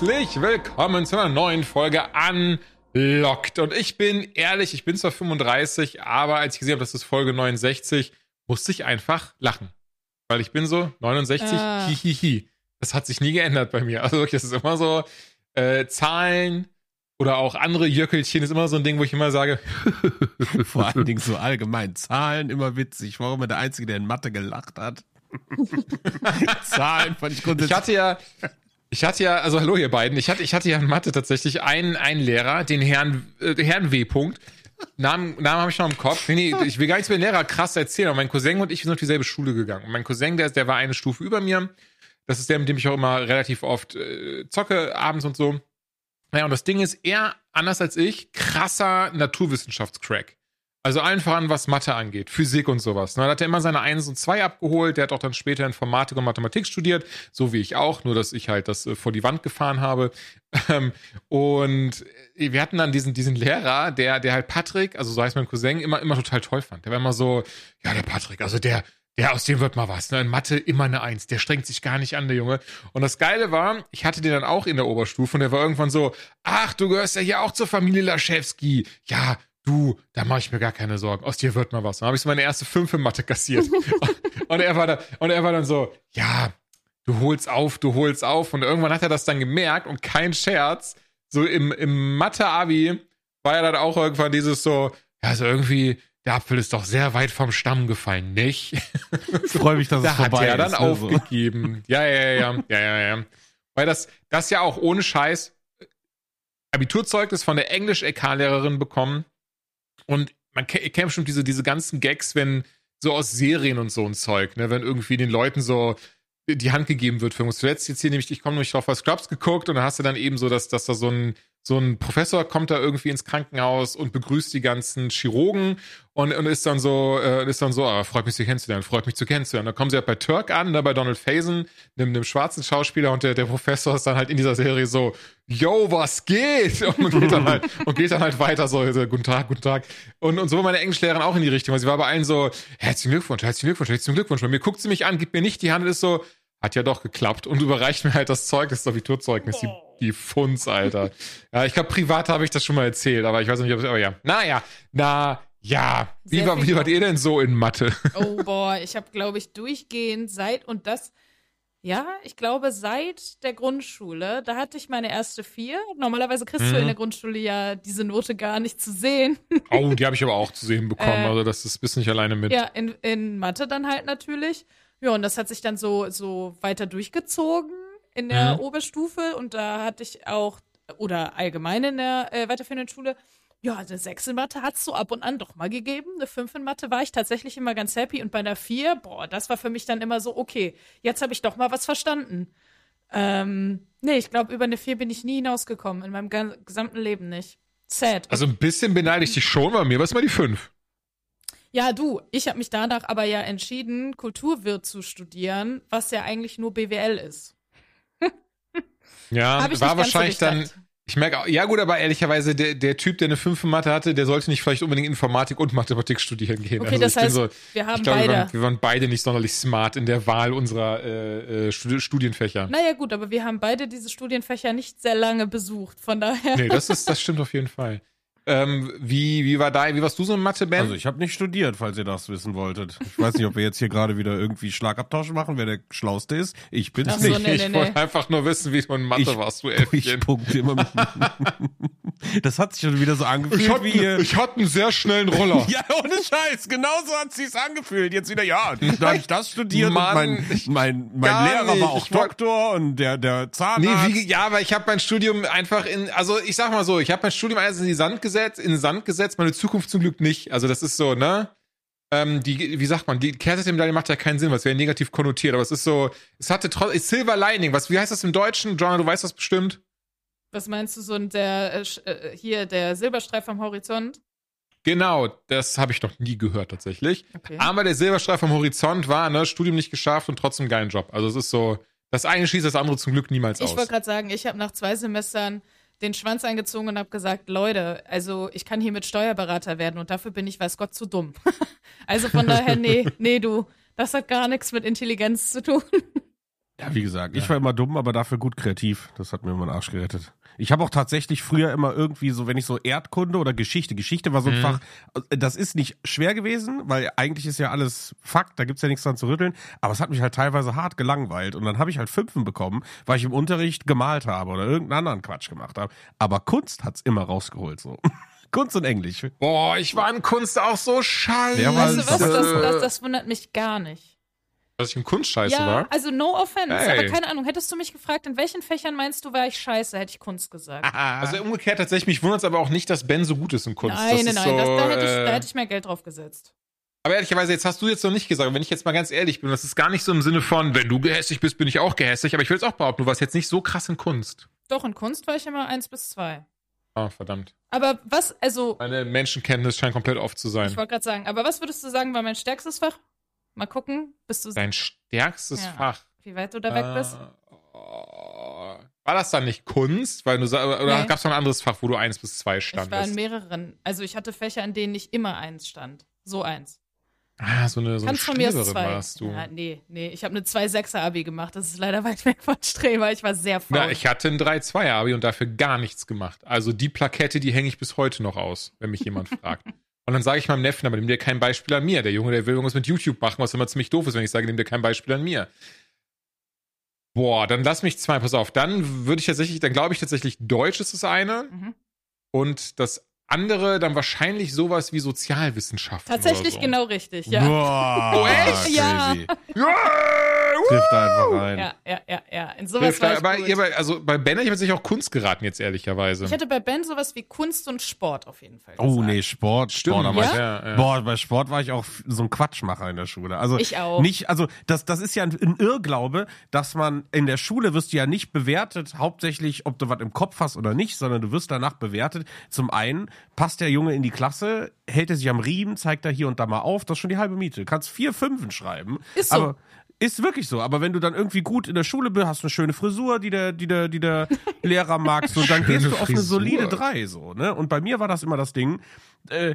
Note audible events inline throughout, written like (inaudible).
Herzlich willkommen zu einer neuen Folge Unlocked. Und ich bin ehrlich, ich bin zwar 35, aber als ich gesehen habe, das ist Folge 69, musste ich einfach lachen. Weil ich bin so 69, Ah. hihihi. Das hat sich nie geändert bei mir. Also wirklich, das ist immer so, äh, Zahlen oder auch andere Jöckelchen ist immer so ein Ding, wo ich immer sage, (laughs) Vor allen Dingen so allgemein. Zahlen immer witzig. Warum er der Einzige, der in Mathe gelacht hat? (laughs) Zahlen fand ich Ich grundsätzlich. hatte ja, ich hatte ja, also hallo ihr beiden, ich hatte, ich hatte ja in Mathe tatsächlich einen, einen Lehrer, den Herrn, äh, Herrn W. Punkt. Namen, Namen habe ich noch im Kopf. Nee, nee, ich will gar nichts den Lehrer krass erzählen, aber mein Cousin und ich sind auf dieselbe Schule gegangen. Und mein Cousin, der, der war eine Stufe über mir. Das ist der, mit dem ich auch immer relativ oft äh, zocke, abends und so. Naja, und das Ding ist, er, anders als ich, krasser Naturwissenschaftscrack. Also allen voran, was Mathe angeht, Physik und sowas. Ne, Da hat er immer seine Eins und Zwei abgeholt. Der hat auch dann später Informatik und Mathematik studiert, so wie ich auch, nur dass ich halt das äh, vor die Wand gefahren habe. (laughs) Ähm, und äh, wir hatten dann diesen, diesen Lehrer, der, der halt Patrick, also so heißt mein Cousin, immer, immer total toll fand. Der war immer so, ja, der Patrick, also der, der, aus dem wird mal was. Ne? In Mathe immer eine Eins. Der strengt sich gar nicht an, der Junge. Und das Geile war, ich hatte den dann auch in der Oberstufe und der war irgendwann so, ach, du gehörst ja hier auch zur Familie Laschewski. Ja, du, da mache ich mir gar keine Sorgen. Aus dir wird mal was. Dann habe ich so meine erste fünf in Mathe kassiert. (laughs) und er war da, und er war dann so, ja, du holst auf, du holst auf. Und irgendwann hat er das dann gemerkt und kein Scherz. So im, im Mathe-Abi war ja dann auch irgendwann dieses so, ja, so irgendwie, der Apfel ist doch sehr weit vom Stamm gefallen, nicht? Ich (laughs) freue mich, dass es Da hat vorbei er dann ist. ne, so. aufgegeben. Ja, ja, ja, ja, ja, ja, ja. Weil das, das ja auch ohne Scheiß Abiturzeugnis von der Englisch-LK-Lehrerin bekommen. Und man ke- kennt bestimmt diese, diese ganzen Gags, wenn so aus Serien und so ein Zeug, ne, wenn irgendwie den Leuten so die Hand gegeben wird für uns. Zuletzt jetzt hier nämlich, ich komme nämlich drauf, was Scrubs geguckt und dann hast du dann eben so, dass, dass da so ein, so ein Professor kommt da irgendwie ins Krankenhaus und begrüßt die ganzen Chirurgen und, und ist dann so, äh, ist dann so, ah, freut mich, Sie kennenzulernen, freut mich zu kennenzulernen. Dann kommen sie halt bei Turk an, da bei Donald Faison, einem, einem schwarzen Schauspieler und der, der Professor ist dann halt in dieser Serie so, yo, was geht? (laughs) Und geht dann halt, und geht dann halt weiter so, so guten Tag, guten Tag. Und, und so war meine Englischlehrerin auch in die Richtung, weil sie war bei allen so, herzlichen Glückwunsch, herzlichen Glückwunsch, herzlichen Glückwunsch. Bei mir guckt sie mich an, gibt mir nicht die Hand und ist so, hat ja doch geklappt und überreicht mir halt das Zeugnis, das Abiturzeugnis, die, die Funz, Alter. (laughs) Ja, ich glaube, privat habe ich das schon mal erzählt, aber ich weiß nicht, ob es, aber ja. Naja, na, ja. Wie, war, wie wart ihr denn so in Mathe? Oh (laughs) boah, ich habe, glaube ich, durchgehend seit und das, ja, ich glaube seit der Grundschule, da hatte ich meine erste vier. Normalerweise kriegst du Mhm. in der Grundschule ja diese Note gar nicht zu sehen. (laughs) Oh, die habe ich aber auch zu sehen bekommen, Äh, also das ist bist nicht alleine mit. Ja, in, in Mathe dann halt natürlich. Ja, und das hat sich dann so, so weiter durchgezogen in der Mhm. Oberstufe und da hatte ich auch, oder allgemein in der äh, weiterführenden Schule, ja, eine 6 in Mathe hat es so ab und an doch mal gegeben. Eine 5 in Mathe war ich tatsächlich immer ganz happy und bei einer 4, boah, das war für mich dann immer so, okay, jetzt habe ich doch mal was verstanden. Ähm, nee, ich glaube, über eine 4 bin ich nie hinausgekommen, in meinem gesamten Leben nicht. Sad. Also ein bisschen beneide ich dich schon, bei mir war es mal die fünf. Ja, du, ich habe mich danach aber ja entschieden, Kulturwirt zu studieren, was ja eigentlich nur BWL ist. Ja, Hab ich war ganz so wahrscheinlich dann. Ich merke, auch- ja gut, aber ehrlicherweise, der, der Typ, der eine 5 in Mathe hatte, der sollte nicht vielleicht unbedingt Informatik und Mathematik studieren gehen. Okay, also das heißt, so, wir haben glaube, wir beide. waren, wir waren beide nicht sonderlich smart in der Wahl unserer äh, äh, Studi- Studienfächer. Naja, gut, aber wir haben beide diese Studienfächer nicht sehr lange besucht, von daher. Nee, das ist, das stimmt auf jeden Fall. Ähm, wie, wie war da, wie warst du so in Mathe, Ben? Also ich habe nicht studiert, falls ihr das wissen wolltet. Ich weiß nicht, ob wir jetzt hier gerade wieder irgendwie Schlagabtausch machen, wer der Schlauste ist. Ich bin's so, nicht. nee, ich nee, wollte nee. einfach nur wissen, wie du in Mathe Ich- warst, du Ich Äffchen. punkte immer mit. (laughs) Das hat sich schon wieder so angefühlt wie ihr. ich hatte einen sehr schnellen Roller. (laughs) Ja, ohne Scheiß, genauso hat sich's angefühlt. Jetzt wieder, ja, da habe ich das studiert Mann, und mein, ich- mein, mein Lehrer nicht. war auch Ich Doktor und der, der Nee, Zahnarzt. wie, ja, aber ich habe mein Studium einfach in, also ich sag mal so, ich habe mein Studium alles in die Sand gesetzt, in den Sand gesetzt, meine Zukunft zum Glück nicht. Also das ist so, ne? ähm, die, wie sagt man, die Kehrseite der Medaille macht ja keinen Sinn, was wäre negativ konnotiert, aber es ist so, es hatte trotzdem, Silver Lining, was, wie heißt das im Deutschen? Joanna, du weißt das bestimmt? Was meinst du, so der, äh, äh, hier, der Silberstreif am Horizont? Genau, das habe ich noch nie gehört tatsächlich. Okay. Aber der Silberstreif am Horizont war, ne, Studium nicht geschafft und trotzdem geilen Job. Also es ist so, das eine schließt das andere zum Glück niemals Ich aus. wollte gerade sagen, ich habe nach zwei Semestern den Schwanz eingezogen und habe gesagt, Leute, also ich kann hier mit Steuerberater werden und dafür bin ich, weiß Gott, zu dumm. (laughs) also von daher, nee, nee, du, das hat gar nichts mit Intelligenz zu tun. Ja, wie gesagt, ich war immer dumm, aber dafür gut kreativ. Das hat mir immer den Arsch gerettet. Ich habe auch tatsächlich früher immer irgendwie so, wenn ich so Erdkunde oder Geschichte, Geschichte war so ein Mhm. Fach, äh, das ist nicht schwer gewesen, weil eigentlich ist ja alles Fakt, da gibt's ja nichts dran zu rütteln, aber es hat mich halt teilweise hart gelangweilt und dann habe ich halt Fünfen bekommen, weil ich im Unterricht gemalt habe oder irgendeinen anderen Quatsch gemacht habe. Aber Kunst hat's immer rausgeholt so. (laughs) Kunst und Englisch. Boah, ich war in Kunst auch so scheiße. War Weißt du was, das, das, das wundert mich gar nicht. Dass ich in Kunst scheiße ja, war? also no offense, Hey. aber keine Ahnung, hättest du mich gefragt, in welchen Fächern meinst du, war ich scheiße, hätte ich Kunst gesagt. (laughs) Also umgekehrt tatsächlich, mich wundert es aber auch nicht, dass Ben so gut ist in Kunst. nein, das nein, nein, so, das, da, hätte ich, äh, da hätte ich mehr Geld drauf gesetzt. Aber ehrlicherweise, jetzt hast du jetzt noch nicht gesagt, wenn ich jetzt mal ganz ehrlich bin, das ist gar nicht so im Sinne von, wenn du gehässig bist, bin ich auch gehässig, aber ich will es auch behaupten, du warst jetzt nicht so krass in Kunst. Doch, in Kunst war ich immer eins bis zwei. Ah, verdammt. Aber was, also, Meine Menschenkenntnis scheint komplett off zu sein. ich wollte gerade sagen, aber was würdest du sagen, war mein stärkstes Fach? Mal gucken, bist du, Dein stärkstes Ja. Fach. wie weit du da weg bist? Äh. War das dann nicht Kunst? Weil du oder Nee. gab es noch ein anderes Fach, wo du eins bis zwei Ich war in standest? mehreren. Also ich hatte Fächer, in denen nicht immer eins stand. So eins. Ah, so eine, so eine Kannst von mir Streberin zwei. warst du. Ja, nee, nee. Ich habe eine 2-6er-Abi gemacht. Das ist leider weit weg von Streber. Ich war sehr faul. Ja, ich hatte ein 3-2er-Abi und dafür gar nichts gemacht. Also die Plakette, die hänge ich bis heute noch aus, wenn mich jemand fragt. (laughs) Und dann sage ich meinem Neffen, aber nimm dir kein Beispiel an mir. Der Junge, der will irgendwas mit YouTube machen, was immer ziemlich doof ist, wenn ich sage, nimm dir kein Beispiel an mir. Boah, dann lass mich zwei, pass auf. Dann würde ich tatsächlich, dann glaube ich tatsächlich, Deutsch ist das eine. Mhm. Und das andere dann wahrscheinlich sowas wie Sozialwissenschaften. Tatsächlich oder so. genau richtig, ja. Boah, Oh, (laughs) echt? Ja. Crazy. Ja! Trifft einfach rein. Ja, ja, ja, ja. In sowas Hilft war aber gut. ihr, bei- also bei Ben hätte ich tatsächlich auch Kunst geraten, jetzt ehrlicherweise. Ich hätte bei Ben sowas wie Kunst und Sport auf jeden Fall Oh gesagt. nee, Sport, Sport. war Ja? ich, Ja, ja. Boah, bei Sport war ich auch so ein Quatschmacher in der Schule. Also Ich auch. Nicht, also das, das ist ja ein, ein Irrglaube, dass man in der Schule wirst du ja nicht bewertet, hauptsächlich, ob du was im Kopf hast oder nicht, sondern du wirst danach bewertet. Zum einen passt der Junge in die Klasse, hält er sich am Riemen, zeigt er hier und da mal auf, das ist schon die halbe Miete. Du kannst vier Fünfen schreiben. Ist so. Aber ist wirklich so, aber wenn du dann irgendwie gut in der Schule bist, hast eine schöne Frisur, die der, die der, die der (laughs) Lehrer mag, so, dann Schöne gehst du auf eine solide drei, so, ne? Und bei mir war das immer das Ding, äh,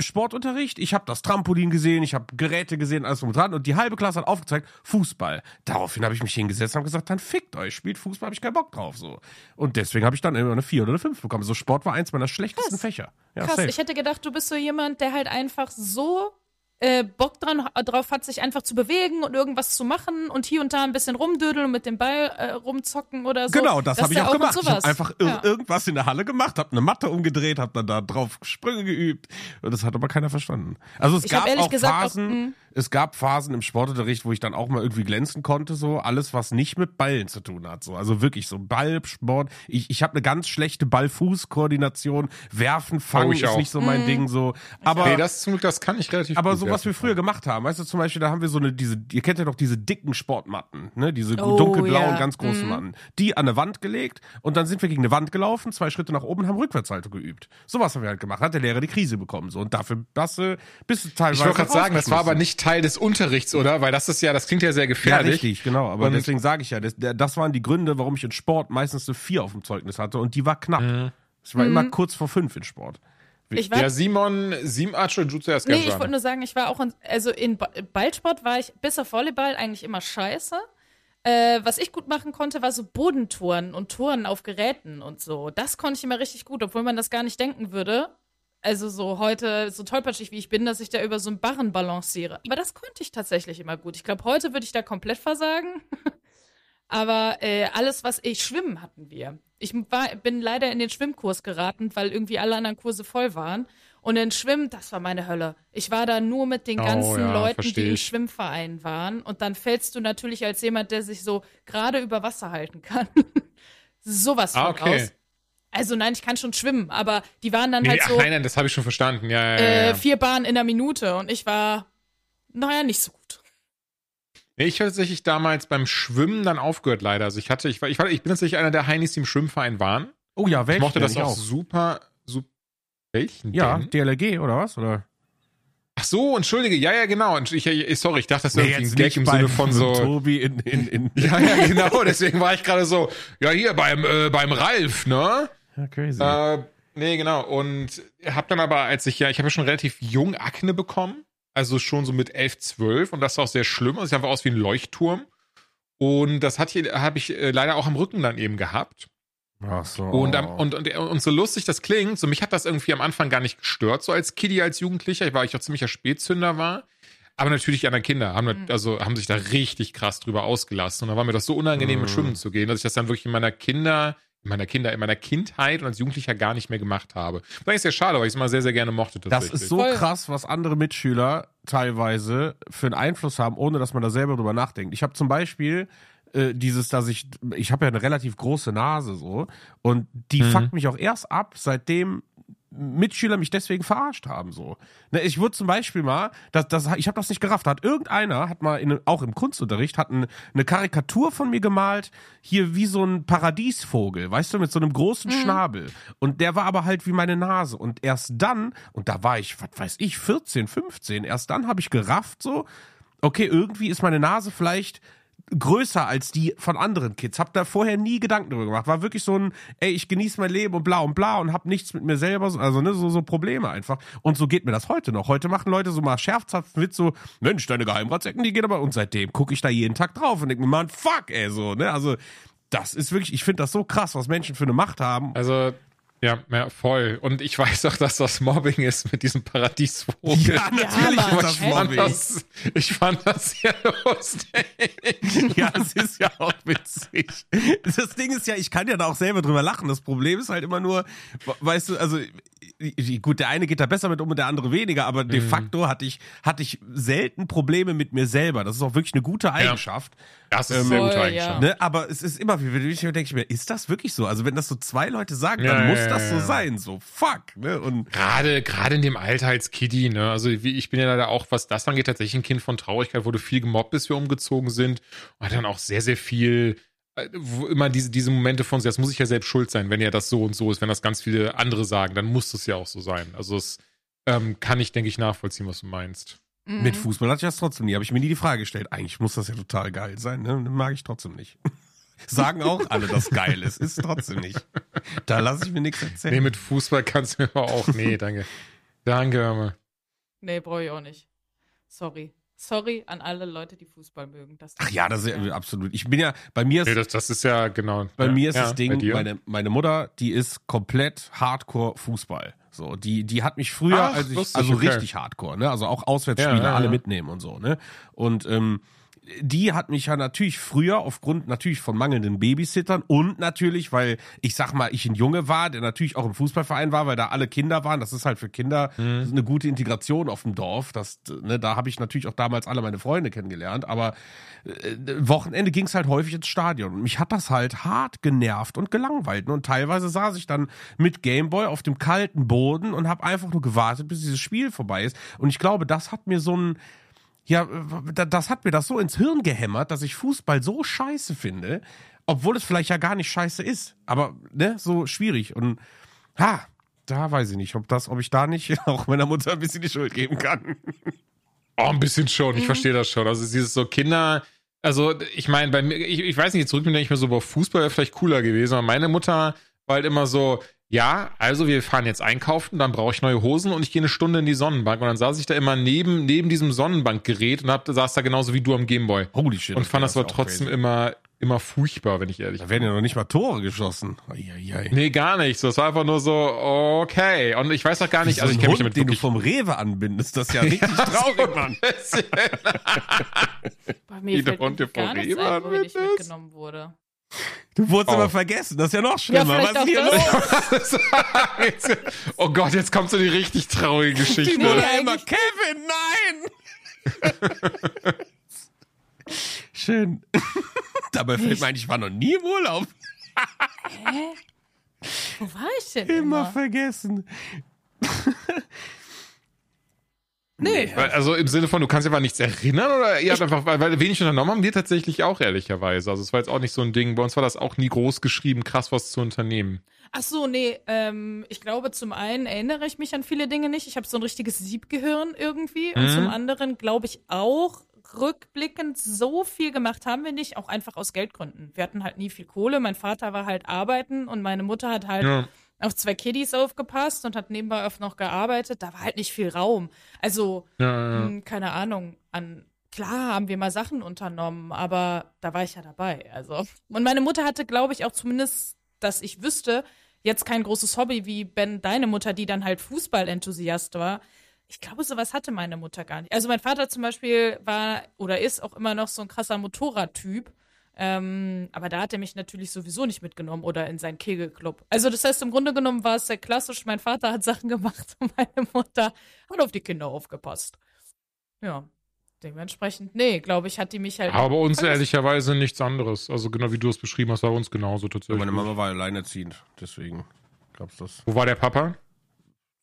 Sportunterricht, ich habe das Trampolin gesehen, ich habe Geräte gesehen, alles drum und dran und die halbe Klasse hat aufgezeigt, Fußball. Daraufhin habe ich mich hingesetzt und habe gesagt, dann fickt euch, spielt Fußball, habe ich keinen Bock drauf, so. Und deswegen habe ich dann immer eine vier oder eine fünf bekommen. So Sport war eins meiner schlechtesten Krass. Fächer. Ja, Krass, safe. ich hätte gedacht, du bist so jemand, der halt einfach so äh, Bock dran, drauf hat, sich einfach zu bewegen und irgendwas zu machen und hier und da ein bisschen rumdödeln und mit dem Ball äh, rumzocken oder so. Genau, das habe ich auch gemacht. Ich habe einfach ja. irgendwas in der Halle gemacht, habe eine Matte umgedreht, habe dann da drauf Sprünge geübt und das hat aber keiner verstanden. Also es Ich hab gab ehrlich auch gesagt auch- Phasen, mh. Es gab Phasen im Sportunterricht, wo ich dann auch mal irgendwie glänzen konnte, so alles was nicht mit Ballen zu tun hat, so also wirklich so Ballsport. Ich ich habe eine ganz schlechte Ball-Fuß-Koordination, werfen, fangen Oh, ich ist auch. nicht so mein Ding so, aber Nee, das zum Glück, das kann ich relativ aber gut so was wir früher gemacht haben, weißt du, zum Beispiel, da haben wir so eine, diese, ihr kennt ja doch diese dicken Sportmatten, ne, diese Oh, dunkelblauen, ja. ganz großen Matten. Die an eine Wand gelegt und dann sind wir gegen eine Wand gelaufen, zwei Schritte nach oben und haben Rückwärtshaltung geübt. Sowas haben wir halt gemacht, hat der Lehrer die Krise bekommen, so. Und dafür, das, äh, bist du teilweise. Ich wollte gerade sagen, das war aber nicht Teil des Unterrichts, oder? Weil das ist ja, das klingt ja sehr Ja, gefährlich. richtig, genau. Aber Und- deswegen sage ich ja, das, das waren die Gründe, warum ich in Sport meistens eine 4 auf dem Zeugnis hatte und die war knapp. Mhm. Ich war immer kurz vor 5 in Sport. Ich war Ja, Simon, Sim, ah, Entschuldigung, du zuerst Nee, ich wollte nur sagen, ich war auch in, also in Ba- Ballsport war ich bis auf Volleyball eigentlich immer scheiße. Äh, was ich gut machen konnte, war so Bodentouren und Touren auf Geräten und so. Das konnte ich immer richtig gut, obwohl man das gar nicht denken würde. Also so heute, so tollpatschig wie ich bin, dass ich da über so einen Barren balanciere. Aber das konnte ich tatsächlich immer gut. Ich glaube, heute würde ich da komplett versagen. (laughs) Aber äh, alles, was ich schwimmen hatten wir. Ich war, bin leider in den Schwimmkurs geraten, weil irgendwie alle anderen Kurse voll waren. Und in Schwimmen, das war meine Hölle. Ich war da nur mit den Oh, ganzen ja, Leuten, die im. Schwimmverein waren. Und dann fällst du natürlich als jemand, der sich so gerade über Wasser halten kann. (laughs) Sowas von Ah, okay. raus. Also nein, ich kann schon schwimmen, aber die waren dann Nee, halt ach, so nein, nein, das habe ich schon verstanden. Ja, ja, ja, äh, ja. vier Bahnen in der Minute und ich war, naja, nicht so gut. Nee, ich habe tatsächlich damals beim Schwimmen dann aufgehört, leider. Also ich hatte, ich war, ich war, ich bin tatsächlich einer der Heinis, die im Schwimmverein waren. Oh ja, Ich welchen? mochte das? Ich auch, super, super. Welchen Ja, denn? DLRG oder was? Oder? Ach so, entschuldige, ja, ja, genau. Ich, ich, sorry, ich dachte, das wäre Nee, irgendwie ein jetzt Gag im Sinne von so. (laughs) Tobi in, in, in (laughs) Ja, ja, genau. Deswegen war ich gerade so, ja, hier beim, äh, beim Ralf, ne? Ja, crazy. Äh, nee, genau. Und hab dann aber, als ich ja, ich habe ja schon relativ jung Akne bekommen. Also schon so mit 11, 12. Und das war auch sehr schlimm. Also ich einfach aus wie ein Leuchtturm. Und das hat hier, habe ich äh, leider auch am Rücken dann eben gehabt. Ach so. Und, am- und, und, und so lustig das klingt, so mich hat das irgendwie am Anfang gar nicht gestört, so als Kiddie, als Jugendlicher, weil ich auch ziemlicher Spätzünder war. Aber natürlich die anderen Kinder haben, also, haben sich da richtig krass drüber ausgelassen. Und da war mir das so unangenehm, mit Schwimmen zu gehen, dass ich das dann wirklich in meiner Kinder, in meiner Kinder, in meiner Kindheit und als Jugendlicher gar nicht mehr gemacht habe. Das ist ja schade, weil ich es immer sehr, sehr gerne mochte. das ist so Voll. krass, was andere Mitschüler teilweise für einen Einfluss haben, ohne dass man da selber drüber nachdenkt. Ich habe zum Beispiel äh, dieses, dass ich, ich habe ja eine relativ große Nase so und die Mhm. fuckt mich auch erst ab, seitdem Mitschüler mich deswegen verarscht haben so. Ne, ich wurde zum Beispiel mal, das, das, ich habe das nicht gerafft, hat irgendeiner, hat mal in, auch im Kunstunterricht, hat ein, eine Karikatur von mir gemalt, hier wie so ein Paradiesvogel, weißt du, mit so einem großen Schnabel. Und der war aber halt wie meine Nase. Und erst dann, und da war ich, was weiß ich, 14, 15, erst dann habe ich gerafft so, okay, irgendwie ist meine Nase vielleicht größer als die von anderen Kids. Hab da vorher nie Gedanken drüber gemacht. War wirklich so ein, ey, ich genieße mein Leben und bla und bla und hab nichts mit mir selber, so- also ne, so, so Probleme einfach. Und so geht mir das heute noch. Heute machen Leute so mal scherzhaften Witz so, Mensch, deine Geheimratsecken, die gehen aber, und seitdem gucke ich da jeden Tag drauf und denke mir, man, fuck, ey, so, ne, also, das ist wirklich, ich finde das so krass, was Menschen für eine Macht haben. Also, ja, ja, voll. Und ich weiß auch, dass das Mobbing ist mit diesem Paradiesvogel. Ja, (laughs) natürlich Mann. ist das ich, fand Mobbing. das, ich fand das sehr (laughs) lustig. Ja, es ist ja auch witzig. Das Ding ist ja, ich kann ja da auch selber drüber lachen. Das Problem ist halt immer nur, weißt du, also gut, der eine geht da besser mit um und der andere weniger, aber de facto hatte ich, hatte ich selten Probleme mit mir selber. Das ist auch wirklich eine gute Eigenschaft. Das ist Ähm, eine sehr gute Eigenschaft. ja. Ne? Aber es ist immer, wie wenn ich mir denke, ich mir, ist das wirklich so? Also wenn das so zwei Leute sagen, Ja, dann ja, muss das so ja. sein. So, fuck. Ne? Und Gerade, gerade in dem Alter als Kiddie, ne? Also wie ich bin ja leider auch, was das angeht, tatsächlich ein Kind von Traurigkeit, wurde viel gemobbt, bis wir umgezogen sind. Und hat dann auch sehr, sehr viel, äh, wo immer diese, diese Momente von das muss ich ja selbst schuld sein, wenn ja das so und so ist, wenn das ganz viele andere sagen, dann muss das ja auch so sein. Also es ähm, kann ich, denke ich, nachvollziehen, was du meinst. Mhm. mit Fußball hatte ich das trotzdem nie. Habe ich mir nie die Frage gestellt. Eigentlich muss das ja total geil sein. Ne? Mag ich trotzdem nicht. Sagen auch alle, dass geil ist. Ist trotzdem nicht. Da lasse ich mir nichts erzählen. Nee, mit Fußball kannst du mir aber auch, nee, danke. Danke, hör mal. Nee, brauche ich auch nicht. Sorry. Sorry an alle Leute, die Fußball mögen. Das Ach ja, das ist ja absolut. Ich bin ja, bei mir ist Nee, das, das ist ja genau. Bei ja, mir ist ja, das Ding, meine, meine Mutter, die ist komplett Hardcore Fußball. So, die, die hat mich früher, Ach, als ich, lustig, also okay. richtig Hardcore, ne? Also auch Auswärtsspiele, Ja, ja, alle ja. mitnehmen und so, ne? Und ähm, die hat mich ja natürlich früher aufgrund natürlich von mangelnden Babysittern und natürlich, weil ich sag mal, ich ein Junge war, der natürlich auch im Fußballverein war, weil da alle Kinder waren. Das ist halt für Kinder Mhm. eine gute Integration auf dem Dorf. Das, ne, da habe ich natürlich auch damals alle meine Freunde kennengelernt. Aber äh, Wochenende ging es halt häufig ins Stadion. Und mich hat das halt hart genervt und gelangweilt. Und teilweise saß ich dann mit Gameboy auf dem kalten Boden und habe einfach nur gewartet, bis dieses Spiel vorbei ist. Und ich glaube, das hat mir so ein ja, da- das hat mir das so ins Hirn gehämmert, dass ich Fußball so scheiße finde, obwohl es vielleicht ja gar nicht scheiße ist. Aber, ne, so schwierig. Und, ha, da weiß ich nicht, ob das, ob ich da nicht (laughs) auch meiner Mutter ein bisschen die Schuld geben kann. (laughs) Oh, ein bisschen schon, ich verstehe das schon. Also dieses so Kinder, also ich meine, bei mir, ich, ich weiß nicht, zurück bin ich mir so, boah, Fußball wäre vielleicht cooler gewesen, aber meine Mutter war halt immer so, ja, also wir fahren jetzt einkaufen, dann brauche ich neue Hosen und ich gehe eine Stunde in die Sonnenbank und dann saß ich da immer neben, neben diesem Sonnenbankgerät und hab, saß da genauso wie du am Gameboy. Holy shit. Und fand das wär aber trotzdem crazy. immer, immer furchtbar, wenn ich ehrlich Da bin. werden ja noch nicht mal Tore geschossen. Eieiei. Nee, gar nicht. So, es war einfach nur so, okay. Und ich weiß auch gar nicht, so also ich ein kenne mich damit den du wirklich vom Rewe anbindest, das ist ja (laughs) richtig traurig, Mann. Bei mir fällt Hund, der irgendwie gar vor nichts Rewe ein, wo ich mitgenommen wurde. Du wurdest Oh. immer vergessen, das ist ja noch schlimmer. vielleicht Was ist hier los? (laughs) Oh Gott, jetzt kommt so die richtig traurige Geschichte. Nee, Oder eigentlich- immer, Kevin, nein! (laughs) Schön. Dabei fällt mir ein, ich war noch nie im Urlaub. Wo war ich denn Immer immer? vergessen. Nee. Weil- Also im Sinne von, du kannst dich einfach nichts erinnern oder ihr habt einfach, weil, weil wenig unternommen haben wir tatsächlich auch ehrlicherweise. Also es war jetzt auch nicht so ein Ding. Bei uns war das auch nie groß geschrieben, krass was zu unternehmen. Ach so, nee, ähm, ich glaube, zum einen erinnere ich mich an viele Dinge nicht. Ich habe so ein richtiges Siebgehirn irgendwie. Und Mhm. zum anderen glaube ich auch, rückblickend so viel gemacht haben wir nicht, auch einfach aus Geldgründen. Wir hatten halt nie viel Kohle. Mein Vater war halt arbeiten und meine Mutter hat halt Ja. Auf zwei Kiddies aufgepasst und hat nebenbei oft noch gearbeitet. Da war halt nicht viel Raum. Also, Ja, ja. hm, keine Ahnung, an klar haben wir mal Sachen unternommen, aber da war ich ja dabei. Also. Und meine Mutter hatte, glaube ich, auch zumindest, dass ich wüsste, jetzt kein großes Hobby wie Ben, deine Mutter, die dann halt Fußballenthusiast war. Ich glaube, sowas hatte meine Mutter gar nicht. Also mein Vater zum Beispiel war oder ist auch immer noch so ein krasser Motorradtyp. Ähm, aber da hat er mich natürlich sowieso nicht mitgenommen oder in seinen Kegelclub. Also das heißt, im Grunde genommen war es sehr klassisch. Mein Vater hat Sachen (laughs) gemacht und meine Mutter hat auf die Kinder aufgepasst. Ja, dementsprechend, nee, glaube ich, hat die mich halt. Aber bei uns vergessen. ehrlicherweise nichts anderes. Also genau wie du es beschrieben hast, war bei uns genauso tatsächlich. Meine Mama war alleinerziehend, deswegen gab's das Wo war der Papa?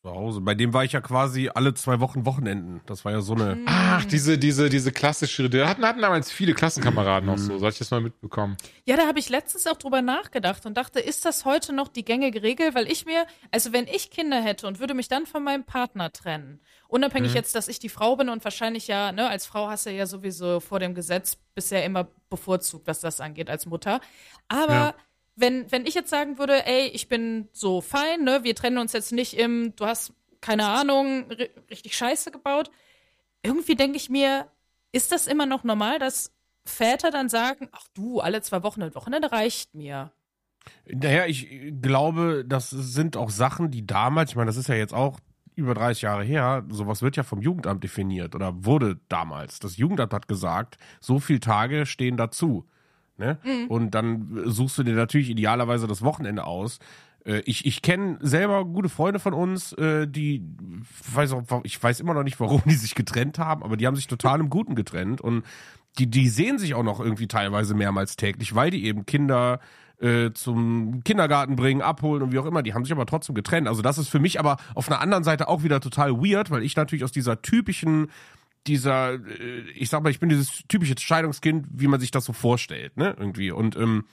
Zu Hause. Bei dem war ich ja quasi alle zwei Wochen Wochenenden. Das war ja so eine. Ach, diese, diese, diese klassische, da hatten, hatten damals viele Klassenkameraden noch so, so hatte ich das mal mitbekommen. Ja, da habe ich letztens auch drüber nachgedacht und dachte, ist das heute noch die gängige Regel? Weil ich mir, also wenn ich Kinder hätte und würde mich dann von meinem Partner trennen, unabhängig Mhm. jetzt, dass ich die Frau bin und wahrscheinlich ja, ne, als Frau hast du ja sowieso vor dem Gesetz bisher immer bevorzugt, was das angeht als Mutter. Aber Ja. Wenn, wenn ich jetzt sagen würde, ey, ich bin so fein, ne, wir trennen uns jetzt nicht im, du hast, keine Ahnung, ri- richtig Scheiße gebaut, irgendwie denke ich mir, ist das immer noch normal, dass Väter dann sagen, ach du, alle zwei Wochen ein Wochenende reicht mir. Naja, ich glaube, das sind auch Sachen, die damals, ich meine, das ist ja jetzt auch über 30 Jahre her, sowas wird ja vom Jugendamt definiert oder wurde damals. Das Jugendamt hat gesagt, so viele Tage stehen dazu. Ne? Und dann suchst du dir natürlich idealerweise das Wochenende aus. Äh, Ich, ich kenne selber gute Freunde von uns, äh, die weiß auch, ich weiß immer noch nicht, warum (laughs) die sich getrennt haben, aber die haben sich total im Guten getrennt und die, die sehen sich auch noch irgendwie teilweise mehrmals täglich, weil die eben Kinder äh, zum Kindergarten bringen, abholen und wie auch immer. Die haben sich aber trotzdem getrennt. Also das ist für mich aber auf einer anderen Seite auch wieder total weird, weil ich natürlich aus dieser typischen dieser, äh, ich sag mal, ich bin dieses typische Scheidungskind, wie man sich das so vorstellt, ne, irgendwie. Und ähm,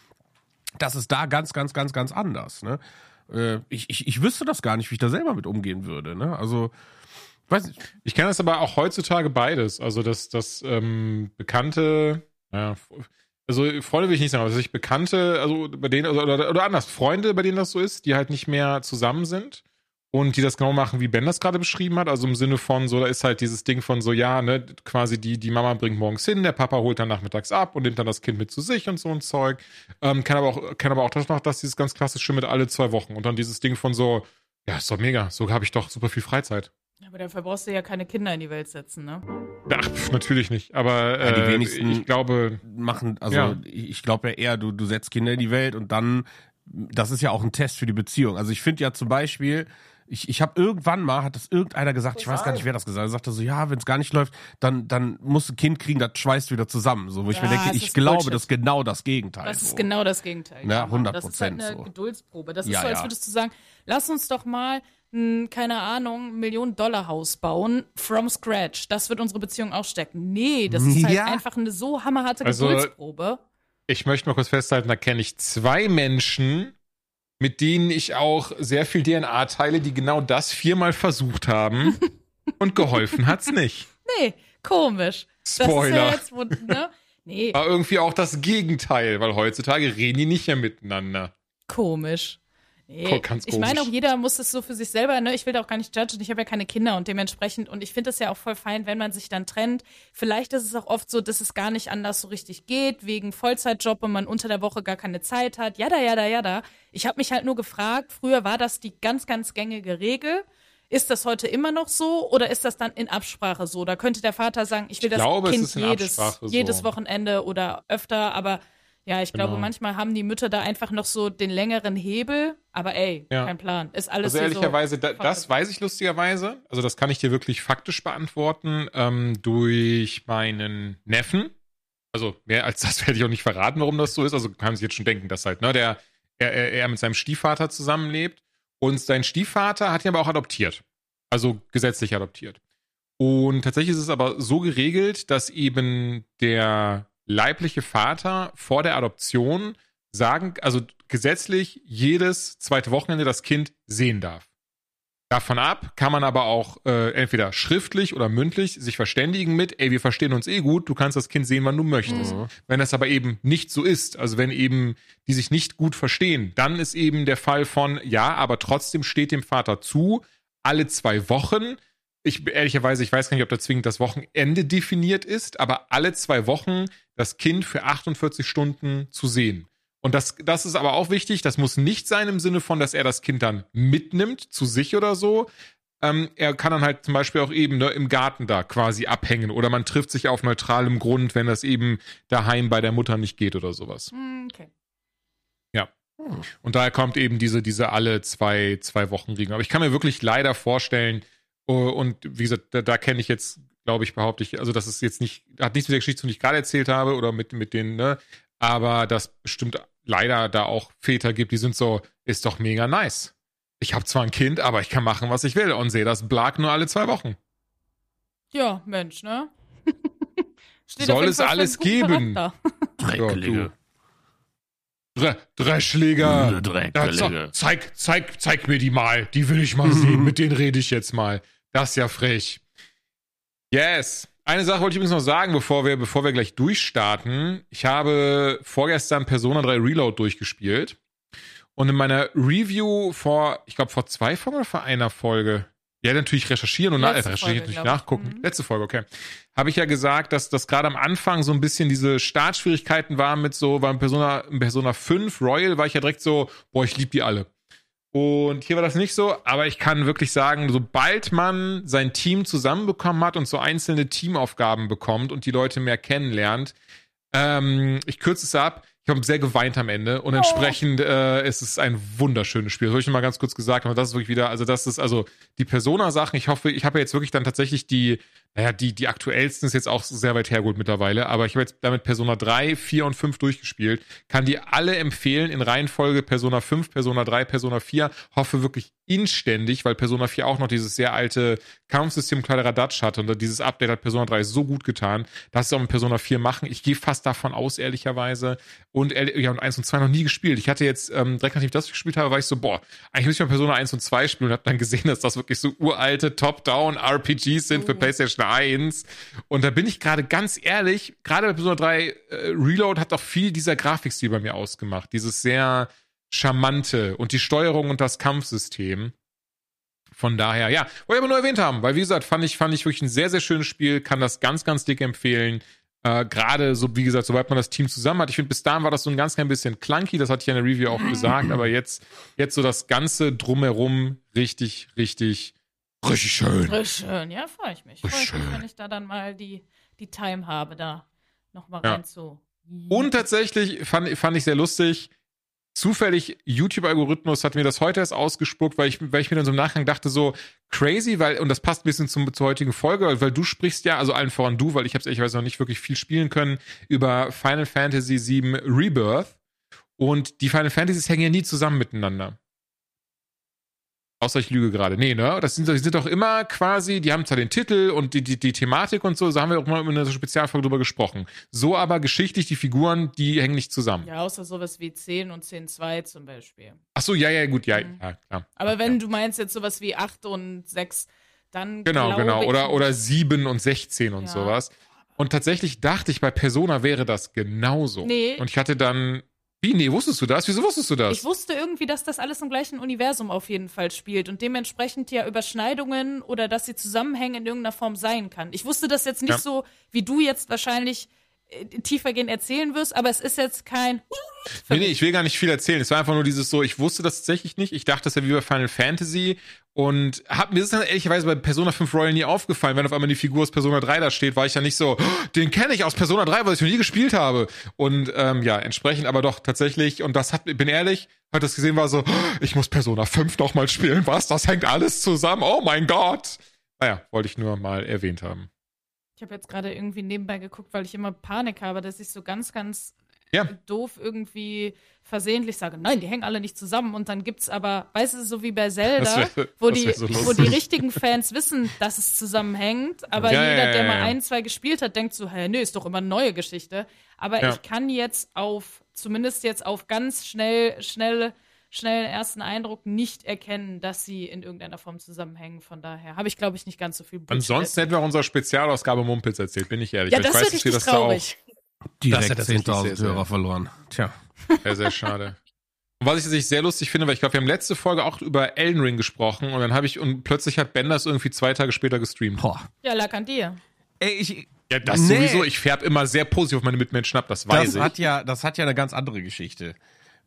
das ist da ganz, ganz, ganz, ganz anders, ne. Äh, ich, ich, ich wüsste das gar nicht, wie ich da selber mit umgehen würde, ne. Also, weiß nicht. Ich kenne das aber auch heutzutage beides. Also das, das ähm, bekannte, ja, also Freunde will ich nicht sagen, aber dass ich Bekannte, also bei denen, oder, oder, oder anders, Freunde, bei denen das so ist, die halt nicht mehr zusammen sind und die das genau machen, wie Ben das gerade beschrieben hat. Also im Sinne von, so, da ist halt dieses Ding von so, ja, ne, quasi die, die Mama bringt morgens hin, der Papa holt dann nachmittags ab und nimmt dann das Kind mit zu sich und so ein Zeug. Ähm, kann aber auch, kann aber auch das noch, dass dieses ganz klassische mit alle zwei Wochen und dann dieses Ding von so, ja, ist doch mega, so habe ich doch super viel Freizeit. Aber dafür brauchst du ja keine Kinder in die Welt setzen, ne? Ach, pf, natürlich nicht. Aber Ja, die äh, wenigsten- ich glaube, machen, also Ja. ich ich glaube ja eher, du, du setzt Kinder in die Welt und dann, das ist ja auch ein Test für die Beziehung. Also ich finde ja zum Beispiel, ich, ich habe irgendwann mal, hat das irgendeiner gesagt, ich weiß gar nicht, wer das gesagt hat, er sagte so, ja, wenn es gar nicht läuft, dann, dann musst du ein Kind kriegen, das schweißt wieder zusammen. So, wo ich Ja, mir denke, ich glaube, Bullshit. das ist genau das Gegenteil. Das so. ist genau das Gegenteil. Ja, Genau. 100% Das ist halt eine so. Geduldsprobe. Das ist Ja, so, als würdest du sagen, lass uns doch mal ein, keine Ahnung, Millionen-Dollar-Haus bauen, from scratch. Das wird unsere Beziehung auch stecken. Nee, das ist halt einfach eine so hammerharte Also- Geduldsprobe. ich möchte mal kurz festhalten, da kenne ich zwei Menschen, mit denen ich auch sehr viel DNA teile, die genau das viermal versucht haben (laughs) und geholfen hat's nicht. Nee, komisch. Das ist ja Spoiler. jetzt, ne? Nee, War irgendwie auch das Gegenteil, weil heutzutage reden die nicht mehr miteinander. komisch. Nee, ganz ich meine auch, jeder muss es so für sich selber, ne? Ich will da auch gar nicht judgen, ich habe ja keine Kinder und dementsprechend, und ich finde es ja auch voll fein, wenn man sich dann trennt. Vielleicht ist es auch oft so, dass es gar nicht anders so richtig geht, wegen Vollzeitjob und man unter der Woche gar keine Zeit hat. Jada, jada, jada. Ich habe mich halt nur gefragt, früher war das die ganz, ganz gängige Regel. Ist das heute immer noch so oder ist das dann in Absprache so? Da könnte der Vater sagen, ich will Ich das glaube, Kind jedes, so. jedes Wochenende oder öfter, aber ja, ich glaube, Genau. manchmal haben die Mütter da einfach noch so den längeren Hebel, aber ey, Ja. kein Plan. Ist alles Also ehrlicherweise, so da, das weiß ich lustigerweise. Also das kann ich dir wirklich faktisch beantworten ähm, durch meinen Neffen. Also mehr als das (laughs) werde ich auch nicht verraten, warum das so ist. Also kann man sich jetzt schon denken, dass halt, ne, der er, er, er mit seinem Stiefvater zusammenlebt. Und sein Stiefvater hat ihn aber auch adoptiert. Also gesetzlich adoptiert. Und tatsächlich ist es aber so geregelt, dass eben der leibliche Vater vor der Adoption sagen, also gesetzlich jedes zweite Wochenende das Kind sehen darf. Davon ab kann man aber auch äh, entweder schriftlich oder mündlich sich verständigen mit, ey, wir verstehen uns eh gut, du kannst das Kind sehen, wann du möchtest. Mhm. Wenn das aber eben nicht so ist, also wenn eben die sich nicht gut verstehen, dann ist eben der Fall von, ja, aber trotzdem steht dem Vater zu, alle zwei Wochen, ich ehrlicherweise, ich weiß gar nicht, ob da zwingend das Wochenende definiert ist, aber alle zwei Wochen das Kind für 48 Stunden zu sehen. Und das, das ist aber auch wichtig. Das muss nicht sein im Sinne von, dass er das Kind dann mitnimmt zu sich oder so. Ähm, er kann dann halt zum Beispiel auch eben ne, im Garten da quasi abhängen oder man trifft sich auf neutralem Grund, wenn das eben daheim bei der Mutter nicht geht oder sowas. Hm, Okay. Und daher kommt eben diese, diese alle zwei, zwei Wochen Regelung. Aber ich kann mir wirklich leider vorstellen, äh, und wie gesagt, da, da kenne ich jetzt, glaube ich, behaupte ich, also das ist jetzt nicht, hat nichts mit der Geschichte, zu tun, die ich gerade erzählt habe oder mit, mit den, ne, aber dass bestimmt leider da auch Väter gibt, die sind so, ist doch mega nice. Ich habe zwar ein Kind, aber ich kann machen, was ich will und sehe das Blag nur alle zwei Wochen. Ja, Mensch, ne? (laughs) Steht Soll es alles geben? (laughs) Dreckelige. Dre Dreschläger. Dreckkollege. Ja, zeig, zeig, zeig mir die mal. Die will ich mal sehen. (laughs) Mit denen rede ich jetzt mal. Das ist ja frech. Yes. Eine Sache wollte ich übrigens noch sagen, bevor wir, bevor wir gleich durchstarten. Ich habe vorgestern Persona 3 Reload durchgespielt. Und in meiner Review vor, ich glaube, vor zwei Folgen oder vor einer Folge, ja, natürlich recherchieren und nach, äh, Letzte recherchieren, Folge, natürlich nachgucken. Mhm. Letzte Folge, okay. Habe ich ja gesagt, dass das gerade am Anfang so ein bisschen diese Startschwierigkeiten waren mit so, beim Persona, im Persona 5 Royal war ich ja direkt so, boah, ich liebe die alle. Und hier war das nicht so, aber ich kann wirklich sagen, sobald man sein Team zusammenbekommen hat und so einzelne Teamaufgaben bekommt und die Leute mehr kennenlernt, ähm, ich kürze es ab, ich habe sehr geweint am Ende und entsprechend äh, ist es ein wunderschönes Spiel. Das habe ich noch mal ganz kurz gesagt, aber das ist wirklich wieder, also das ist also die Persona-Sachen. Ich hoffe, ich habe jetzt wirklich dann tatsächlich die, naja, die, die aktuellsten ist jetzt auch sehr weit hergeholt mittlerweile, aber ich habe jetzt damit Persona 3, 4 und 5 durchgespielt. Kann die alle empfehlen in Reihenfolge Persona 5, Persona 3, Persona 4. Hoffe wirklich inständig, weil Persona 4 auch noch dieses sehr alte Kampfsystem Kladderadatsch hatte und dieses Update hat Persona 3 so gut getan, dass sie auch mit Persona 4 machen. Ich gehe fast davon aus, ehrlicherweise. Und, ja, und 1 und 2 noch nie gespielt. Ich hatte jetzt, ähm, direkt nachdem ich das gespielt habe, war ich so, boah, eigentlich muss ich mal Persona 1 und 2 spielen und habe dann gesehen, dass das wirklich so uralte Top-Down-RPGs sind für PlayStation 1. Und da bin ich gerade ganz ehrlich, gerade bei Persona 3 äh, Reload hat auch viel dieser Grafikstil bei mir ausgemacht. Dieses sehr charmante und die Steuerung und das Kampfsystem. Von daher, ja, wollte ich aber nur erwähnt haben, weil wie gesagt, fand ich, fand ich wirklich ein sehr, sehr schönes Spiel, kann das ganz, ganz dick empfehlen. Äh, Gerade so, wie gesagt, sobald man das Team zusammen hat. Ich finde, bis dahin war das so ein ganz klein bisschen clunky, das hatte ich ja in der Review auch gesagt, aber jetzt, jetzt so das Ganze drumherum richtig, richtig, richtig schön. Frisch schön, ja, freue ich mich. Freue ich mich, wenn ich da dann mal die, die Time habe, da nochmal Ja. rein zu. Und tatsächlich fand, fand ich sehr lustig. Zufällig YouTube-Algorithmus hat mir das heute erst ausgespuckt, weil ich, weil ich mir dann so im Nachgang dachte, so crazy, weil, und das passt ein bisschen zum, zur heutigen Folge, weil du sprichst ja, also allen voran du, weil ich habe es ehrlicherweise noch nicht wirklich viel spielen können, über Final Fantasy VII Rebirth. Und die Final Fantasies hängen ja nie zusammen miteinander. Außer ich lüge gerade. Nee, ne? Das sind, die sind doch immer quasi, die haben zwar den Titel und die, die, die Thematik und so, so haben wir auch mal in einer Spezialfolge drüber gesprochen. So aber geschichtlich, die Figuren, die hängen nicht zusammen. Ja, außer sowas wie 10 und 10.2 zum Beispiel. Ach so, ja, ja, gut, ja, Mhm. ja, klar. Aber wenn du meinst jetzt sowas wie 8 und 6, dann. Genau, genau. Oder, oder 7 und 16 und Ja. sowas. Und tatsächlich dachte ich, bei Persona wäre das genauso. Nee. Und ich hatte dann. Wie? Nee, wusstest du das? Wieso wusstest du das? Ich wusste irgendwie, dass das alles im gleichen Universum auf jeden Fall spielt und dementsprechend ja Überschneidungen oder dass sie zusammenhängen in irgendeiner Form sein kann. Ich wusste das jetzt nicht Ja. so, wie du jetzt wahrscheinlich tiefergehend erzählen wirst, aber es ist jetzt kein. Nee, nee, ich will gar nicht viel erzählen. Es war einfach nur dieses so, ich wusste das tatsächlich nicht. Ich dachte, das wäre wie bei Final Fantasy. Und hab, mir ist dann ehrlicherweise bei Persona 5 Royal nie aufgefallen. Wenn auf einmal die Figur aus Persona 3 da steht, war ich ja nicht so, "Oh, den kenne ich aus Persona 3, weil ich noch nie gespielt habe. Und ähm, ja, entsprechend aber doch tatsächlich, und das hat, bin ehrlich, hat das gesehen, war so, "Oh, ich muss Persona 5 noch mal spielen. Was? Das hängt alles zusammen. Oh mein Gott. Naja, wollte ich nur mal erwähnt haben. Ich habe jetzt gerade irgendwie nebenbei geguckt, weil ich immer Panik habe, dass ich so ganz, ganz Ja. doof irgendwie versehentlich sage, nein, die hängen alle nicht zusammen und dann gibt's aber, weißt du, so wie bei Zelda, wär- wo, die, so wo die richtigen Fans wissen, dass es zusammenhängt, aber Ja, jeder, ja, der mal ein, zwei gespielt hat, denkt so, hä, nee, ist doch immer eine neue Geschichte. Aber ich kann jetzt auf, zumindest jetzt auf ganz schnell, schnelle, schnellen ersten Eindruck nicht erkennen, dass sie in irgendeiner Form zusammenhängen. Von daher habe ich, glaube ich, nicht ganz so viel Bullshit Ansonsten hätten wir auch unsere Spezialausgabe Mumpels erzählt, bin ich ehrlich. Ja, das ich weiß, dass richtig das da auch traurig. Direkt ja tatsächlich sehr, 10.000 sehr- Hörer verloren. Tja. Sehr, sehr schade. Und was ich tatsächlich sehr lustig finde, weil ich glaube, wir haben letzte Folge auch über Elden Ring gesprochen und dann habe ich, und plötzlich hat Ben das irgendwie zwei Tage später gestreamt. Boah. Ja, lag an dir. Ey, ich, Ja, das Nee. sowieso. Ich färb immer sehr positiv auf meine Mitmenschen ab, das weiß das ich. hat ja, das hat ja eine ganz andere Geschichte.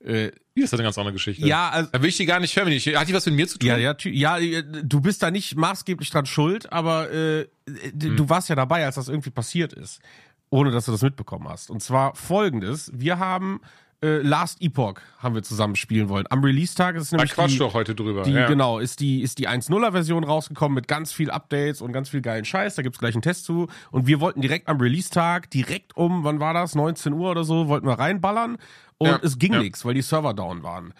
Äh, Hier ist das eine ganz andere Geschichte. ja, also, Da will ich die gar nicht hören. Hat die was mit mir zu tun? Ja, ja, ja, äh, du bist da nicht maßgeblich dran schuld, aber äh, d- Hm. du warst ja dabei, als das irgendwie passiert ist, ohne dass du das mitbekommen hast. Und zwar folgendes: Wir haben äh, Last Epoch haben wir zusammen spielen wollen. Am Release-Tag ist Da nämlich quatsch die, doch heute drüber. die ja. genau ist die ist die 1.0er-Version rausgekommen mit ganz viel Updates und ganz viel geilen Scheiß. Da gibt's gleich einen Test zu. Und wir wollten direkt am Release-Tag direkt um, wann war das? 19 Uhr oder so, wollten wir reinballern. Und Ja, es ging ja. nix, weil die Server down waren.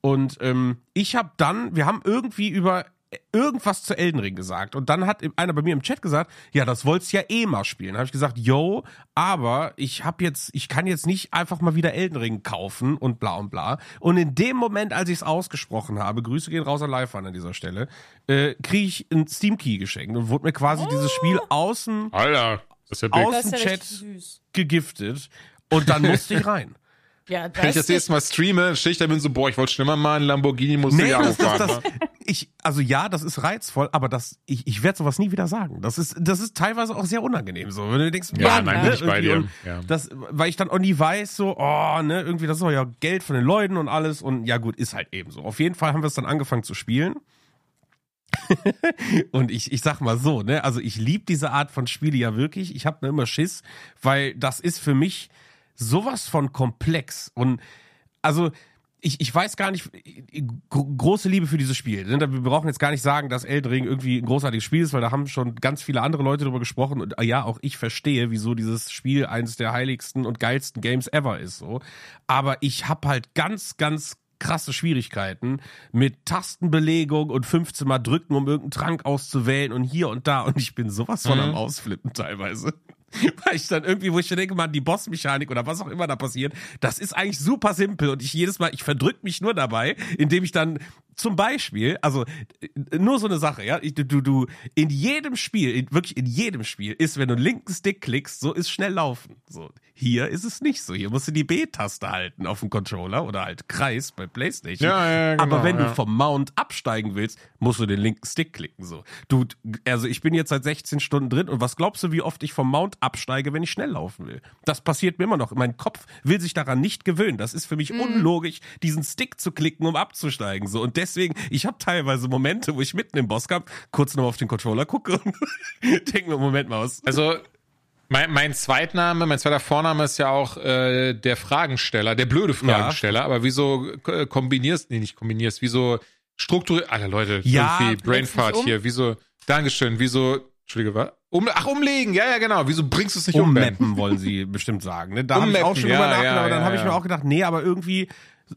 Und ähm, ich habe dann, wir haben irgendwie über irgendwas zu Elden Ring gesagt. Und dann hat einer bei mir im Chat gesagt, ja, das wollt's ja eh mal spielen. Habe ich gesagt, yo, aber ich habe jetzt, ich kann jetzt nicht einfach mal wieder Elden Ring kaufen und bla und bla. Und in dem Moment, als ich es ausgesprochen habe, Grüße gehen raus an Live an dieser Stelle, äh, kriege ich einen Steam Key geschenkt und wurde mir quasi dieses Spiel außen Alter, das ist ja. Aus- ja Chat. gegiftet und dann musste ich rein. Ja, Wenn ich das nächste Mal streame, stehe ich da bin so, boah, ich wollte schon immer mal einen Lamborghini Nee, Murcielago das, das, fahren. das, ne? ich, also ja, das ist reizvoll, aber das, ich, ich werde sowas nie wieder sagen. Das ist, das ist teilweise auch sehr unangenehm, so, wenn du denkst, Ja, Mann, nein, ne, bin ich bei dir. Ja. Das, weil ich dann auch nie weiß, so, oh, ne, irgendwie, das ist auch ja Geld von den Leuten und alles und ja gut, ist halt eben so. Auf jeden Fall haben wir es dann angefangen zu spielen. (laughs) und ich, ich sag mal so, ne, also ich liebe diese Art von Spiele ja wirklich. Ich habe ne immer Schiss, weil das ist für mich sowas von komplex und also ich, ich weiß gar nicht, gro große Liebe für dieses Spiel. ne? Wir brauchen jetzt gar nicht sagen, dass Elden Ring irgendwie ein großartiges Spiel ist, weil da haben schon ganz viele andere Leute drüber gesprochen. Und äh, ja, auch ich verstehe, wieso dieses Spiel eines der heiligsten und geilsten Games ever ist. So, aber ich habe halt ganz, ganz krasse Schwierigkeiten mit Tastenbelegung und 15 Mal drücken, um irgendeinen Trank auszuwählen und hier und da. Und ich bin sowas von am Ausflippen teilweise. (laughs) Weil ich dann irgendwie, wo ich denke, man, die Bossmechanik oder was auch immer da passiert, das ist eigentlich super simpel und ich jedes Mal, ich verdrück mich nur dabei, indem ich dann zum Beispiel, also äh, nur so eine Sache, ja, du, du, du, in jedem Spiel, in, wirklich in jedem Spiel ist, wenn du linken Stick klickst, so ist schnell laufen. So, hier ist es nicht so. Hier musst du die B-Taste halten auf dem Controller oder halt Kreis bei Playstation. Ja, ja, genau, Aber wenn ja. du vom Mount absteigen willst, musst du den linken Stick klicken. So, du, also ich bin jetzt seit 16 Stunden drin und was glaubst du, wie oft ich vom Mount absteige, wenn ich schnell laufen will? Das passiert mir immer noch. Mein Kopf will sich daran nicht gewöhnen. Das ist für mich unlogisch, diesen Stick zu klicken, um abzusteigen. So und deswegen, ich habe teilweise Momente, wo ich mitten im Bosskampf kurz noch auf den Controller gucke und (laughs) denke mir, Moment mal was. Also, mein, mein Zweitname, mein zweiter Vorname ist ja auch äh, der Fragensteller, der blöde Fragensteller. Aber wieso äh, kombinierst, nee, nicht kombinierst, wieso strukturiert, alle Leute, Ja, irgendwie Brainfart um? hier, wieso, Dankeschön, wieso, Entschuldige, was? Um, ach, umlegen, ja, ja, genau, wieso bringst du es nicht um? Ummappen wollen sie (laughs) bestimmt sagen. Ne? Da habe ich auch Ummappen, schon ja, drüber nachgedacht, ja, aber dann ja, habe ich mir auch gedacht, nee, aber irgendwie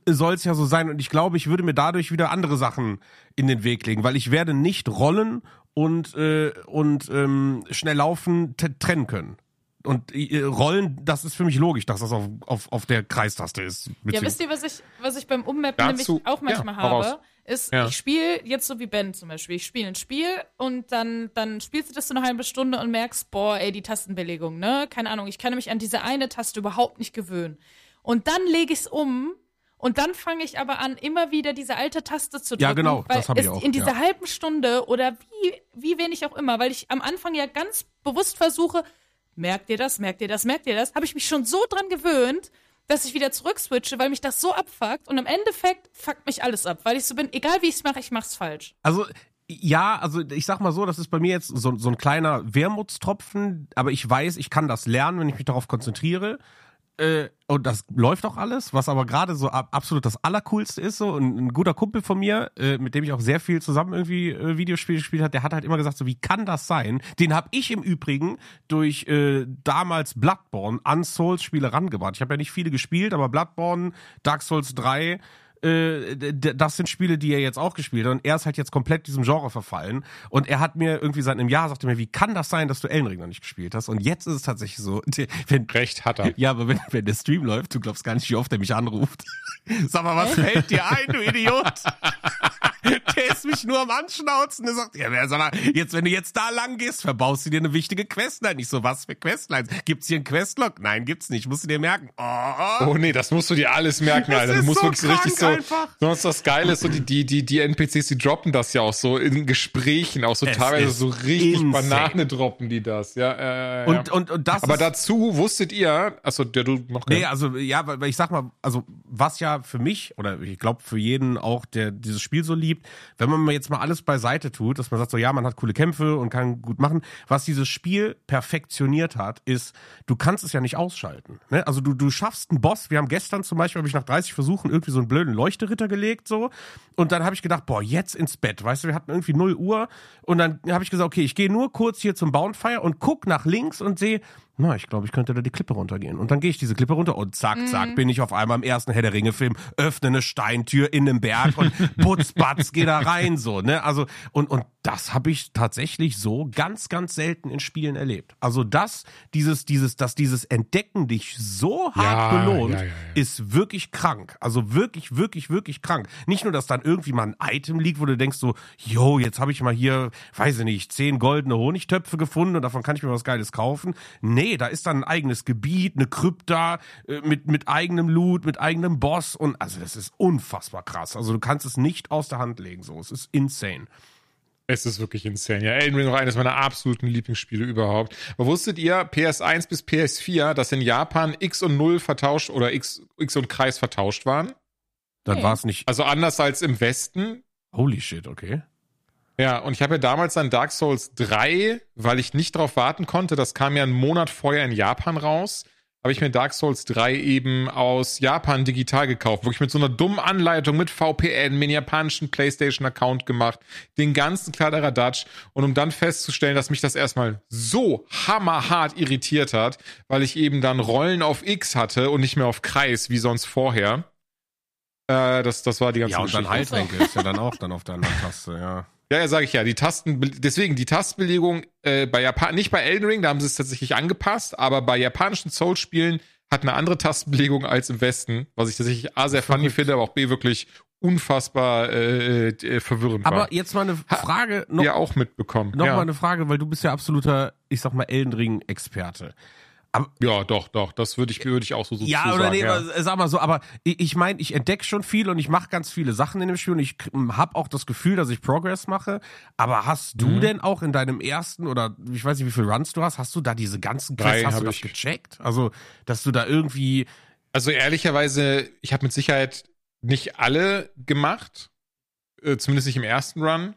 soll es ja so sein und ich glaube, ich würde mir dadurch wieder andere Sachen in den Weg legen, weil ich werde nicht rollen und äh, und ähm, schnell laufen trennen können. Und äh, rollen, das ist für mich logisch, dass das auf, auf, auf der Kreistaste ist. Ja, wisst ihr, was ich, was ich beim Ummappen Dazu- nämlich auch manchmal habe? Ist, Ja. ich spiele jetzt so wie Ben zum Beispiel. Ich spiele ein Spiel und dann, dann spielst du das so eine halbe Stunde und merkst, boah, ey, die Tastenbelegung, ne? Keine Ahnung, ich kann mich an diese eine Taste überhaupt nicht gewöhnen. Und dann lege ich es um und dann fange ich aber an, immer wieder diese alte Taste zu drücken. Ja, genau, weil das hab ich auch, In dieser ja. halben Stunde oder wie, wie wenig auch immer, weil ich am Anfang ja ganz bewusst versuche, merkt ihr das, merkt ihr das, merkt ihr das, habe ich mich schon so dran gewöhnt, dass ich wieder zurückswitche, weil mich das so abfuckt und im Endeffekt fuckt mich alles ab, weil ich so bin, egal wie ich es mache, ich mach's falsch. Also ja, also ich sag mal so, das ist bei mir jetzt so, so ein kleiner Wermutstropfen, aber ich weiß, ich kann das lernen, wenn ich mich darauf konzentriere. Äh, und das läuft auch alles, was aber gerade so ab, absolut das Allercoolste ist, so ein, ein guter Kumpel von mir, äh, mit dem ich auch sehr viel zusammen irgendwie äh, Videospiele gespielt hat, der hat halt immer gesagt, so wie kann das sein? Den habe ich im Übrigen durch äh, damals Bloodborne an Souls-Spiele rangebracht. Ich habe ja nicht viele gespielt, aber Bloodborne, Dark Souls 3, äh, das sind Spiele, die er jetzt auch gespielt hat. Und er ist halt jetzt komplett diesem Genre verfallen. Und er hat mir irgendwie seit einem Jahr sagte mir, wie kann das sein, dass du Elden Ring noch nicht gespielt hast? Und jetzt ist es tatsächlich so. (laughs) Wenn, Recht hat er. Ja, aber wenn, wenn der Stream läuft, du glaubst gar nicht, wie oft er mich anruft. (laughs) Sag mal, was fällt dir ein, du Idiot? (laughs) der ist mich nur am Anschnauzen. Der sagt, ja, wer mal, jetzt, wenn du jetzt da lang gehst, verbaust du dir eine wichtige Questline. Ich so, was für Questlines? Gibt's hier einen Questlog? Nein, gibt's nicht. Musst du dir merken. Oh, oh nee, das musst du dir alles merken, Das Alter. ist Du musst so wirklich so richtig so. einfach. Sonst das Geile ist so, die, die, die, die NPCs, die droppen das ja auch so in Gesprächen, auch so Es teilweise so richtig insane. Banane droppen die das. Ja, äh, ja. und, und, und das Aber dazu wusstet ihr, achso, der du noch Nee, also ja, weil weil ich sag mal, also was ja für mich oder ich glaube für jeden auch, der dieses Spiel so liebt, wenn man jetzt mal alles beiseite tut, dass man sagt so, ja, man hat coole Kämpfe und kann gut machen, was dieses Spiel perfektioniert hat, ist, du kannst es ja nicht ausschalten. Ne? Also du, du schaffst einen Boss, wir haben gestern zum Beispiel, habe ich nach 30 Versuchen irgendwie so einen blöden Leuchteritter gelegt so und dann habe ich gedacht, boah, jetzt ins Bett, weißt du, wir hatten irgendwie 0 Uhr und dann habe ich gesagt, okay, ich gehe nur kurz hier zum Boundfire und guck nach links und sehe, na, ich glaube, ich könnte da die Klippe runtergehen. Und dann gehe ich diese Klippe runter und zack, zack, bin ich auf einmal im ersten Herr der Ringe-Film, öffne eine Steintür in einem Berg und (laughs) putzbatz, geh da rein, so, ne? Also, und, und das habe ich tatsächlich so ganz, ganz selten in Spielen erlebt. Also das, dieses, dieses, dass dieses Entdecken dich so hart Ja, belohnt, ja, ja, ja. ist wirklich krank. Also wirklich, wirklich, wirklich krank. Nicht nur, dass dann irgendwie mal ein Item liegt, wo du denkst so, yo, jetzt habe ich mal hier, weiß ich nicht, zehn goldene Honigtöpfe gefunden und davon kann ich mir was Geiles kaufen. Nee, da ist dann ein eigenes Gebiet, eine Krypta äh, mit, mit eigenem Loot, mit eigenem Boss und also das ist unfassbar krass. Also du kannst es nicht aus der Hand legen, so. Es ist insane. Es ist wirklich insane. Ja, Elden Ring noch eines meiner absoluten Lieblingsspiele überhaupt. Aber wusstet ihr, PS1 bis PS4, dass in Japan X und 0 vertauscht oder X, X und Kreis vertauscht waren? Dann Nee. war es nicht. Also anders als im Westen. Holy shit, okay. Ja, und ich habe ja damals dann Dark Souls 3, weil ich nicht drauf warten konnte, das kam ja einen Monat vorher in Japan raus, habe ich mir Dark Souls 3 eben aus Japan digital gekauft. Wirklich mit so einer dummen Anleitung, mit VPN, mit japanischen PlayStation-Account gemacht, den ganzen Kladderadatsch. Und um dann festzustellen, dass mich das erstmal so hammerhart irritiert hat, weil ich eben dann Rollen auf X hatte und nicht mehr auf Kreis, wie sonst vorher. Äh, das, das war die ganze Ja, und dann Geschichte. Heiltränke ist ja dann auch dann auf der anderen Taste, ja. Ja, ja, sage ich ja. Die Tasten, deswegen die Tastenbelegung äh, bei Japan, nicht bei Elden Ring, da haben sie es tatsächlich angepasst, aber bei japanischen Souls-Spielen hat eine andere Tastenbelegung als im Westen, was ich tatsächlich A sehr funny finde, aber auch B wirklich unfassbar äh, äh, verwirrend war. Aber jetzt mal eine Frage noch, ja auch mitbekommen. noch ja. mal eine Frage, weil du bist ja absoluter, ich sag mal, Elden Ring-Experte. Ja, doch, doch, das würde ich, würde ich auch so, so Ja, oder sagen. nee, ja. aber, sag mal so, aber ich, ich meine, ich entdecke schon viel und ich mache ganz viele Sachen in dem Spiel und ich habe auch das Gefühl, dass ich Progress mache. Aber hast du Mhm. denn auch in deinem ersten oder ich weiß nicht, wie viele Runs du hast, hast du da diese ganzen Quests, hast du das ich. gecheckt? Also, dass du da irgendwie, Also ehrlicherweise, ich habe mit Sicherheit nicht alle gemacht, äh, zumindest nicht im ersten Run.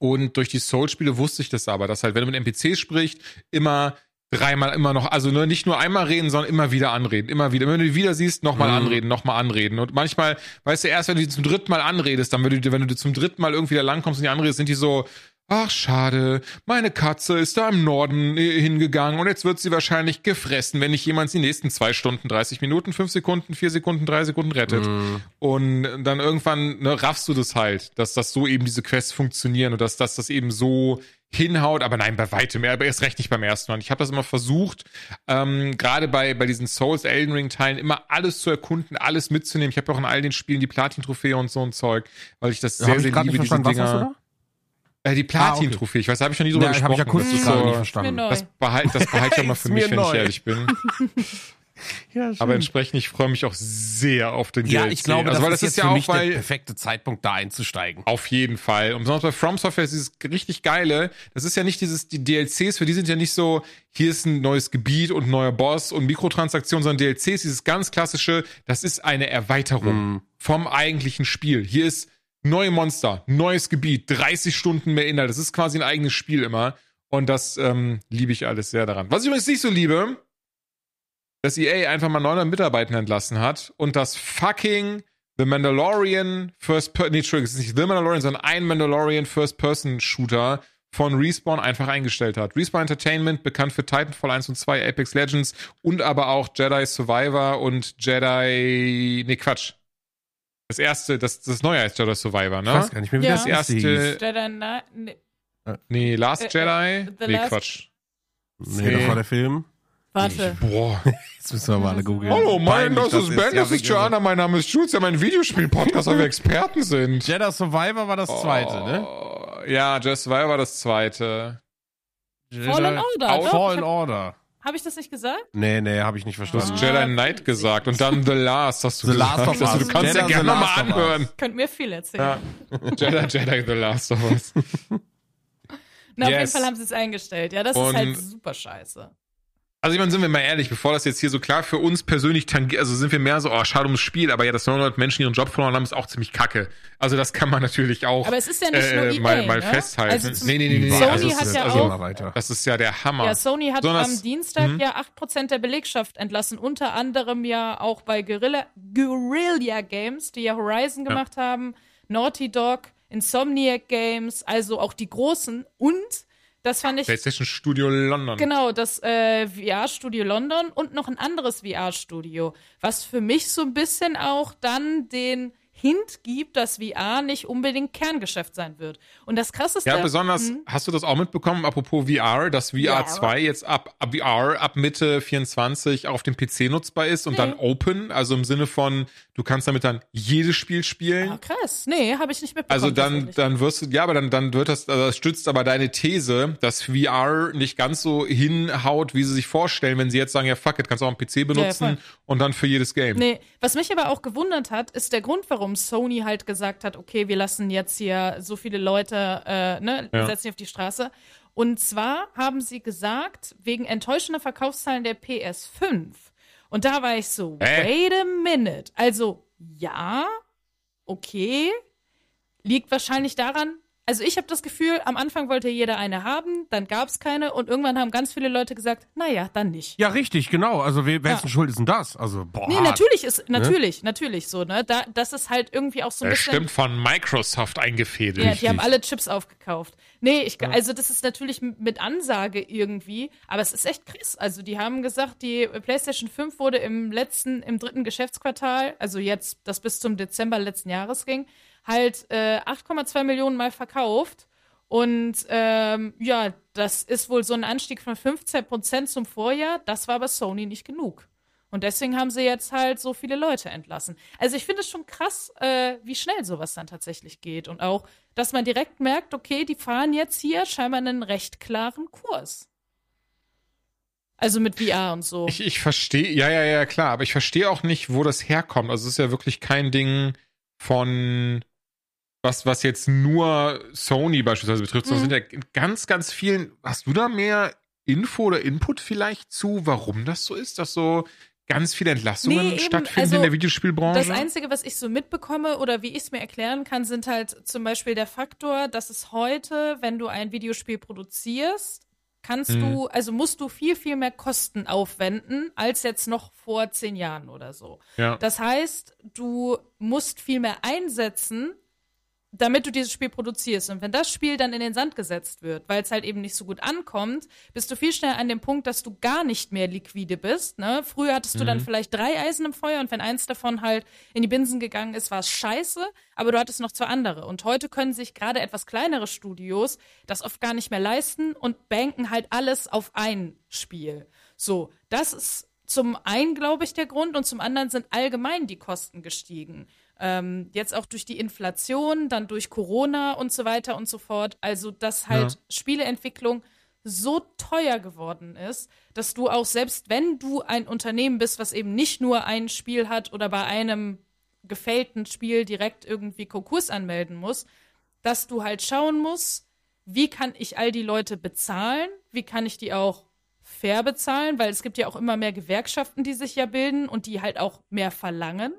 Und durch die Soul-Spiele wusste ich das aber, dass halt, wenn du mit NPCs sprichst, immer dreimal immer noch, also nur, nicht nur einmal reden, sondern immer wieder anreden, immer wieder. Wenn du die wieder siehst, nochmal Mhm. anreden, nochmal anreden. Und manchmal, weißt du, erst wenn du die zum dritten Mal anredest, dann, wenn du, wenn du zum dritten Mal irgendwie da langkommst und die anredest, sind die so, ach schade, meine Katze ist da im Norden äh, hingegangen und jetzt wird sie wahrscheinlich gefressen, wenn nicht jemand sie die nächsten zwei Stunden, 30 Minuten, 5 Sekunden, 4 Sekunden, 3 Sekunden rettet. Und dann irgendwann ne, raffst du das halt, dass das so eben diese Quests funktionieren und dass, dass das eben so hinhaut, aber nein, bei weitem mehr, aber erst recht nicht beim ersten Mal. Ich habe das immer versucht, ähm, gerade bei, bei diesen Souls Elden Ring Teilen immer alles zu erkunden, alles mitzunehmen. Ich habe auch in all den Spielen die Platin-Trophäe und so ein Zeug, weil ich das sehr, hab ich sehr grad liebe, nicht diese Dinger. Äh, die Platin-Trophäe, ich weiß, da habe ich noch nie drüber Ja, habe gesprochen. ich ja kurz (laughs) Das so, das behalte das behalt ich auch mal (laughs) für mich, wenn neu. ich ehrlich bin. (laughs) (laughs) Ja, Aber entsprechend, ich freue mich auch sehr auf den ja, DLC. ich glaube, also, das weil ist das jetzt ist ja für auch, mich der perfekte Zeitpunkt, da einzusteigen. auf jeden Fall. Und besonders bei From Software ist dieses richtig geile. Das ist ja nicht dieses, die DLCs, für die sind ja nicht so, hier ist ein neues Gebiet und ein neuer Boss und Mikrotransaktionen, sondern DLCs, dieses ganz klassische, das ist eine Erweiterung vom eigentlichen Spiel. Hier ist neue Monster, neues Gebiet, 30 Stunden mehr Inhalt. Das ist quasi ein eigenes Spiel immer. Und das ähm, liebe ich alles sehr daran. Was ich übrigens nicht so liebe, dass EA einfach mal 900 Mitarbeiter entlassen hat und das fucking The Mandalorian First Person, nee, Entschuldigung, es ist nicht The Mandalorian, sondern ein Mandalorian First Person Shooter von Respawn einfach eingestellt hat. Respawn Entertainment, bekannt für Titanfall 1 und 2, Apex Legends und aber auch Jedi Survivor und Jedi, nee, Quatsch. Das erste, das, das neue heißt Jedi Survivor, ne? Ich weiß gar nicht mehr, wie Ja. das Das erste hieß. Jedi nee, Nee, Last Äh, Jedi? äh, The nee, Last- Quatsch. Nee, das war der Film. Warte. Boah. Jetzt müssen wir mal alle googeln. Hallo, mein, das ist Ben, das ist Joanna, mein Name ist Jules, ja, mein Videospiel-Podcast, weil wir (laughs) Experten sind. Jedi Survivor war das zweite, ne? Oh, Ja, Just Survivor war das zweite. Fallen Order, Out-. Fallen Order. Habe ich das nicht gesagt? Nee, nee, habe ich nicht Du verstanden. hast Ah, Jedi Knight gesagt und dann The Last hast du The gesagt. Last of also, Us. du kannst Jedi ja gerne mal Last of Us. anhören. Könnt mir viel erzählen. Ja. Jedi, Jedi The Last of Us. Na, auf Yes. jeden Fall haben sie es eingestellt. Ja, das Und- ist halt super scheiße. Also ich meine, sind wir mal ehrlich, bevor das jetzt hier so klar für uns persönlich tangiert, also sind wir mehr so, oh, schade ums Spiel, aber ja, dass 900 Menschen ihren Job verloren haben, ist auch ziemlich kacke. Also das kann man natürlich auch Aber es ist ja nicht äh, nur EA, mal, mal ne? festhalten. Also nee, nee, nee, nee. Sony also, hat ja also, auch-. Das ist ja der Hammer. Ja, Sony hat Sondern am Dienstag Mhm. ja 8% der Belegschaft entlassen, unter anderem ja auch bei Guerilla, Guerilla Games, die ja Horizon gemacht haben, Naughty Dog, Insomniac Games, also auch die großen und das fand ich PlayStation Studio London. Genau, das äh, VR-Studio London und noch ein anderes VR-Studio, was für mich so ein bisschen auch dann den Hint gibt, dass VR nicht unbedingt Kerngeschäft sein wird. Und das Krasseste... Ja, besonders, Hm? hast du das auch mitbekommen, apropos VR, dass VR Ja. 2 jetzt ab, ab VR ab Mitte 24 auf dem PC nutzbar ist und Nee. dann open, also im Sinne von, du kannst damit dann jedes Spiel spielen. Ah, krass. Nee, habe ich nicht mitbekommen. Also dann, dann wirst du, ja, aber dann, dann wird das, also das stützt aber deine These, dass VR nicht ganz so hinhaut, wie sie sich vorstellen, wenn sie jetzt sagen, ja, fuck it, kannst du auch einen PC benutzen voll. und dann für jedes Game. Nee, was mich aber auch gewundert hat, ist der Grund, warum Sony halt gesagt hat, okay, wir lassen jetzt hier so viele Leute, äh, ne, Ja. setzen die auf die Straße. Und zwar haben sie gesagt, wegen enttäuschender Verkaufszahlen der PS5. Und da war ich so, Hä? wait a minute. Also, ja, okay, liegt wahrscheinlich daran, also ich habe das Gefühl, am Anfang wollte jeder eine haben, dann gab es keine und irgendwann haben ganz viele Leute gesagt, naja, dann nicht. Ja, richtig, genau. Also we- wessen Ja. Schuld ist denn das? Also, boah. Nee, natürlich ist, natürlich, natürlich so, ne? Da, das ist halt irgendwie auch so ein Das bisschen. stimmt von Microsoft eingefädelt. Ja, die haben alle Chips aufgekauft. Nee, ich, also das ist natürlich mit Ansage irgendwie, aber es ist echt krass. Also die haben gesagt, die PlayStation 5 wurde im letzten, im dritten Geschäftsquartal, also jetzt, das bis zum Dezember letzten Jahres ging, halt äh, 8,2 Millionen Mal verkauft. Und ähm, ja, das ist wohl so ein Anstieg von 15 Prozent zum Vorjahr. Das war aber Sony nicht genug. Und deswegen haben sie jetzt halt so viele Leute entlassen. Also ich finde es schon krass, äh, wie schnell sowas dann tatsächlich geht. Und auch, dass man direkt merkt, okay, die fahren jetzt hier scheinbar einen recht klaren Kurs. Also mit VR und so. Ich, ich verstehe, ja, ja, ja, klar, aber ich verstehe auch nicht, wo das herkommt. Also es ist ja wirklich kein Ding von was, was jetzt nur Sony beispielsweise betrifft, sondern Mhm. sind ja ganz, ganz vielen. Hast du da mehr Info oder Input vielleicht zu, warum das so ist, dass so ganz viele Entlassungen Nee, stattfinden also in der Videospielbranche? Das Einzige, was ich so mitbekomme oder wie ich es mir erklären kann, sind halt zum Beispiel der Faktor, dass es heute, wenn du ein Videospiel produzierst, kannst Mhm. du, also musst du viel, viel mehr Kosten aufwenden, als jetzt noch vor zehn Jahren oder so. ja. Das heißt, du musst viel mehr einsetzen, damit du dieses Spiel produzierst. Und wenn das Spiel dann in den Sand gesetzt wird, weil es halt eben nicht so gut ankommt, bist du viel schneller an dem Punkt, dass du gar nicht mehr liquide bist. Ne? Früher hattest du dann vielleicht drei Eisen im Feuer und wenn eins davon halt in die Binsen gegangen ist, war es scheiße, aber du hattest noch zwei andere. Und heute können sich gerade etwas kleinere Studios das oft gar nicht mehr leisten und banken halt alles auf ein Spiel. So, das ist zum einen, glaube ich, der Grund und zum anderen sind allgemein die Kosten gestiegen. Ähm, jetzt auch durch die Inflation, dann durch Corona und so weiter und so fort. Also, dass halt Ja. Spieleentwicklung so teuer geworden ist, dass du auch selbst wenn du ein Unternehmen bist, was eben nicht nur ein Spiel hat oder bei einem gefällten Spiel direkt irgendwie Konkurs anmelden muss, dass du halt schauen musst, wie kann ich all die Leute bezahlen, wie kann ich die auch fair bezahlen, weil es gibt ja auch immer mehr Gewerkschaften, die sich ja bilden und die halt auch mehr verlangen.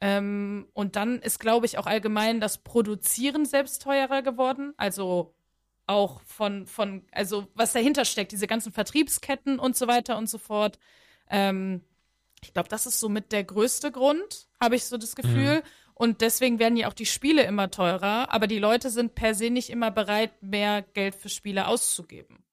Ähm, und dann ist, glaube ich, auch allgemein das Produzieren selbst teurer geworden. Also auch von, von, also was dahinter steckt, diese ganzen Vertriebsketten und so weiter und so fort. Ähm, ich glaube, das ist so mit der größte Grund, habe ich so das Gefühl. Und deswegen werden ja auch die Spiele immer teurer, aber die Leute sind per se nicht immer bereit, mehr Geld für Spiele auszugeben.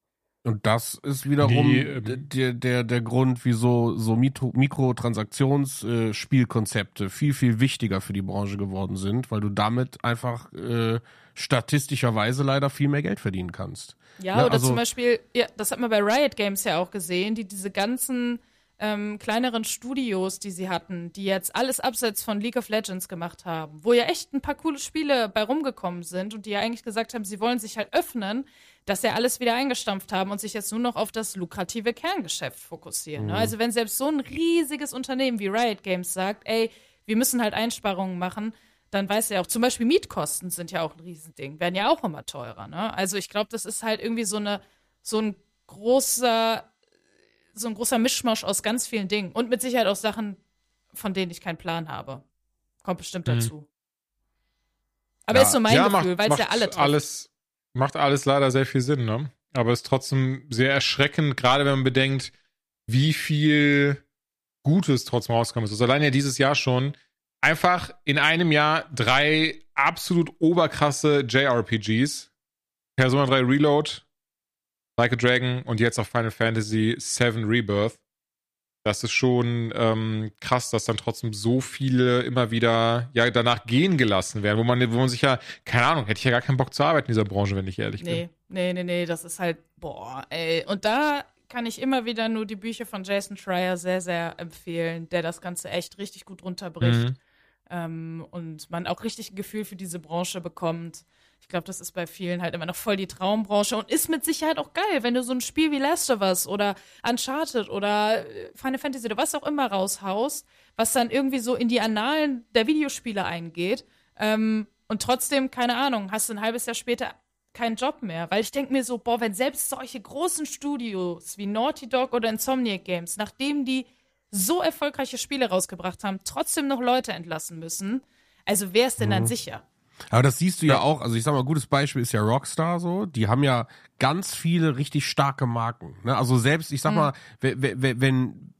Und das ist wiederum Nee, ähm, der, der, der Grund, wieso so Mikrotransaktionsspielkonzepte viel, viel wichtiger für die Branche geworden sind, weil du damit einfach äh, statistischerweise leider viel mehr Geld verdienen kannst. Ja, Ne, oder also- zum Beispiel, ja, das hat man bei Riot Games ja auch gesehen, die diese ganzen ähm, kleineren Studios, die sie hatten, die jetzt alles abseits von League of Legends gemacht haben, wo ja echt ein paar coole Spiele bei rumgekommen sind und die ja eigentlich gesagt haben, sie wollen sich halt öffnen, dass ja alles wieder eingestampft haben und sich jetzt nur noch auf das lukrative Kerngeschäft fokussieren. Ne? Also wenn selbst so ein riesiges Unternehmen wie Riot Games sagt, ey, wir müssen halt Einsparungen machen, dann weiß er auch, zum Beispiel Mietkosten sind ja auch ein Riesending, werden ja auch immer teurer. Ne? Also ich glaube, das ist halt irgendwie so eine, so ein großer, so ein großer Mischmasch aus ganz vielen Dingen und mit Sicherheit auch Sachen, von denen ich keinen Plan habe. Kommt bestimmt dazu. Aber Ja. ist so mein ja, Gefühl, weil es ja alle trifft. alles macht alles leider sehr viel Sinn, ne? Aber ist trotzdem sehr erschreckend, gerade wenn man bedenkt, wie viel Gutes trotzdem rausgekommen ist. Also allein ja dieses Jahr schon einfach in einem Jahr drei absolut oberkrasse JRPGs. Persona 3 Reload, Like a Dragon und jetzt auch Final Fantasy VII Rebirth. Das ist schon ähm, krass, dass dann trotzdem so viele immer wieder ja danach gehen gelassen werden, wo man, wo man sich ja, keine Ahnung, hätte ich ja gar keinen Bock zu arbeiten in dieser Branche, wenn ich ehrlich bin. Nee, nee, nee, nee, das ist halt, boah, ey. Und da kann ich immer wieder nur die Bücher von Jason Schreier sehr, sehr empfehlen, der das Ganze echt richtig gut runterbricht. Mhm. Ähm, und man auch richtig ein Gefühl für diese Branche bekommt. Ich glaube, das ist bei vielen halt immer noch voll die Traumbranche und ist mit Sicherheit auch geil, wenn du so ein Spiel wie Last of Us oder Uncharted oder äh, Final Fantasy oder was auch immer raushaust, was dann irgendwie so in die Annalen der Videospiele eingeht. Ähm, und trotzdem, keine Ahnung, hast du ein halbes Jahr später keinen Job mehr. Weil ich denke mir so, boah, wenn selbst solche großen Studios wie Naughty Dog oder Insomniac Games, nachdem die so erfolgreiche Spiele rausgebracht haben, trotzdem noch Leute entlassen müssen, also wer ist denn dann sicher? Aber das siehst du ja auch, also ich sag mal, gutes Beispiel ist ja Rockstar so, die haben ja ganz viele richtig starke Marken. Ne? Also selbst, ich sag mal, wenn, wenn, wenn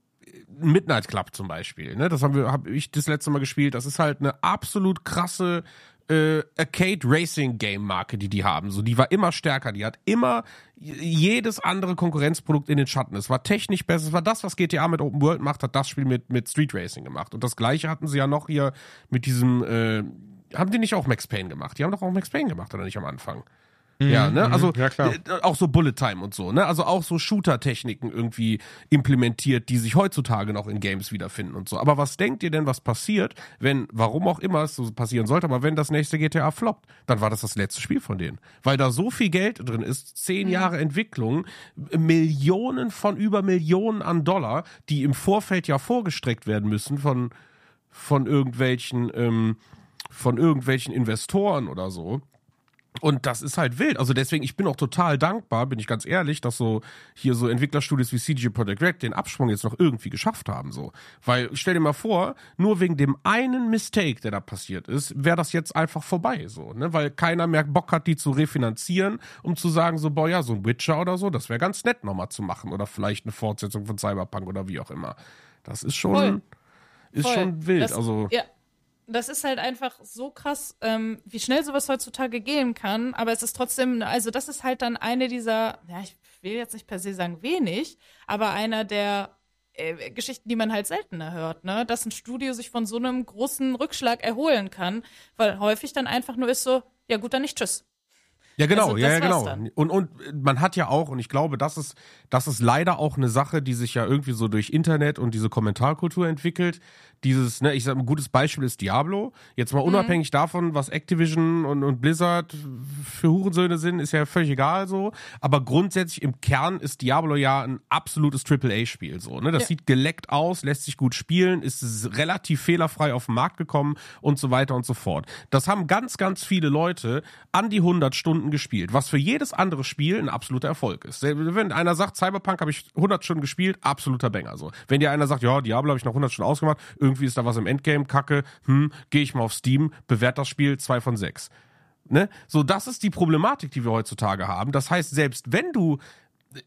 Midnight Club zum Beispiel, ne, das haben wir, habe ich das letzte Mal gespielt, das ist halt eine absolut krasse äh, Arcade Racing Game Marke, die die haben. So, die war immer stärker, die hat immer jedes andere Konkurrenzprodukt in den Schatten. Es war technisch besser, es war das, was GTA mit Open World macht, hat das Spiel mit mit Street Racing gemacht. Und das gleiche hatten sie ja noch hier mit diesem äh, haben die nicht auch Max Payne gemacht? Die haben doch auch Max Payne gemacht, oder nicht am Anfang? Ja, ne? Also ja, klar. äh, auch so Bullet Time und so, ne? Also auch so Shooter-Techniken irgendwie implementiert, die sich heutzutage noch in Games wiederfinden und so. Aber was denkt ihr denn, was passiert, wenn, warum auch immer es so passieren sollte, aber wenn das nächste GTA floppt, dann war das das letzte Spiel von denen. Weil da so viel Geld drin ist, zehn Jahre Entwicklung, Millionen von über Millionen an Dollar, die im Vorfeld ja vorgestreckt werden müssen von, von irgendwelchen, ähm, von irgendwelchen Investoren oder so. Und das ist halt wild. Also deswegen, ich bin auch total dankbar, bin ich ganz ehrlich, dass so hier so Entwicklerstudios wie CG Projekt Red den Absprung jetzt noch irgendwie geschafft haben. So, weil stell dir mal vor, nur wegen dem einen Mistake, der da passiert ist, wäre das jetzt einfach vorbei. So, ne, weil keiner mehr Bock hat, die zu refinanzieren, um zu sagen so, boah, ja, so ein Witcher oder so, das wäre ganz nett nochmal zu machen oder vielleicht eine Fortsetzung von Cyberpunk oder wie auch immer. Das ist schon, Voll. ist Voll. schon wild. Das, also Ja. Das ist halt einfach so krass, ähm, wie schnell sowas heutzutage gehen kann. Aber es ist trotzdem, also das ist halt dann eine dieser, ja, ich will jetzt nicht per se sagen wenig, aber einer der äh, Geschichten, die man halt seltener hört, ne? Dass ein Studio sich von so einem großen Rückschlag erholen kann, weil häufig dann einfach nur ist so, ja gut, dann nicht tschüss. Ja, genau, Also, ja, ja, genau. dann. Und, und man hat ja auch, und ich glaube, das ist, das ist leider auch eine Sache, die sich ja irgendwie so durch Internet und diese Kommentarkultur entwickelt. Dieses, ne, ich sag, ein gutes Beispiel ist Diablo. Jetzt Mhm. mal unabhängig davon, was Activision und, und Blizzard für Hurensöhne sind, ist ja völlig egal so. Aber grundsätzlich im Kern ist Diablo ja ein absolutes AAA-Spiel so. Ne? Das Ja. sieht geleckt aus, lässt sich gut spielen, ist relativ fehlerfrei auf den Markt gekommen und so weiter und so fort. Das haben ganz, ganz viele Leute an die 100 Stunden gespielt, was für jedes andere Spiel ein absoluter Erfolg ist. Wenn einer sagt, Cyberpunk habe ich 100 Stunden gespielt, absoluter Banger. So. Wenn dir einer sagt, ja, Diablo habe ich noch 100 Stunden ausgemacht, irgendwie ist da was im Endgame, kacke, hm, gehe ich mal auf Steam, bewert das Spiel 2 von 6. Ne? So, das ist die Problematik, die wir heutzutage haben. Das heißt, selbst wenn du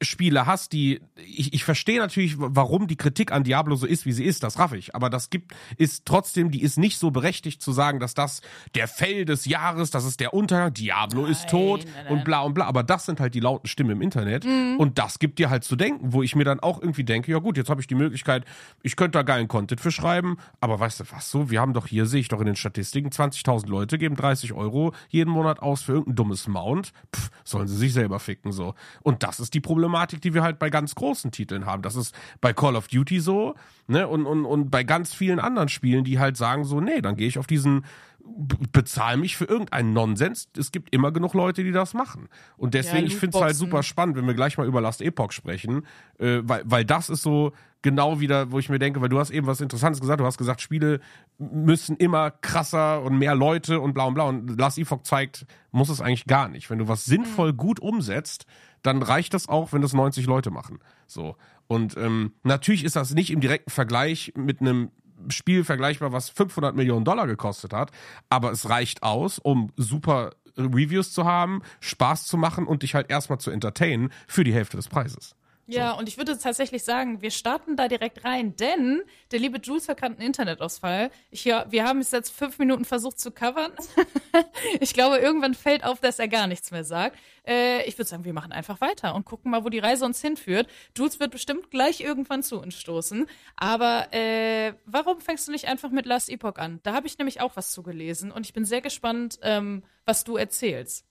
Spiele hast, die ich, ich verstehe natürlich, warum die Kritik an Diablo so ist, wie sie ist, das raff ich, aber das gibt ist trotzdem, die ist nicht so berechtigt zu sagen, dass das der Fell des Jahres, das ist der Untergang, Diablo ist tot nein, nein. und bla und bla, aber das sind halt die lauten Stimmen im Internet Mhm. und das gibt dir halt zu denken, wo ich mir dann auch irgendwie denke, ja gut, jetzt habe ich die Möglichkeit, ich könnte da geilen Content für schreiben, aber weißt du was so, wir haben doch hier, sehe ich doch in den Statistiken, 20.000 Leute geben 30 Euro jeden Monat aus für irgendein dummes Mount, Pff, sollen sie sich selber ficken so. Und das ist die Problematik, die wir halt bei ganz großen Titeln haben. Das ist bei Call of Duty so, ne, und, und, und bei ganz vielen anderen Spielen, die halt sagen so, nee, dann gehe ich auf diesen b- bezahl mich für irgendeinen Nonsens. Es gibt immer genug Leute, die das machen. Und deswegen, Ja, ich finde es halt super spannend, wenn wir gleich mal über Last Epoch sprechen, äh, weil, weil das ist so genau wieder, wo ich mir denke, weil du hast eben was Interessantes gesagt, du hast gesagt, Spiele müssen immer krasser und mehr Leute und bla und bla und Last Epoch zeigt, muss es eigentlich gar nicht. Wenn du was sinnvoll gut umsetzt, dann reicht das auch, wenn das 90 Leute machen. So. Und ähm, natürlich ist das nicht im direkten Vergleich mit einem Spiel vergleichbar, was 500 Millionen Dollar gekostet hat, aber es reicht aus, um super Reviews zu haben, Spaß zu machen und dich halt erstmal zu entertainen für die Hälfte des Preises. Ja, und ich würde tatsächlich sagen, wir starten da direkt rein, denn der liebe Jules gerade einen Internetausfall. Ich, ja, wir haben es jetzt fünf Minuten versucht zu covern. (laughs) ich glaube, irgendwann fällt auf, dass er gar nichts mehr sagt. Äh, ich würde sagen, wir machen einfach weiter und gucken mal, wo die Reise uns hinführt. Jules wird bestimmt gleich irgendwann zu uns stoßen. Aber äh, warum fängst du nicht einfach mit Last Epoch an? Da habe ich nämlich auch was zugelesen und ich bin sehr gespannt, ähm, was du erzählst.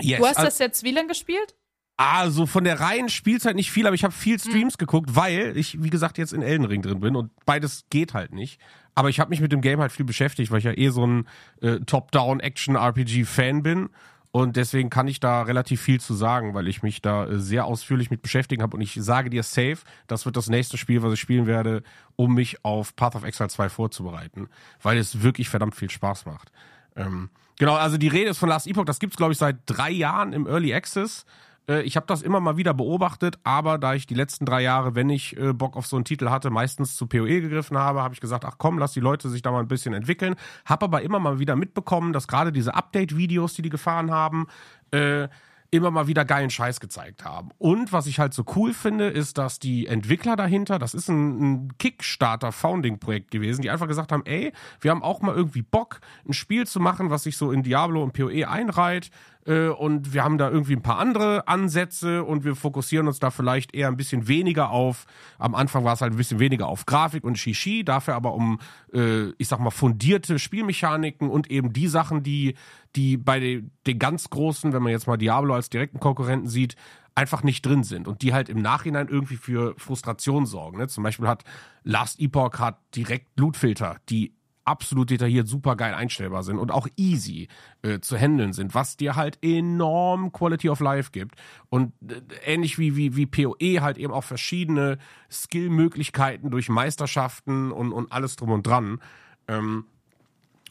Yes, Du hast al- das jetzt wie lange gespielt? Also von der reinen Spielzeit nicht viel, aber ich habe viel Streams geguckt, weil ich, wie gesagt, jetzt in Elden Ring drin bin und beides geht halt nicht. Aber ich habe mich mit dem Game halt viel beschäftigt, weil ich ja eh so ein äh, Top-Down-Action-RPG-Fan bin. Und deswegen kann ich da relativ viel zu sagen, weil ich mich da äh, sehr ausführlich mit beschäftigt habe. Und ich sage dir safe, das wird das nächste Spiel, was ich spielen werde, um mich auf Path of Exile 2 vorzubereiten. Weil es wirklich verdammt viel Spaß macht. Ähm, genau, also die Rede ist von Last Epoch, das gibt's glaube ich seit drei Jahren im Early Access. Äh, ich habe das immer mal wieder beobachtet, aber da ich die letzten drei Jahre, wenn ich äh, Bock auf so einen Titel hatte, meistens zu PoE gegriffen habe, habe ich gesagt, ach komm, lass die Leute sich da mal ein bisschen entwickeln. Hab aber immer mal wieder mitbekommen, dass gerade diese Update-Videos, die die gefahren haben, äh, immer mal wieder geilen Scheiß gezeigt haben. Und was ich halt so cool finde, ist, dass die Entwickler dahinter, das ist ein, ein Kickstarter-Founding-Projekt gewesen, die einfach gesagt haben, ey, wir haben auch mal irgendwie Bock, ein Spiel zu machen, was sich so in Diablo und PoE einreiht. Äh, und wir haben da irgendwie ein paar andere Ansätze und wir fokussieren uns da vielleicht eher ein bisschen weniger auf, am Anfang war es halt ein bisschen weniger auf Grafik und Shishi, dafür aber um, äh, ich sag mal, fundierte Spielmechaniken und eben die Sachen, die, die bei den, den ganz großen, wenn man jetzt mal Diablo als direkten Konkurrenten sieht, einfach nicht drin sind und die halt im Nachhinein irgendwie für Frustration sorgen. Ne? Zum Beispiel hat Last Epoch hat direkt Blutfilter, die absolut detailliert super geil einstellbar sind und auch easy äh, zu handeln sind, was dir halt enorm Quality of Life gibt und äh, ähnlich wie wie wie PoE halt eben auch verschiedene Skill-Möglichkeiten durch Meisterschaften und und alles drum und dran. Ähm,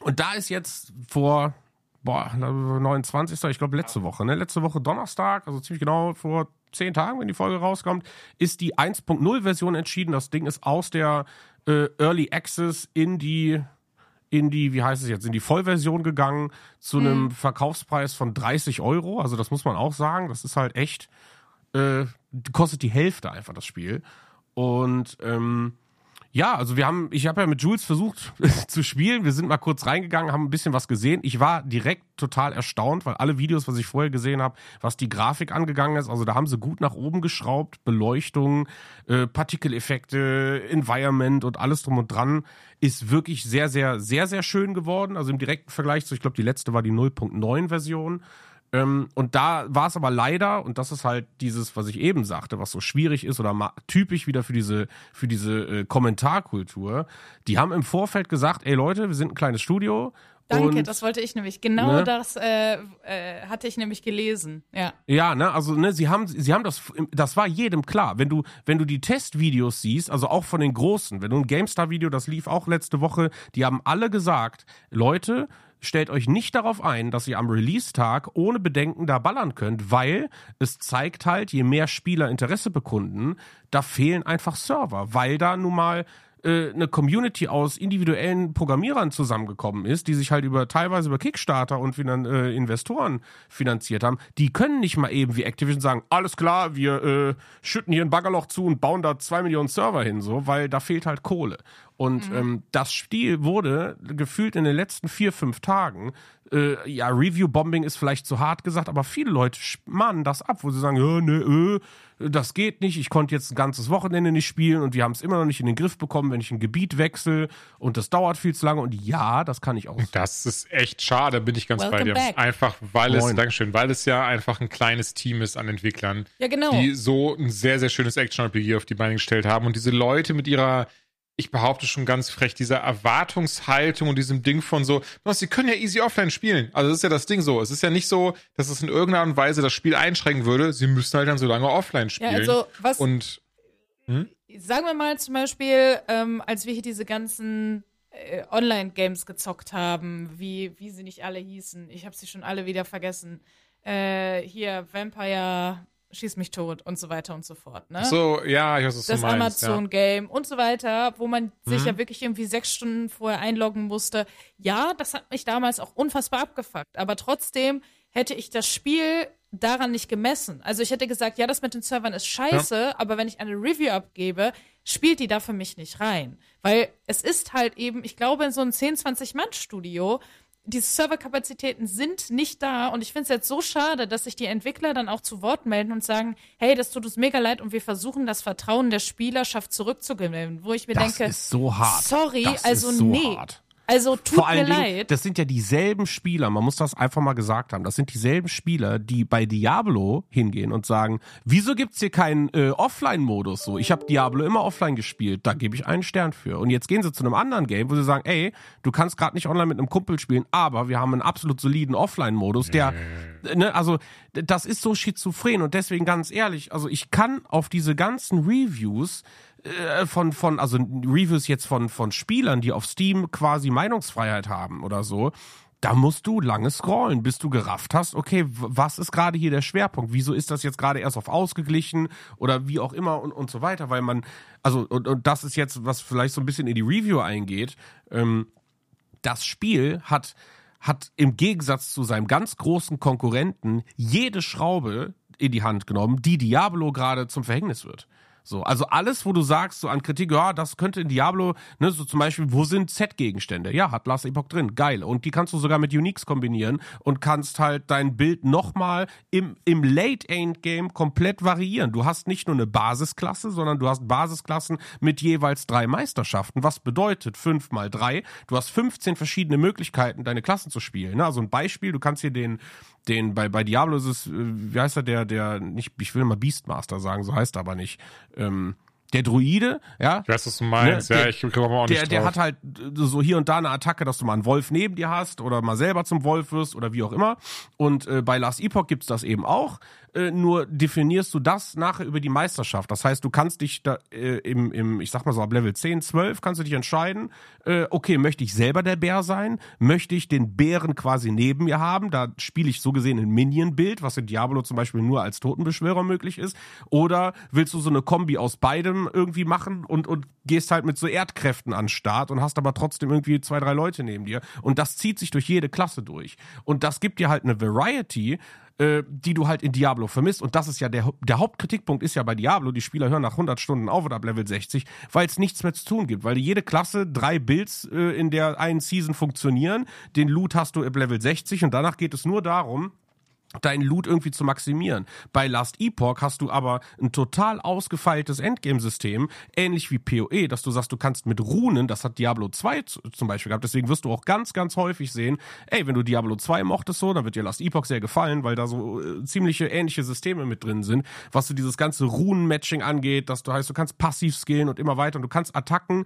und da ist jetzt vor boah, 29. Ich glaube letzte Woche, ne? Letzte Woche Donnerstag, also ziemlich genau vor zehn Tagen, wenn die Folge rauskommt, ist die 1.0 Version entschieden. Das Ding ist aus der äh, Early Access in die in die, wie heißt es jetzt, in die Vollversion gegangen zu einem Verkaufspreis von 30 Euro. Also das muss man auch sagen. Das ist halt echt, äh, kostet die Hälfte einfach das Spiel. Und ähm, ja, also wir haben, ich habe ja mit Jules versucht (laughs) zu spielen. Wir sind mal kurz reingegangen, haben ein bisschen was gesehen. Ich war direkt total erstaunt, weil alle Videos, was ich vorher gesehen habe, was die Grafik angegangen ist, also da haben sie gut nach oben geschraubt, Beleuchtung, äh, Partikeleffekte, Environment und alles drum und dran ist wirklich sehr, sehr, sehr, sehr schön geworden. Also im direkten Vergleich zu, ich glaube, die letzte war die 0.9 Version. Ähm, und da war es aber leider, und das ist halt dieses, was ich eben sagte, was so schwierig ist oder typisch wieder für diese, für diese äh, Kommentarkultur, die haben im Vorfeld gesagt, ey Leute, wir sind ein kleines Studio. Danke, und das wollte ich nämlich. Genau Ne? das äh, äh, hatte ich nämlich gelesen. Ja. Ja, ne, also ne, sie haben sie haben das das war jedem klar, wenn du wenn du die Testvideos siehst, also auch von den großen, wenn du ein GameStar Video, das lief auch letzte Woche, die haben alle gesagt, Leute, stellt euch nicht darauf ein, dass ihr am Release Tag ohne Bedenken da ballern könnt, weil es zeigt halt, je mehr Spieler Interesse bekunden, da fehlen einfach Server, weil da nun mal äh, eine Community aus individuellen Programmierern zusammengekommen ist, die sich halt über teilweise über Kickstarter und finan äh, Investoren finanziert haben, die können nicht mal eben wie Activision sagen, alles klar, wir äh, schütten hier ein Baggerloch zu und bauen da zwei Millionen Server hin, so, weil da fehlt halt Kohle. Und Mhm. ähm, das Spiel wurde gefühlt in den letzten vier, fünf Tagen, äh, ja, Review-Bombing ist vielleicht zu hart gesagt, aber viele Leute mahnen das ab, wo sie sagen, ja, ne, äh, das geht nicht, ich konnte jetzt ein ganzes Wochenende nicht spielen und wir haben es immer noch nicht in den Griff bekommen, wenn ich ein Gebiet wechsle und das dauert viel zu lange und ja, das kann ich auch. Das ist echt schade, bin ich ganz bei Welcome dir. back. Einfach, weil es, Moin. Dankeschön, weil es ja einfach ein kleines Team ist an Entwicklern, Ja, genau. die so ein sehr, sehr schönes Action-RPG auf die Beine gestellt haben. Und diese Leute mit ihrer, ich behaupte schon ganz frech, dieser Erwartungshaltung und diesem Ding von so, sie können ja easy offline spielen. Also das ist ja das Ding so. Es ist ja nicht so, dass es in irgendeiner Art und Weise das Spiel einschränken würde. Sie müssen halt dann so lange offline ja, spielen. also was, und sagen wir mal zum Beispiel, ähm, als wir hier diese ganzen äh, Online-Games gezockt haben, wie, wie sie nicht alle hießen, ich habe sie schon alle wieder vergessen. Äh, hier, Vampire, Schieß mich tot und so weiter und so fort. Ne? so, ja, ich weiß, was das du meinst. ja. Amazon-Game und so weiter, wo man sich Mhm. ja wirklich irgendwie sechs Stunden vorher einloggen musste. Ja, das hat mich damals auch unfassbar abgefuckt. Aber trotzdem hätte ich das Spiel daran nicht gemessen. Also ich hätte gesagt, ja, das mit den Servern ist scheiße, aber wenn ich eine Review abgebe, spielt die da für mich nicht rein. Weil es ist halt eben, ich glaube, in so einem 10, 20-Mann-Studio, die Serverkapazitäten sind nicht da und ich finde es jetzt so schade, dass sich die Entwickler dann auch zu Wort melden und sagen, hey, das tut uns mega leid und wir versuchen das Vertrauen der Spielerschaft zurückzugewinnen, wo ich mir Das denke, ist so hart. sorry, Das also so nee. hart. Also tut Vor mir Dingen, leid. das sind ja dieselben Spieler, man muss das einfach mal gesagt haben, das sind dieselben Spieler, die bei Diablo hingehen und sagen, wieso gibt's hier keinen äh, Offline-Modus so? Ich habe Diablo immer offline gespielt, da gebe ich einen Stern für. Und jetzt gehen sie zu einem anderen Game, wo sie sagen, ey, du kannst gerade nicht online mit einem Kumpel spielen, aber wir haben einen absolut soliden Offline-Modus, der, ne, also das ist so schizophren und deswegen ganz ehrlich, also ich kann auf diese ganzen Reviews äh, von, von, also Reviews jetzt von, von Spielern, die auf Steam quasi Meinungsfreiheit haben oder so, da musst du lange scrollen, bis du gerafft hast, okay, was ist gerade hier der Schwerpunkt? Wieso ist das jetzt gerade erst auf ausgeglichen oder wie auch immer und, und so weiter? Weil man, also, und, und das ist jetzt, was vielleicht so ein bisschen in die Review eingeht, ähm, das Spiel hat, hat im Gegensatz zu seinem ganz großen Konkurrenten jede Schraube in die Hand genommen, die Diablo gerade zum Verhängnis wird. So, also alles, wo du sagst, so an Kritik, ja, das könnte in Diablo, ne, so zum Beispiel, wo sind Set-Gegenstände? Ja, hat Last Epoch drin, geil. Und die kannst du sogar mit Uniques kombinieren und kannst halt dein Bild nochmal im, im Late-End-Game komplett variieren. Du hast nicht nur eine Basisklasse, sondern du hast Basisklassen mit jeweils drei Meisterschaften, was bedeutet fünf mal drei. Du hast 15 verschiedene Möglichkeiten, deine Klassen zu spielen. Ne? Also ein Beispiel, du kannst hier den, den, bei, bei Diablo ist es, äh, wie heißt er, der, der, nicht, ich will mal Beastmaster sagen, so heißt er aber nicht. Ähm, der Druide, ja, Ich weiß, was du meinst. Ne, ja, der- ich komme auch der, nicht der drauf. hat halt so hier und da eine Attacke, dass du mal einen Wolf neben dir hast oder mal selber zum Wolf wirst oder wie auch immer. Und äh, bei Last Epoch gibt's das eben auch. Äh, nur definierst du das nachher über die Meisterschaft. Das heißt, du kannst dich da äh, im, im, ich sag mal so ab Level 10, 12, kannst du dich entscheiden, äh, okay, möchte ich selber der Bär sein? Möchte ich den Bären quasi neben mir haben? Da spiele ich so gesehen ein Minion-Bild, was in Diablo zum Beispiel nur als Totenbeschwörer möglich ist. Oder willst du so eine Kombi aus beidem irgendwie machen und, und gehst halt mit so Erdkräften an den Start und hast aber trotzdem irgendwie zwei, drei Leute neben dir. Und das zieht sich durch jede Klasse durch. Und das gibt dir halt eine Variety, äh, die du halt in Diablo vermisst. Und das ist ja der, der Hauptkritikpunkt ist ja bei Diablo, die Spieler hören nach 100 Stunden auf oder ab Level 60, weil es nichts mehr zu tun gibt. Weil jede Klasse drei Builds äh, in der einen Season funktionieren. Den Loot hast du ab Level 60 und danach geht es nur darum, deinen Loot irgendwie zu maximieren. Bei Last Epoch hast du aber ein total ausgefeiltes Endgame-System, ähnlich wie PoE, dass du sagst, du kannst mit Runen, das hat Diablo 2 z- zum Beispiel gehabt, deswegen wirst du auch ganz, ganz häufig sehen, ey, wenn du Diablo 2 mochtest so, dann wird dir Last Epoch sehr gefallen, weil da so äh, ziemliche ähnliche Systeme mit drin sind, was so dieses ganze Runen-Matching angeht, dass du heißt, du kannst passiv skillen und immer weiter und du kannst Attacken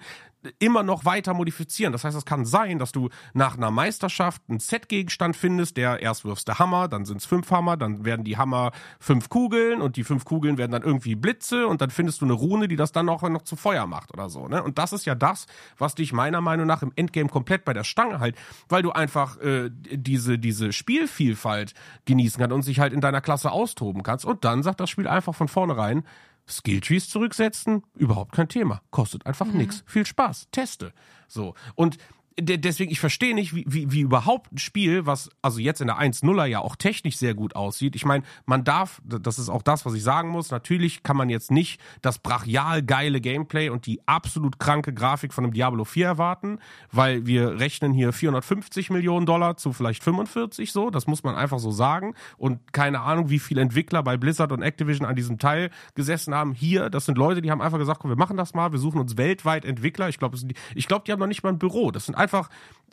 immer noch weiter modifizieren. Das heißt, es kann sein, dass du nach einer Meisterschaft einen Set-Gegenstand findest, der erst wirfst du Hammer, dann sind es fünf Hammer, dann werden die Hammer fünf Kugeln und die fünf Kugeln werden dann irgendwie Blitze und dann findest du eine Rune, die das dann auch noch zu Feuer macht oder so. Ne? Und das ist ja das, was dich meiner Meinung nach im Endgame komplett bei der Stange halt, weil du einfach äh, diese, diese Spielvielfalt genießen kannst und sich halt in deiner Klasse austoben kannst. Und dann sagt das Spiel einfach von vornherein, Skilltrees zurücksetzen, überhaupt kein Thema. Kostet einfach Mhm. nix. Viel Spaß. Teste. So. Und deswegen, ich verstehe nicht, wie, wie, wie überhaupt ein Spiel, was also jetzt in der 1.0er ja auch technisch sehr gut aussieht. Ich meine, man darf, das ist auch das, was ich sagen muss, natürlich kann man jetzt nicht das brachial geile Gameplay und die absolut kranke Grafik von einem Diablo 4 erwarten, weil wir rechnen hier 450 Millionen Dollar zu vielleicht 45 so, das muss man einfach so sagen. Und keine Ahnung, wie viele Entwickler bei Blizzard und Activision an diesem Teil gesessen haben. Hier, das sind Leute, die haben einfach gesagt, komm, wir machen das mal, wir suchen uns weltweit Entwickler. Ich glaube, ich glaube, die haben noch nicht mal ein Büro. Das sind einfach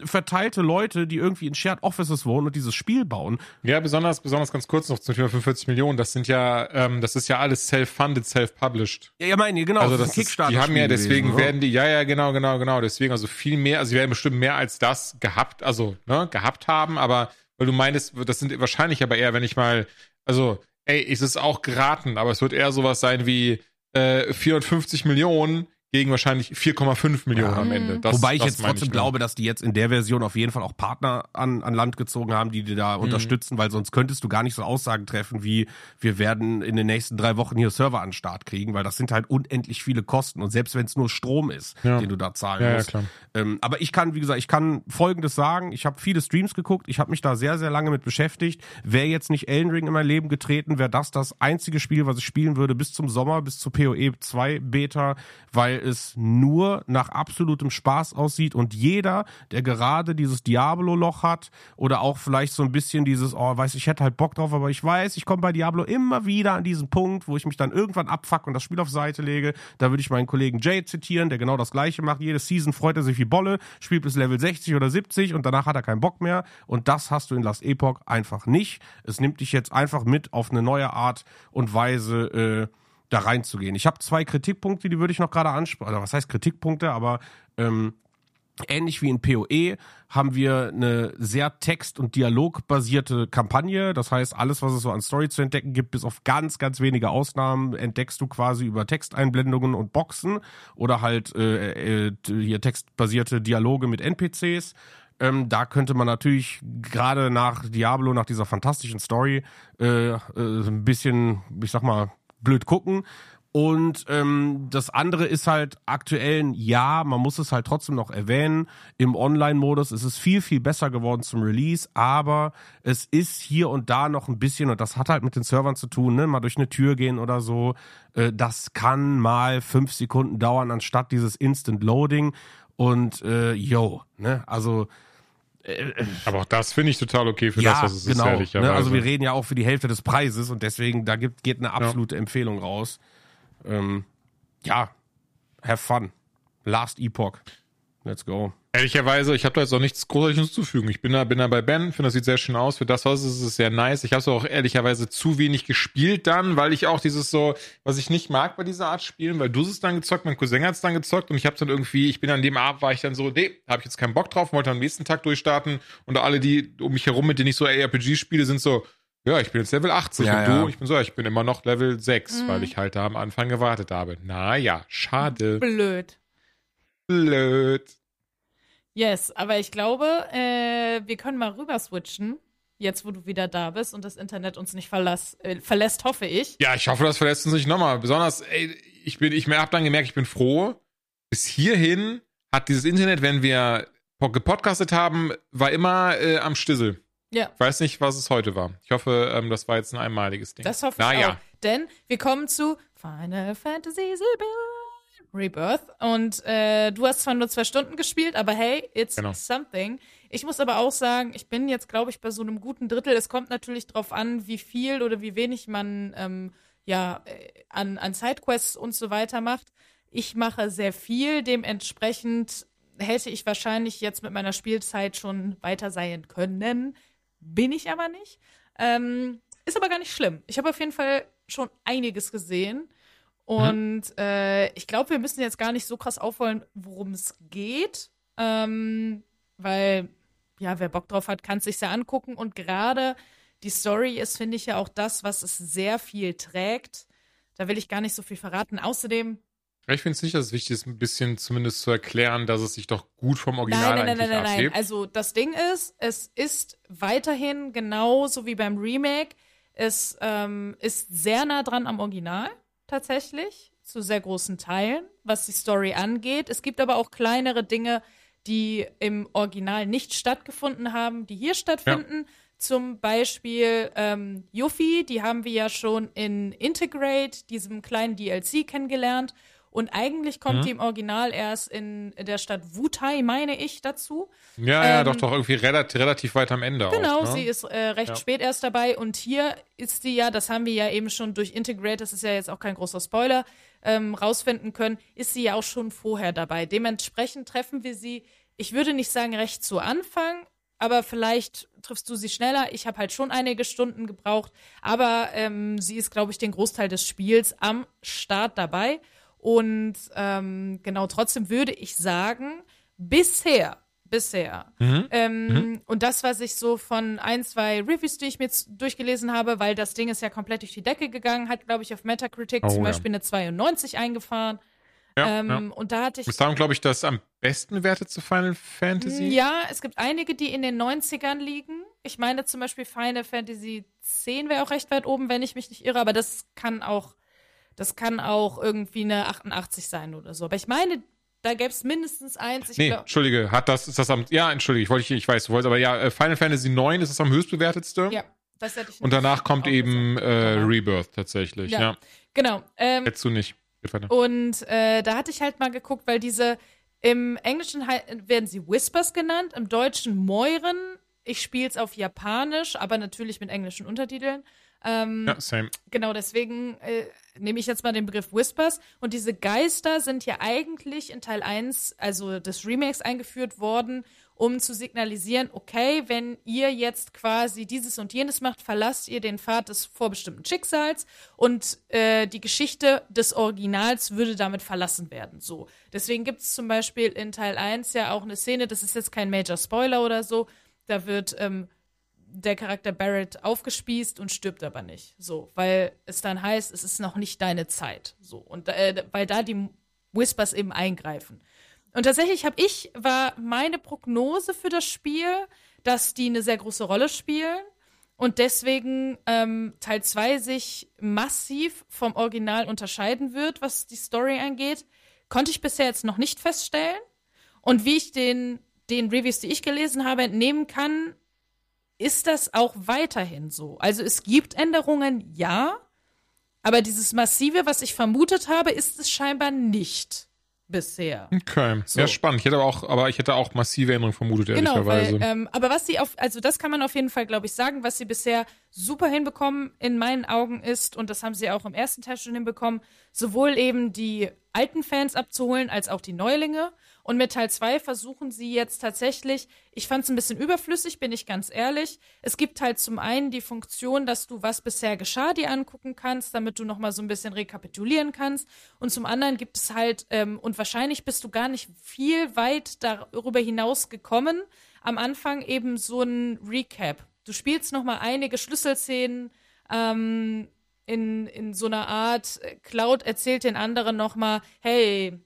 verteilte Leute, die irgendwie in Shared Offices wohnen und dieses Spiel bauen. Ja, besonders, besonders ganz kurz noch zum Thema 45 Millionen. Das sind ja, ähm, das ist ja alles self-funded, self-published. Ja, ja, meine, genau, Also das, das ist die haben ja, gewesen, deswegen ne? werden die, ja, ja, genau, genau, genau. Deswegen also viel mehr, also die werden bestimmt mehr als das gehabt, also, ne, gehabt haben, aber, weil du meintest, das sind wahrscheinlich aber eher, wenn ich mal, also, ey, es ist auch geraten, aber es wird eher sowas sein wie, äh, 450 Millionen gegen wahrscheinlich 4,5 Millionen Ja. am Ende. Das, Wobei ich das jetzt trotzdem nur. glaube, dass die jetzt in der Version auf jeden Fall auch Partner an, an Land gezogen haben, die dir da unterstützen, weil sonst könntest du gar nicht so Aussagen treffen wie, wir werden in den nächsten drei Wochen hier Server an den Start kriegen, weil das sind halt unendlich viele Kosten und selbst wenn es nur Strom ist, Ja. den du da zahlen Ja, ja, musst. klar. Ähm, aber ich kann, wie gesagt, ich kann Folgendes sagen. Ich habe viele Streams geguckt. Ich habe mich da sehr, sehr lange mit beschäftigt. Wäre jetzt nicht Elden Ring in mein Leben getreten, wäre das das einzige Spiel, was ich spielen würde bis zum Sommer, bis zur PoE 2 Beta, weil es nur nach absolutem Spaß aussieht und jeder, der gerade dieses Diablo-Loch hat oder auch vielleicht so ein bisschen dieses, oh, weiß ich hätte halt Bock drauf, aber ich weiß, ich komme bei Diablo immer wieder an diesen Punkt, wo ich mich dann irgendwann abfuck und das Spiel auf Seite lege. Da würde ich meinen Kollegen Jay zitieren, der genau das gleiche macht. Jede Season freut er sich wie Bolle, spielt bis Level 60 oder 70 und danach hat er keinen Bock mehr. Und das hast du in Last Epoch einfach nicht. Es nimmt dich jetzt einfach mit auf eine neue Art und Weise, äh, da reinzugehen. Ich habe zwei Kritikpunkte, die würde ich noch gerade ansprechen. Oder was heißt Kritikpunkte, aber ähm, ähnlich wie in PoE haben wir eine sehr text- und dialogbasierte Kampagne. Das heißt, alles, was es so an Story zu entdecken gibt, bis auf ganz, ganz wenige Ausnahmen, entdeckst du quasi über Texteinblendungen und Boxen oder halt äh, äh, hier textbasierte Dialoge mit NPCs. Ähm, da könnte man natürlich gerade nach Diablo, nach dieser fantastischen Story, äh, äh, ein bisschen, ich sag mal, blöd gucken. Und ähm, das andere ist halt aktuell, ja, man muss es halt trotzdem noch erwähnen, im Online-Modus ist es viel, viel besser geworden zum Release, aber es ist hier und da noch ein bisschen, und das hat halt mit den Servern zu tun, ne, mal durch eine Tür gehen oder so, äh, das kann mal fünf Sekunden dauern, anstatt dieses Instant Loading. Und äh, yo, ne, also Aber auch das finde ich total okay für ja, das, was es ist, genau. ehrlicherweise. Ne, also wir reden ja auch für die Hälfte des Preises und deswegen, da gibt, geht eine absolute Empfehlung raus. Ähm, ja, have fun. Last Epoch. Let's go. Ehrlicherweise, ich habe da jetzt auch nichts Großartiges hinzuzufügen. Ich bin da, bin da bei Ben, finde das sieht sehr schön aus. Für das, was es ist, ist es sehr nice. Ich habe es auch ehrlicherweise zu wenig gespielt dann, weil ich auch dieses so, was ich nicht mag bei dieser Art Spielen, weil du es dann gezockt, mein Cousin hat es dann gezockt und ich habe dann irgendwie, ich bin an dem Abend, war ich dann so, nee, habe ich jetzt keinen Bock drauf, wollte am nächsten Tag durchstarten und alle, die um mich herum, mit denen ich so ARPG spiele, sind so, ja, ich bin jetzt Level 80 Ja, und du, ja. ich bin so, ich bin immer noch Level 6, weil ich halt da am Anfang gewartet habe. Naja, schade. Blöd. Blöd. Yes, aber ich glaube, äh, wir können mal rüber switchen, jetzt wo du wieder da bist und das Internet uns nicht verlass, äh, verlässt, hoffe ich. Ja, ich hoffe, das verlässt uns nicht nochmal. Besonders, ey, ich bin, ich hab dann gemerkt, ich bin froh. Bis hierhin hat dieses Internet, wenn wir po- gepodcastet haben, war immer äh, am Stissel. Ja, Ich weiß nicht, was es heute war. Ich hoffe, ähm, das war jetzt ein einmaliges Ding. das hoffe ich naja. auch. Denn wir kommen zu Final Fantasy VII Rebirth und äh, du hast zwar nur zwei Stunden gespielt, aber hey, it's Genau. something. Ich muss aber auch sagen, ich bin jetzt, glaube ich, bei so einem guten Drittel. Es kommt natürlich drauf an, wie viel oder wie wenig man ähm, ja äh, an, an Sidequests und so weiter macht. Ich mache sehr viel, dementsprechend hätte ich wahrscheinlich jetzt mit meiner Spielzeit schon weiter sein können. Bin ich aber nicht. Ähm, ist aber gar nicht schlimm. Ich habe auf jeden Fall schon einiges gesehen. Und äh, ich glaube, wir müssen jetzt gar nicht so krass aufholen, worum es geht. Ähm, weil, ja, wer Bock drauf hat, kann es sich ja angucken. Und gerade die Story ist, finde ich, ja auch das, was es sehr viel trägt. Da will ich gar nicht so viel verraten. Außerdem, Ich finde es nicht, dass es wichtig ist, ein bisschen zumindest zu erklären, dass es sich doch gut vom Original nein, nein, nein, nein, nein. Also das Ding ist, es ist weiterhin genauso wie beim Remake. Es ähm, ist sehr nah dran am Original. Tatsächlich, zu sehr großen Teilen, was die Story angeht. Es gibt aber auch kleinere Dinge, die im Original nicht stattgefunden haben, die hier stattfinden. Zum Beispiel ähm, Yuffie, die haben wir ja schon in Integrate, diesem kleinen DLC, kennengelernt. Und eigentlich kommt Mhm. die im Original erst in der Stadt Wutai, meine ich, dazu. Ja, ja, Ähm, doch, doch, irgendwie relativ, relativ weit am Ende Genau, auch. Ne? sie ist äh, recht Ja. spät erst dabei und hier ist sie ja, das haben wir ja eben schon durch Integrate, das ist ja jetzt auch kein großer Spoiler, ähm, rausfinden können, ist sie ja auch schon vorher dabei. Dementsprechend treffen wir sie, ich würde nicht sagen recht zu Anfang, aber vielleicht triffst du sie schneller. Ich habe halt schon einige Stunden gebraucht, aber ähm, sie ist, glaube ich, den Großteil des Spiels am Start dabei. Und ähm, genau, trotzdem würde ich sagen, bisher, bisher, ähm, und das, was ich so von ein, zwei Reviews, die ich mir jetzt durchgelesen habe, weil das Ding ist ja komplett durch die Decke gegangen, hat, glaube ich, auf Metacritic Oh, zum ja. Beispiel eine 92 eingefahren. Ja, ähm, ja. Und da hatte ich. Ist darum, glaube ich, das am besten bewertete Final Fantasy. Ja, es gibt einige, die in den 90ern liegen. Ich meine zum Beispiel Final Fantasy 10 wäre auch recht weit oben, wenn ich mich nicht irre, aber das kann auch, das kann auch irgendwie eine 88 sein oder so. Aber ich meine, da gäbe es mindestens eins. Ich Nee, glaub- Entschuldige, hat das, ist das am, ja, Entschuldige, ich wollte, ich weiß, du wolltest, aber ja, äh, Final Fantasy 9 ist das am höchstbewertetste. ja, das hätte ich Und danach kommt eben äh, Danach. Rebirth tatsächlich, Ja. ja. Genau. Ähm, Hättest du nicht. Und äh, da hatte ich halt mal geguckt, weil diese im Englischen werden sie Whispers genannt, im Deutschen Moiren. Ich spiele es auf Japanisch, aber natürlich mit englischen Untertiteln. Ähm, Ja, same. Genau, deswegen äh, nehme ich jetzt mal den Begriff Whispers. Und diese Geister sind ja eigentlich in Teil 1, also des Remakes, eingeführt worden, um zu signalisieren, okay, wenn ihr jetzt quasi dieses und jenes macht, verlasst ihr den Pfad des vorbestimmten Schicksals und äh, die Geschichte des Originals würde damit verlassen werden. So. Deswegen gibt es zum Beispiel in Teil 1 ja auch eine Szene, das ist jetzt kein Major Spoiler oder so, da wird ähm, der Charakter Barrett aufgespießt und stirbt aber nicht. So, weil es dann heißt, es ist noch nicht deine Zeit. So, und äh, weil da die Whispers eben eingreifen. Und tatsächlich habe ich, war meine Prognose für das Spiel, dass die eine sehr große Rolle spielen und deswegen ähm, Teil 2 sich massiv vom Original unterscheiden wird, was die Story angeht. Konnte ich bisher jetzt noch nicht feststellen. Und wie ich den, den Reviews, die ich gelesen habe, entnehmen kann, ist das auch weiterhin so. Also es gibt Änderungen, ja, aber dieses Massive, was ich vermutet habe, ist es scheinbar nicht bisher. Okay. So. Ja, spannend. Ich hätte aber auch, aber ich hätte auch massive Änderungen vermutet, Genau, ehrlicherweise. weil, ähm, aber was sie auf, also das kann man auf jeden Fall, glaube ich, sagen, was sie bisher super hinbekommen in meinen Augen ist, und das haben sie auch im ersten Teil schon hinbekommen, sowohl eben die alten Fans abzuholen, als auch die Neulinge. Und mit Teil 2 versuchen sie jetzt tatsächlich, ich fand es ein bisschen überflüssig, bin ich ganz ehrlich. Es gibt halt zum einen die Funktion, dass du, was bisher geschah, dir angucken kannst, damit du nochmal so ein bisschen rekapitulieren kannst. Und zum anderen gibt es halt, ähm, und wahrscheinlich bist du gar nicht viel weit darüber hinaus gekommen, am Anfang eben so ein Recap. Du spielst nochmal einige Schlüsselszenen, ähm, in, in so einer Art, äh, Cloud erzählt den anderen nochmal, hey,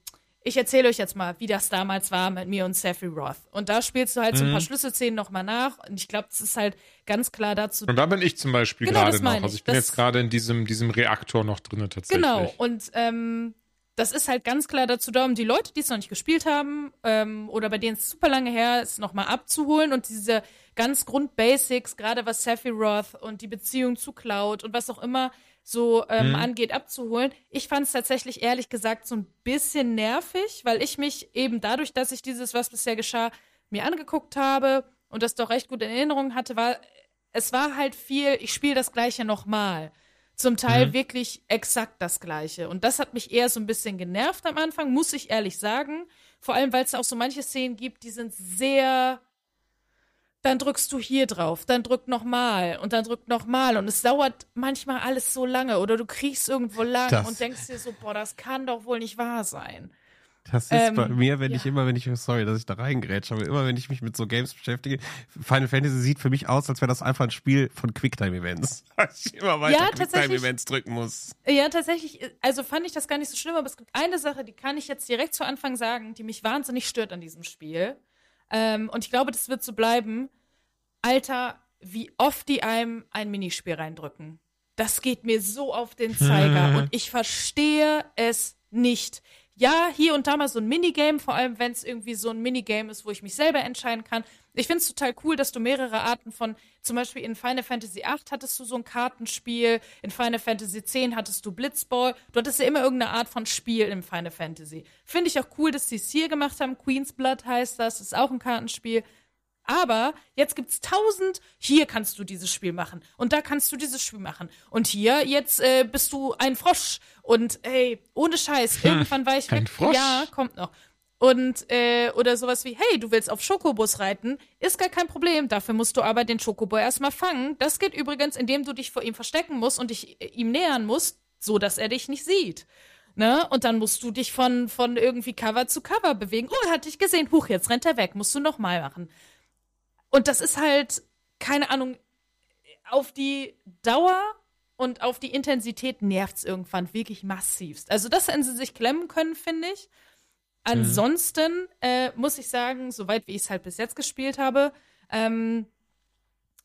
ich erzähle euch jetzt mal, wie das damals war mit mir und Sephiroth. Und da spielst du halt so ein Mhm. paar Schlüsselszenen nochmal nach. Und ich glaube, das ist halt ganz klar dazu. Und da bin ich zum Beispiel Genau, gerade noch. Also ich ich. bin Das- jetzt gerade in diesem, diesem Reaktor noch drin tatsächlich. Genau. Und ähm, das ist halt ganz klar dazu da, um die Leute, die es noch nicht gespielt haben, ähm, oder bei denen es super lange her ist, nochmal abzuholen und diese ganz Grundbasics, gerade was Sephiroth und die Beziehung zu Cloud und was auch immer so ähm, Mhm. angeht, abzuholen. Ich fand es tatsächlich ehrlich gesagt so ein bisschen nervig, weil ich mich eben dadurch, dass ich dieses, was bisher geschah, mir angeguckt habe und das doch recht gut in Erinnerung hatte, war, es war halt viel, ich spiele das Gleiche nochmal. Zum Teil Mhm. wirklich exakt das Gleiche. Und das hat mich eher so ein bisschen genervt am Anfang, muss ich ehrlich sagen. Vor allem, weil es auch so manche Szenen gibt, die sind sehr. Dann drückst du hier drauf, dann drück nochmal und dann drück nochmal. Und es dauert manchmal alles so lange oder du kriegst irgendwo lang Das- und denkst dir so, boah, das kann doch wohl nicht wahr sein. Das ist Ähm, bei mir, wenn ja. ich immer, wenn ich, sorry, dass ich da reingrätsche, aber immer, wenn ich mich mit so Games beschäftige, Final Fantasy sieht für mich aus, als wäre das einfach ein Spiel von Quicktime-Events. Dass (laughs) ich immer weiter Ja, tatsächlich. Quicktime-Events drücken muss. Ja, tatsächlich, also fand ich das gar nicht so schlimm, aber es gibt eine Sache, die kann ich jetzt direkt zu Anfang sagen, die mich wahnsinnig stört an diesem Spiel. Ähm, und ich glaube, das wird so bleiben. Alter, wie oft die einem ein Minispiel reindrücken. das geht mir so auf den Zeiger und ich verstehe es nicht. Ja, hier und da mal so ein Minigame, vor allem wenn es irgendwie so ein Minigame ist, wo ich mich selber entscheiden kann. Ich finde es total cool, dass du mehrere Arten von, zum Beispiel in Final Fantasy VIII hattest du so ein Kartenspiel, in Final Fantasy X hattest du Blitzball. Du hattest ja immer irgendeine Art von Spiel im Final Fantasy. Finde ich auch cool, dass sie es hier gemacht haben. Queen's Blood heißt das, ist auch ein Kartenspiel. Aber jetzt gibt's tausend, hier kannst du dieses Spiel machen und da kannst du dieses Spiel machen und hier jetzt äh, bist du ein Frosch und ey, ohne Scheiß, irgendwann war ich ein Frosch? ja, kommt noch. Und äh, oder sowas wie, hey, du willst auf Schokobus reiten, ist gar kein Problem. Dafür musst du aber den Schokobo erstmal fangen. Das geht übrigens, indem du dich vor ihm verstecken musst und dich äh, ihm nähern musst, so dass er dich nicht sieht. Ne? Und dann musst du dich von, von irgendwie Cover zu Cover bewegen. Oh, er hat dich gesehen. Huch, jetzt rennt er weg. Musst du nochmal machen. Und das ist halt, keine Ahnung, auf die Dauer und auf die Intensität nervt's irgendwann wirklich massivst. Also das hätten sie sich klemmen können, finde ich. Ansonsten äh, muss ich sagen, soweit wie ich es halt bis jetzt gespielt habe, ähm,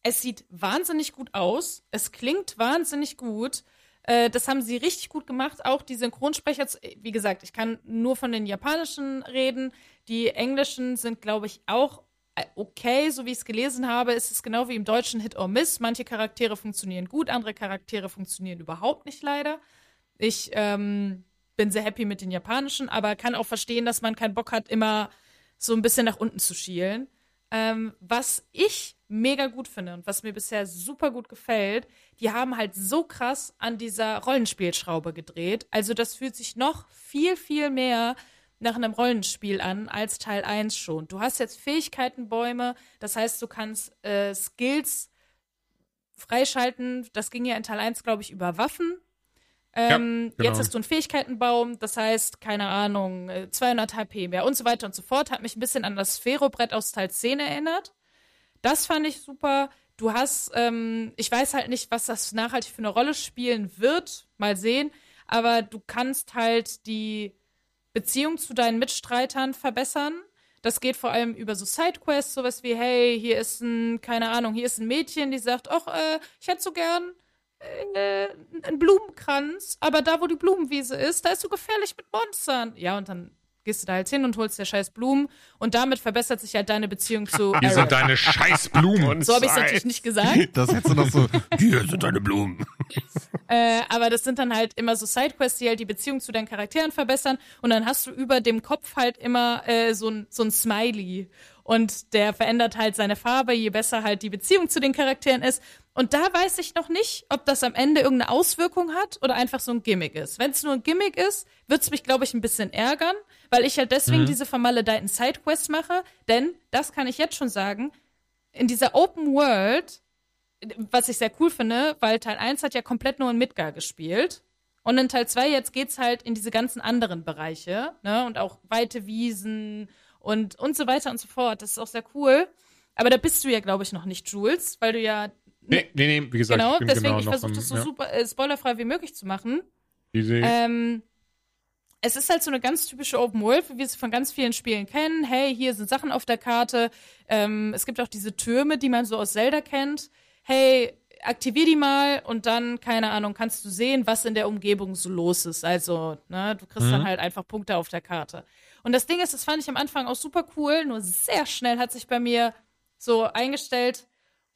es sieht wahnsinnig gut aus. Es klingt wahnsinnig gut. Äh, das haben sie richtig gut gemacht. Auch die Synchronsprecher, wie gesagt, ich kann nur von den japanischen reden. Die englischen sind, glaube ich, auch äh, okay, so wie ich es gelesen habe, ist es genau wie im deutschen Hit or Miss. Manche Charaktere funktionieren gut, andere Charaktere funktionieren überhaupt nicht leider. Ich ähm, bin sehr happy mit den japanischen, aber kann auch verstehen, dass man keinen Bock hat, immer so ein bisschen nach unten zu schielen. Ähm, was ich mega gut finde und was mir bisher super gut gefällt, die haben halt so krass an dieser Rollenspielschraube gedreht. Also das fühlt sich noch viel, viel mehr nach einem Rollenspiel an als Teil 1 schon. Du hast jetzt Fähigkeitenbäume, das heißt, du kannst äh, Skills freischalten. Das ging ja in Teil 1, glaube ich, über Waffen. Ähm, genau. Jetzt hast du einen Fähigkeitenbaum, das heißt, keine Ahnung, äh, 200 HP mehr und so weiter und so fort. Hat mich ein bisschen an das Sphärobrett aus Teil 10 erinnert. Das fand ich super. Du hast, ähm, ich weiß halt nicht, was das nachhaltig für eine Rolle spielen wird. Mal sehen. Aber du kannst halt die Beziehung zu deinen Mitstreitern verbessern. Das geht vor allem über so Sidequests, sowas wie, hey, hier ist ein, keine Ahnung, hier ist ein Mädchen, die sagt, ach, äh, ich hätte so gern äh, einen Blumenkranz, aber da, wo die Blumenwiese ist, da ist so gefährlich mit Monstern. Ja, und dann gehst du da halt hin und holst dir scheiß Blumen und damit verbessert sich halt deine Beziehung zu (laughs) Hier sind deine scheiß Blumen. So habe ich es natürlich nicht gesagt. (laughs) Das hättest du noch so, hier sind deine Blumen. (laughs) Äh, aber das sind dann halt immer so Sidequests, die halt die Beziehung zu deinen Charakteren verbessern. Und dann hast du über dem Kopf halt immer äh, so ein, so ein Smiley. Und der verändert halt seine Farbe, je besser halt die Beziehung zu den Charakteren ist. Und da weiß ich noch nicht, ob das am Ende irgendeine Auswirkung hat oder einfach so ein Gimmick ist. Wenn es nur ein Gimmick ist, wird es mich, glaube ich, ein bisschen ärgern, weil ich halt deswegen diese vermaledeiten Sidequests mache. Denn, das kann ich jetzt schon sagen, in dieser Open World was ich sehr cool finde, weil Teil 1 hat ja komplett nur in Midgar gespielt. Und in Teil 2 jetzt geht's halt in diese ganzen anderen Bereiche, ne? Und auch weite Wiesen und, und so weiter und so fort. Das ist auch sehr cool. Aber da bist du ja, glaube ich, noch nicht, Jules, weil du ja. Nee, nee, nee, wie gesagt, genau, ich deswegen, genau ich versuche das so ja. super äh, spoilerfrei wie möglich zu machen. Diese, Ähm, es ist halt so eine ganz typische Open World, wie wir es von ganz vielen Spielen kennen. Hey, hier sind Sachen auf der Karte. Ähm, es gibt auch diese Türme, die man so aus Zelda kennt. Hey, aktivier die mal und dann, keine Ahnung, kannst du sehen, was in der Umgebung so los ist. Also, ne, du kriegst dann halt einfach Punkte auf der Karte. Und das Ding ist, das fand ich am Anfang auch super cool, nur sehr schnell hat sich bei mir so eingestellt,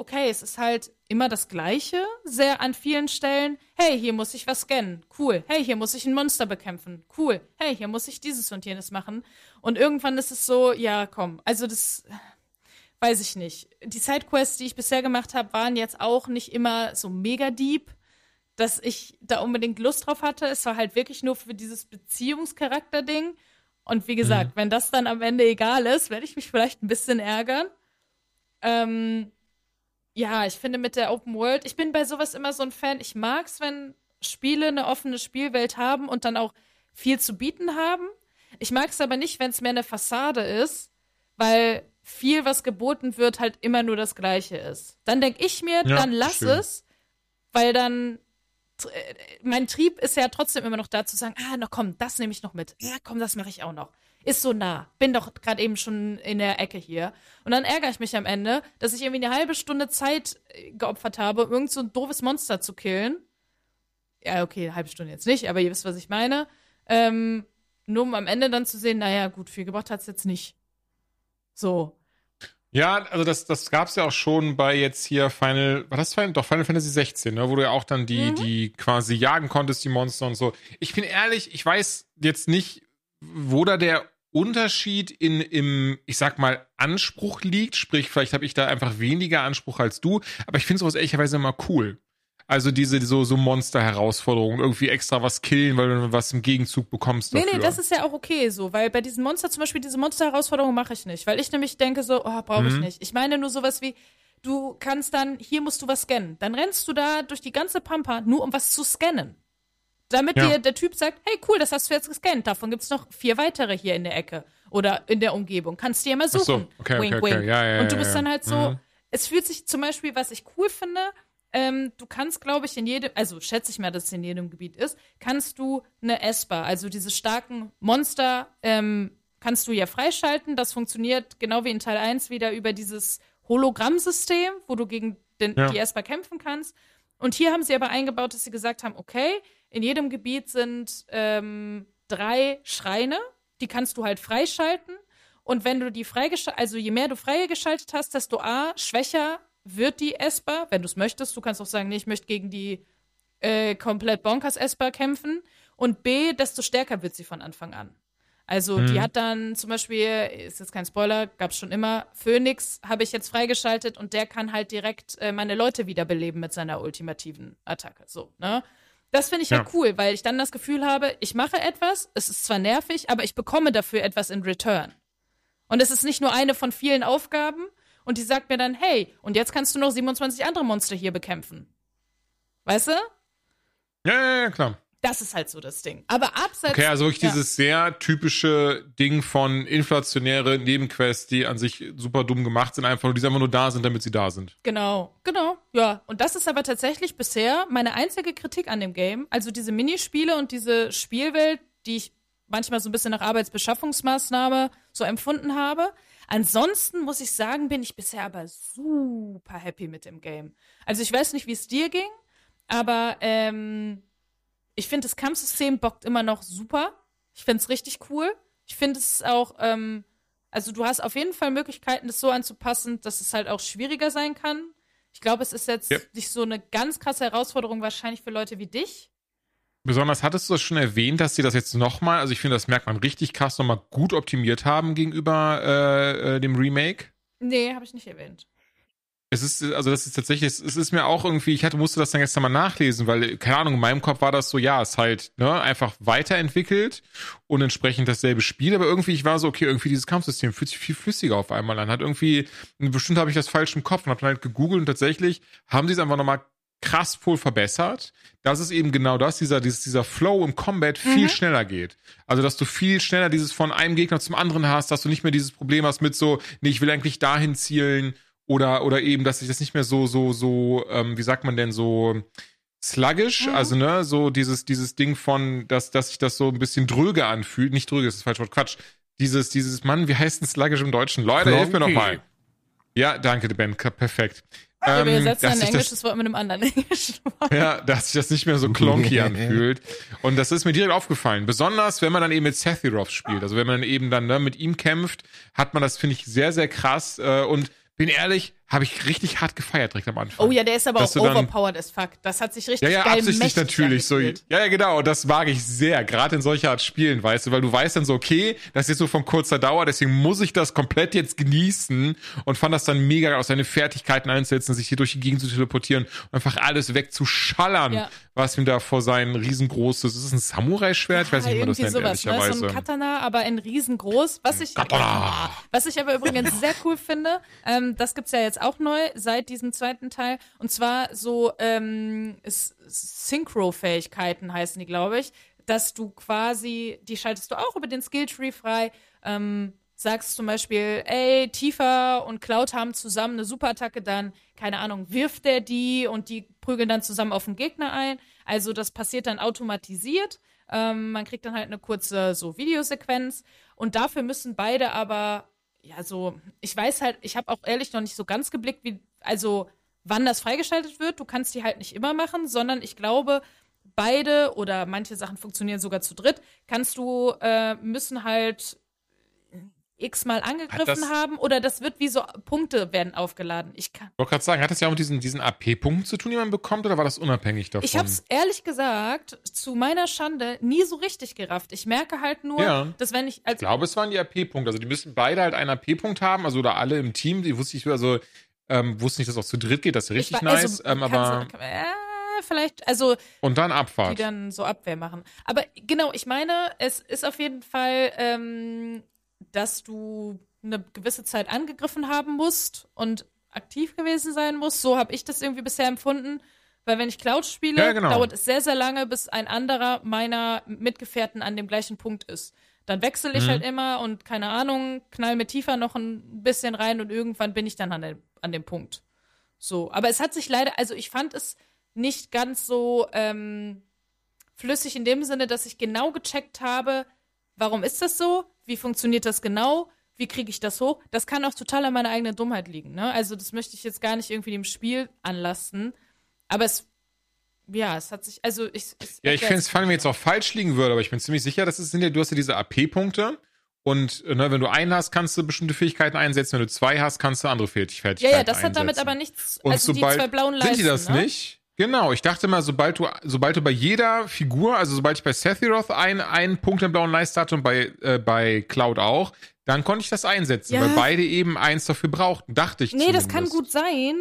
okay, es ist halt immer das Gleiche, sehr an vielen Stellen. Hey, hier muss ich was scannen. Cool. Hey, hier muss ich ein Monster bekämpfen. Cool. Hey, hier muss ich dieses und jenes machen. Und irgendwann ist es so, ja, komm. Also das weiß ich nicht. Die Sidequests, die ich bisher gemacht habe, waren jetzt auch nicht immer so mega deep, dass ich da unbedingt Lust drauf hatte. Es war halt wirklich nur für dieses Beziehungscharakter-Ding. Und wie gesagt, wenn das dann am Ende egal ist, werde ich mich vielleicht ein bisschen ärgern. Ähm, ja, ich finde mit der Open World, ich bin bei sowas immer so ein Fan. Ich mag's, wenn Spiele eine offene Spielwelt haben und dann auch viel zu bieten haben. Ich mag's aber nicht, wenn es mehr eine Fassade ist, weil viel, was geboten wird, halt immer nur das Gleiche ist. Dann denke ich mir, Ja, dann lass stimmt. es, weil dann äh, mein Trieb ist ja trotzdem immer noch da zu sagen, ah, na komm, das nehme ich noch mit. Ja, komm, das mache ich auch noch. Ist so nah. Bin doch gerade eben schon in der Ecke hier. Und dann ärgere ich mich am Ende, dass ich irgendwie eine halbe Stunde Zeit äh, geopfert habe, um irgend so ein doofes Monster zu killen. ja, okay, eine halbe Stunde jetzt nicht, aber ihr wisst, was ich meine. Ähm, nur um am Ende dann zu sehen, naja, gut, viel gebracht hat's jetzt nicht. So. Ja, also das, das gab's ja auch schon bei jetzt hier Final, war das Final? Doch, Final Fantasy 16, ne, wo du ja auch dann die, Mhm. die quasi jagen konntest, die Monster und so. Ich bin ehrlich, ich weiß jetzt nicht, wo da der Unterschied in, im, ich sag mal, Anspruch liegt. Sprich, vielleicht habe ich da einfach weniger Anspruch als du, aber ich finde sowas ehrlicherweise immer cool. Also diese so, so Monster-Herausforderungen, irgendwie extra was killen, weil du was im Gegenzug bekommst Nee, dafür. nee, das ist ja auch okay so, weil bei diesen Monster zum Beispiel, diese Monster-Herausforderung mache ich nicht, weil ich nämlich denke so, oh, brauche ich Mhm. nicht. Ich meine nur sowas wie, du kannst dann, hier musst du was scannen. Dann rennst du da durch die ganze Pampa, nur um was zu scannen. Damit Ja. dir der Typ sagt, hey cool, das hast du jetzt gescannt, davon gibt's noch vier weitere hier in der Ecke oder in der Umgebung. Kannst du ja mal Ach so, suchen. okay, okay, wink, okay. wink. Ja, ja, Und du bist dann halt so, Mhm. es fühlt sich zum Beispiel, was ich cool finde, ähm, du kannst, glaube ich, in jedem, also schätze ich mal, dass es in jedem Gebiet ist, kannst du eine Esper, also diese starken Monster, ähm, kannst du ja freischalten. Das funktioniert genau wie in Teil 1 wieder über dieses Hologrammsystem, wo du gegen den, Ja. die Esper kämpfen kannst. Und hier haben sie aber eingebaut, dass sie gesagt haben, okay, in jedem Gebiet sind ähm, drei Schreine, die kannst du halt freischalten. Und wenn du die freigeschaltet, also je mehr du freigeschaltet hast, desto A, schwächer wird die Esper, wenn du es möchtest. Du kannst auch sagen, nee, ich möchte gegen die äh, komplett Bonkers Esper kämpfen. Und B, desto stärker wird sie von Anfang an. Also die hat dann zum Beispiel, ist jetzt kein Spoiler, gab's schon immer, Phoenix habe ich jetzt freigeschaltet und der kann halt direkt äh, meine Leute wiederbeleben mit seiner ultimativen Attacke. So, ne? Das finde ich Ja. halt cool, weil ich dann das Gefühl habe, ich mache etwas, es ist zwar nervig, aber ich bekomme dafür etwas in Return. Und es ist nicht nur eine von vielen Aufgaben und die sagt mir dann, hey, und jetzt kannst du noch 27 andere Monster hier bekämpfen. Weißt du? Ja, ja, ja, klar. Das ist halt so das Ding. Aber abseits. Okay, also wirklich Ja. dieses sehr typische Ding von inflationäre Nebenquests, die an sich super dumm gemacht sind, einfach nur, die einfach nur da sind, damit sie da sind. Genau, genau, ja. Und das ist aber tatsächlich bisher meine einzige Kritik an dem Game. Also diese Minispiele und diese Spielwelt, die ich manchmal so ein bisschen nach Arbeitsbeschaffungsmaßnahme so empfunden habe. Ansonsten muss ich sagen, bin ich bisher aber super happy mit dem Game. Also ich weiß nicht, wie es dir ging, aber ähm, ich finde, das Kampfsystem bockt immer noch super. Ich finde es richtig cool. Ich finde es auch, ähm, also du hast auf jeden Fall Möglichkeiten, das so anzupassen, dass es halt auch schwieriger sein kann. Ich glaube, es ist jetzt Ja. nicht so eine ganz krasse Herausforderung wahrscheinlich für Leute wie dich. Besonders hattest du das schon erwähnt, dass sie das jetzt nochmal, also ich finde, das merkt man richtig krass nochmal gut optimiert haben gegenüber äh, äh, dem Remake. Nee, habe ich nicht erwähnt. Es ist, also das ist tatsächlich, es es ist mir auch irgendwie, ich hatte, musste das dann gestern mal nachlesen, weil, keine Ahnung, in meinem Kopf war das so, ja, es ist halt, ne, einfach weiterentwickelt und entsprechend dasselbe Spiel, aber irgendwie, ich war so, okay, irgendwie dieses Kampfsystem fühlt sich viel flüssiger auf einmal an, hat irgendwie, bestimmt habe ich das falsch im Kopf und habe dann halt gegoogelt und tatsächlich haben sie es einfach nochmal krass wohl verbessert. Das ist eben genau das, dieser, dieses, dieser Flow im Combat viel schneller geht. Also, dass du viel schneller dieses von einem Gegner zum anderen hast, dass du nicht mehr dieses Problem hast mit so, nee, ich will eigentlich dahin zielen oder, oder eben, dass sich das nicht mehr so, so, so, ähm, wie sagt man denn, so sluggish, also, ne, so dieses, dieses Ding von, dass, dass sich das so ein bisschen dröge anfühlt. Nicht dröge, ist das falsche Wort, Quatsch. Dieses, dieses, Mann, wie heißt denn sluggish im Deutschen? Leute, hilf mir noch Klonky. mal. Ja, danke, Ben, perfekt. Ja, wir Ähm, setzen dass ein sich das- englisches Wort mit einem anderen englischen (laughs) Wort. ja, dass sich das nicht mehr so klonky (laughs) anfühlt. Und das ist mir direkt aufgefallen. Besonders, wenn man dann eben mit Sephiroth spielt. Also wenn man eben dann ne, mit ihm kämpft, hat man das, finde ich, sehr, sehr krass. Äh, und bin ehrlich, habe ich richtig hart gefeiert direkt am Anfang. Oh ja, der ist aber Dass auch du dann- overpowered as fuck. Das hat sich richtig Ja, ja, geil absichtlich natürlich. So, ja, ja, genau. Das mag ich sehr. Gerade in solcher Art Spielen, weißt du, weil du weißt dann so, okay, das ist jetzt so von kurzer Dauer, deswegen muss ich das komplett jetzt genießen und fand das dann mega aus seine Fertigkeiten einzusetzen, sich hier durch die Gegend zu teleportieren und einfach alles wegzuschallern, Ja. was ihm da vor sein riesengroßes, ist es ein Samurai-Schwert? Ich weiß nicht, wie man das nennt, sowas, ne? So ein Katana, aber in riesengroß. Was ich, Katana. (laughs) was ich aber übrigens sehr cool finde, ähm, das gibt's ja jetzt auch neu seit diesem zweiten Teil. Und zwar so ähm, Synchro-Fähigkeiten heißen die, glaube ich. Dass du quasi, die schaltest du auch über den Skilltree frei. Ähm, sagst zum Beispiel, ey, Tifa und Cloud haben zusammen eine Superattacke, dann, keine Ahnung, wirft der die und die prügeln dann zusammen auf den Gegner ein. Also das passiert dann automatisiert. Ähm, man kriegt dann halt eine kurze so Videosequenz und dafür müssen beide aber ja so ich weiß halt ich habe auch ehrlich noch nicht so ganz geblickt wie also wann das freigeschaltet wird. Du kannst die halt nicht immer machen sondern ich glaube beide oder manche Sachen funktionieren sogar zu dritt, kannst du, äh, müssen halt x-mal angegriffen haben oder das wird wie so Punkte werden aufgeladen. Ich kann. Wollte gerade sagen, hat das ja auch mit diesen, diesen AP-Punkten zu tun, die man bekommt, oder war das unabhängig davon? Ich hab's ehrlich gesagt zu meiner Schande nie so richtig gerafft. Ich merke halt nur, Ja. dass wenn ich als Ich glaube, es waren die AP-Punkte. Also die müssen beide halt einen AP-Punkt haben, also oder alle im Team. Die wusste ich, also ähm, wusste nicht, dass es auch zu dritt geht. Das ist richtig ich war- nice. ähm, aber du- äh, vielleicht, also und dann die Abfahrt. dann so Abwehr machen. Aber genau, ich meine, es ist auf jeden Fall, ähm, dass du eine gewisse Zeit angegriffen haben musst und aktiv gewesen sein musst. So habe ich das irgendwie bisher empfunden. Weil wenn ich Cloud spiele, Ja, genau. dauert es sehr, sehr lange, bis ein anderer meiner Mitgefährten an dem gleichen Punkt ist. Dann wechsle ich Mhm. halt immer und keine Ahnung, knall mir tiefer noch ein bisschen rein und irgendwann bin ich dann an, dem- an dem Punkt. So, aber es hat sich leider, also ich fand es nicht ganz so ähm, flüssig in dem Sinne, dass ich genau gecheckt habe, warum ist das so? Wie funktioniert das genau? Wie kriege ich das hoch? Das kann auch total an meiner eigenen Dummheit liegen. Ne? Also das möchte ich jetzt gar nicht irgendwie dem Spiel anlasten. Aber es, ja, es hat sich, also ich. es Ja, ich finde es fallen mir jetzt auch falsch liegen würde, aber ich bin ziemlich sicher, dass es sind ja, du hast ja diese AP-Punkte. Und äh, ne, wenn du einen hast, kannst du bestimmte Fähigkeiten einsetzen. Wenn du zwei hast, kannst du andere Fähigkeiten Ja, ja, das hat einsetzen. damit aber nichts. Und also sobald, die zwei blauen Leisten. Sind die das ne? nicht? Genau, ich dachte mal, sobald du, sobald du bei jeder Figur, also sobald ich bei Sephiroth ein, einen Punkt im blauen Leiste hatte und bei, äh, bei Cloud auch, dann konnte ich das einsetzen, Ja. weil beide eben eins dafür brauchten, dachte ich Nee, das kann zumindest. gut sein.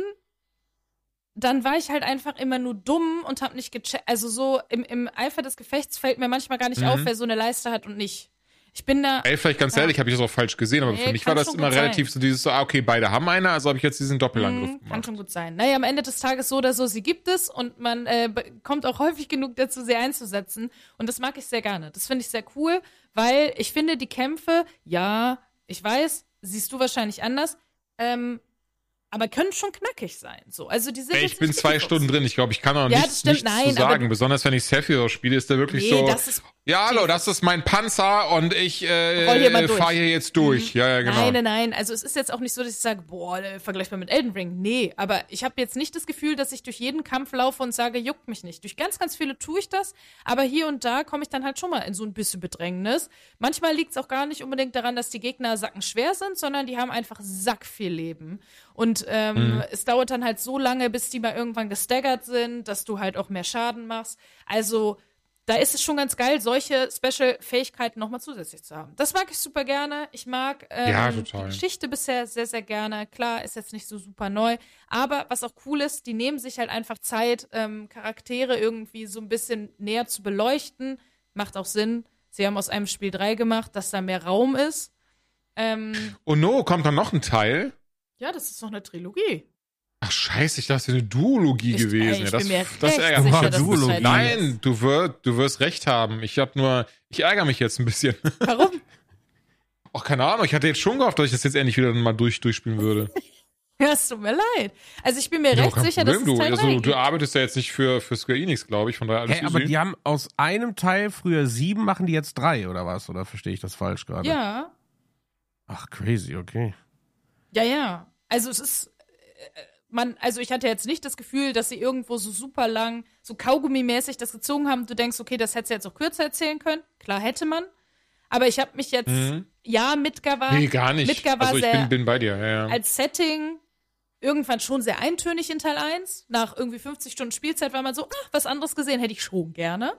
Dann war ich halt einfach immer nur dumm und hab nicht gecheckt. Also so im, im Eifer des Gefechts fällt mir manchmal gar nicht Mhm. auf, wer so eine Leiste hat und nicht. Ich bin da. Ey, vielleicht ganz Ja. ehrlich, habe ich das auch falsch gesehen, aber Nee, für mich kann war das immer relativ sein. so dieses so, ah, okay, beide haben eine, also habe ich jetzt diesen Doppelangriff Hm, kann gemacht. schon gut sein. Naja, am Ende des Tages so oder so, sie gibt es und man äh, kommt auch häufig genug dazu, sie einzusetzen. Und das mag ich sehr gerne. Das finde ich sehr cool, weil ich finde, die Kämpfe, ja, ich weiß, siehst du wahrscheinlich anders, ähm, aber können schon knackig sein. So, also die sind Ey, ich bin zwei. Stunden drin. Ich glaube, ich kann auch Ja, nichts, nichts Nein, zu sagen. Besonders wenn ich Sephiroth spiele, ist der wirklich Nee, so. das ist ja, hallo, das ist mein Panzer und ich äh, fahre hier jetzt durch. Ja, ja, genau. Nein, nein, nein. Also es ist jetzt auch nicht so, dass ich sage, boah, äh, vergleichbar mit Elden Ring. Nee, aber ich habe jetzt nicht das Gefühl, dass ich durch jeden Kampf laufe und sage, juckt mich nicht. Durch ganz, ganz viele tue ich das, aber hier und da komme ich dann halt schon mal in so ein bisschen Bedrängnis. Manchmal liegt es auch gar nicht unbedingt daran, dass die Gegner sackenschwer sind, sondern die haben einfach sack viel Leben. Und ähm, Mhm. es dauert dann halt so lange, bis die mal irgendwann gestaggert sind, dass du halt auch mehr Schaden machst. Also da ist es schon ganz geil, solche Special-Fähigkeiten nochmal zusätzlich zu haben. Das mag ich super gerne. Ich mag ähm, Ja, die Geschichte bisher sehr, sehr gerne. Klar, ist jetzt nicht so super neu. Aber was auch cool ist, die nehmen sich halt einfach Zeit, ähm, Charaktere irgendwie so ein bisschen näher zu beleuchten. Macht auch Sinn. Sie haben aus einem Spiel drei gemacht, dass da mehr Raum ist. Ähm, Oh no, kommt dann noch ein Teil? ja, das ist noch eine Trilogie. Ach scheiße, ich dachte, es wäre eine Duologie Ich- gewesen. ey, ich Ja, das bin mir das ärgert mich sicher, jetzt dass ein das bisschen. Teil Nein, du, wirst, du wirst recht haben. Ich habe nur, ich ärgere mich jetzt ein bisschen. Warum? (laughs) Ach, keine Ahnung, ich hatte jetzt schon gehofft, dass ich das jetzt endlich wieder mal durch, durchspielen würde. ja, es tut mir leid. Also ich bin mir Ja, recht sicher, Problem, dass es du, Teil also, du gibt. arbeitest ja jetzt nicht für, für Square Enix, glaube ich, von daher alles Hä, aber die haben aus einem Teil früher sieben, machen die jetzt drei oder was? Oder verstehe ich das falsch gerade? Ja, Ach, crazy, okay. ja, ja. Also es ist, äh, man, also ich hatte jetzt nicht das Gefühl, dass sie irgendwo so super lang, so Kaugummi-mäßig das gezogen haben. Du denkst, okay, das hättest du jetzt auch kürzer erzählen können. Klar hätte man. Aber ich habe mich jetzt, Mhm. ja, Midgar war, Nee, gar nicht. Midgar war also ich sehr, bin, bin bei dir, ja, ja. als Setting irgendwann schon sehr eintönig in Teil 1. Nach irgendwie 50 Stunden Spielzeit war man so, ach, was anderes gesehen hätte ich schon gerne.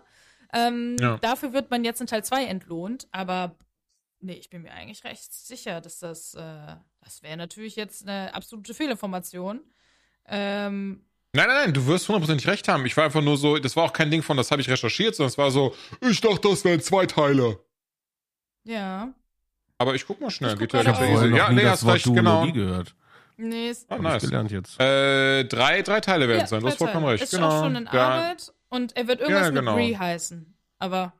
Ähm, Ja. Dafür wird man jetzt in Teil 2 entlohnt, aber nee, ich bin mir eigentlich recht sicher, dass das, äh, das wäre natürlich jetzt eine absolute Fehlinformation. Ähm, Nein, nein, nein, du wirst hundertprozentig recht haben. Ich war einfach nur so, das war auch kein Ding von, das habe ich recherchiert, sondern es war so, ich dachte, das wären zwei Teile. ja. Aber ich guck mal schnell. Ich Geht guck ja tatsächlich. noch Ja, nie nee, das hast Wort recht, genau. Duologie gehört. Nee, ist, Ah, nice. ich gelernt jetzt. Äh, drei, drei Teile werden ja, es sein, du hast vollkommen recht. Ist genau. auch schon in Ja. Arbeit und er wird irgendwas Ja, genau. mit Bree heißen. Aber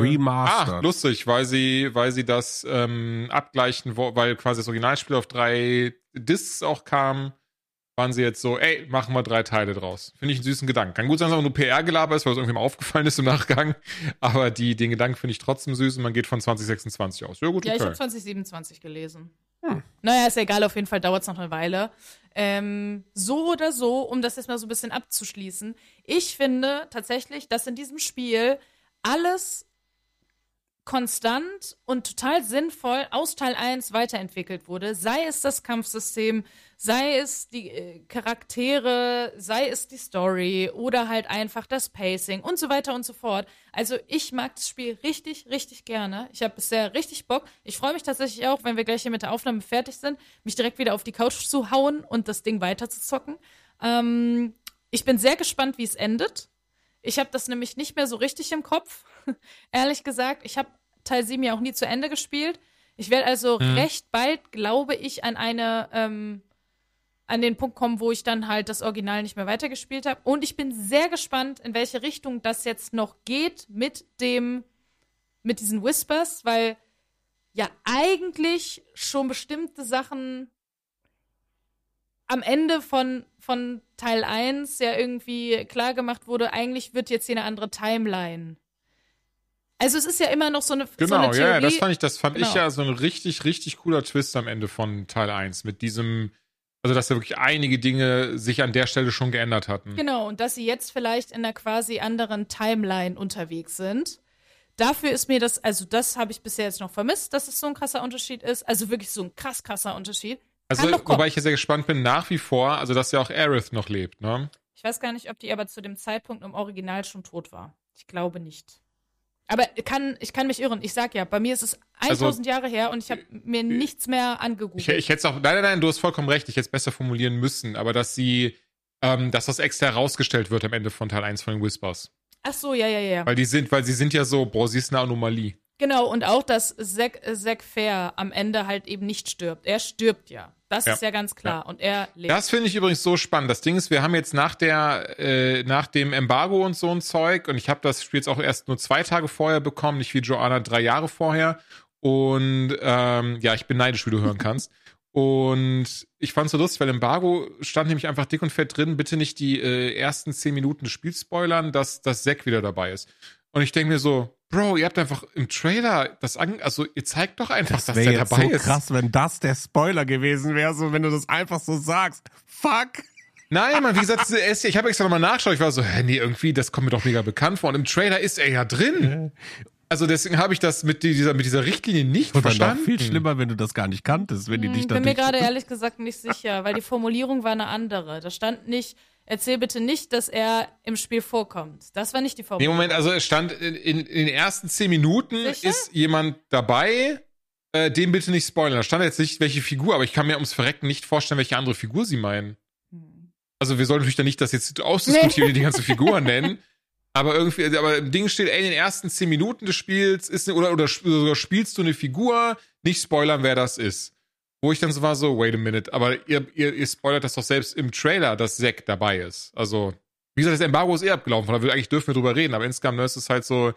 Remastered. Ah, lustig, weil sie, weil sie das ähm, abgleichen, weil quasi das Originalspiel auf drei Discs auch kam. Waren sie jetzt so, ey, machen wir drei Teile draus. Finde ich einen süßen Gedanken. Kann gut sein, dass es nur PR-Gelaber ist, weil es irgendwem aufgefallen ist im Nachgang. Aber die, den Gedanken finde ich trotzdem süß und man geht von 2026 aus. Ja, gut, Ja, ich okay. habe 2027 gelesen. Hm. Naja, ist ja egal, auf jeden Fall dauert es noch eine Weile. Ähm, so oder so, um das jetzt mal so ein bisschen abzuschließen, ich finde tatsächlich, dass in diesem Spiel alles konstant und total sinnvoll aus Teil 1 weiterentwickelt wurde. Sei es das Kampfsystem, sei es die äh, Charaktere, sei es die Story oder halt einfach das Pacing und so weiter und so fort. Also ich mag das Spiel richtig, richtig gerne. Ich habe bisher richtig Bock. Ich freue mich tatsächlich auch, wenn wir gleich hier mit der Aufnahme fertig sind, mich direkt wieder auf die Couch zu hauen und das Ding weiter zu zocken. Ähm, ich bin sehr gespannt, wie es endet. Ich habe das nämlich nicht mehr so richtig im Kopf. (laughs) Ehrlich gesagt, ich habe Teil 7 ja auch nie zu Ende gespielt. Ich werde also recht bald, glaube ich, an eine ähm, an den Punkt kommen, wo ich dann halt das Original nicht mehr weitergespielt habe. Und ich bin sehr gespannt, in welche Richtung das jetzt noch geht mit dem, mit diesen Whispers, weil ja eigentlich schon bestimmte Sachen am Ende von, von Teil 1 ja irgendwie klar gemacht wurde, eigentlich wird jetzt hier eine andere Timeline. Also es ist ja immer noch so eine, so Genau, eine ja, Theorie. ja, das fand ich, das fand ich Genau. ja so ein richtig, richtig cooler Twist am Ende von Teil 1 mit diesem, also dass da wirklich einige Dinge sich an der Stelle schon geändert hatten. Genau, und dass sie jetzt vielleicht in einer quasi anderen Timeline unterwegs sind. Dafür ist mir das, also das habe ich bisher jetzt noch vermisst, dass es so ein krasser Unterschied ist. Also wirklich so ein krass krasser Unterschied. Also, Kann kommen. wobei ich ja sehr gespannt bin, nach wie vor, also dass ja auch Aerith noch lebt, ne? Ich weiß gar nicht, ob die aber zu dem Zeitpunkt im Original schon tot war. Ich glaube nicht. Aber kann, ich kann mich irren. Ich sag ja, bei mir ist es 1000 Jahre her und ich habe mir nichts mehr angegoogelt. Ich, ich hätte es auch, nein, nein, nein, du hast vollkommen recht, ich hätte es besser formulieren müssen, aber dass sie, ähm, dass das extra herausgestellt wird am Ende von Teil 1 von den Whispers. Ach so, ja, ja, ja. Weil die sind, weil sie sind ja so, boah, sie ist eine Anomalie. Genau, und auch, dass Zack, äh, Zack Fair am Ende halt eben nicht stirbt. Er stirbt ja. Das Ja. ist ja ganz klar. Und er lebt. Das finde ich übrigens so spannend. Das Ding ist, wir haben jetzt nach der, äh, nach dem Embargo und so ein Zeug, und ich habe das Spiel jetzt auch erst nur zwei Tage vorher bekommen, nicht wie Joanna drei Jahre vorher. Und ähm, ja, ich bin neidisch, wie du hören kannst. (laughs) Und ich fand so lustig, weil Embargo stand nämlich einfach dick und fett drin, bitte nicht die äh, ersten zehn Minuten des Spiels spoilern, dass, dass Zack wieder dabei ist. Und ich denke mir so, Bro, ihr habt einfach im Trailer das an, also ihr zeigt doch einfach, dass wäre der jetzt dabei so ist. krass, wenn das der Spoiler gewesen wäre, so wenn du das einfach so sagst. Fuck. Nein, man, wie gesagt, ich habe extra nochmal nachgeschaut. Ich war so, hä, nee, irgendwie, das kommt mir doch mega bekannt vor. Und im Trailer ist er ja drin. Also deswegen habe ich das mit dieser, mit dieser Richtlinie nicht Und verstanden. viel schlimmer, wenn du das gar nicht kanntest, wenn die dich Ich bin mir gerade ehrlich gesagt nicht sicher, weil die Formulierung war eine andere. Da stand nicht, erzähl bitte nicht, dass er im Spiel vorkommt. Das war nicht die Nee, Formulierung. Moment, also es stand in, in, in den ersten zehn Minuten Sicher? ist jemand dabei, äh, dem bitte nicht spoilern. Da stand jetzt nicht, welche Figur, aber ich kann mir ums Verrecken nicht vorstellen, welche andere Figur sie meinen. Also wir sollen natürlich dann nicht das jetzt ausdiskutieren, die ganze Figur (laughs) nennen. Aber irgendwie, aber im Ding steht, ey, in den ersten zehn Minuten des Spiels ist oder, oder sogar spielst du eine Figur, nicht spoilern, wer das ist. Wo ich dann so war, so, wait a minute, aber ihr, ihr, ihr spoilert das doch selbst im Trailer, dass Zack dabei ist. Also, wie gesagt, das Embargo ist eh abgelaufen, von daher eigentlich dürfen wir drüber reden, aber insgesamt ne, ist halt so,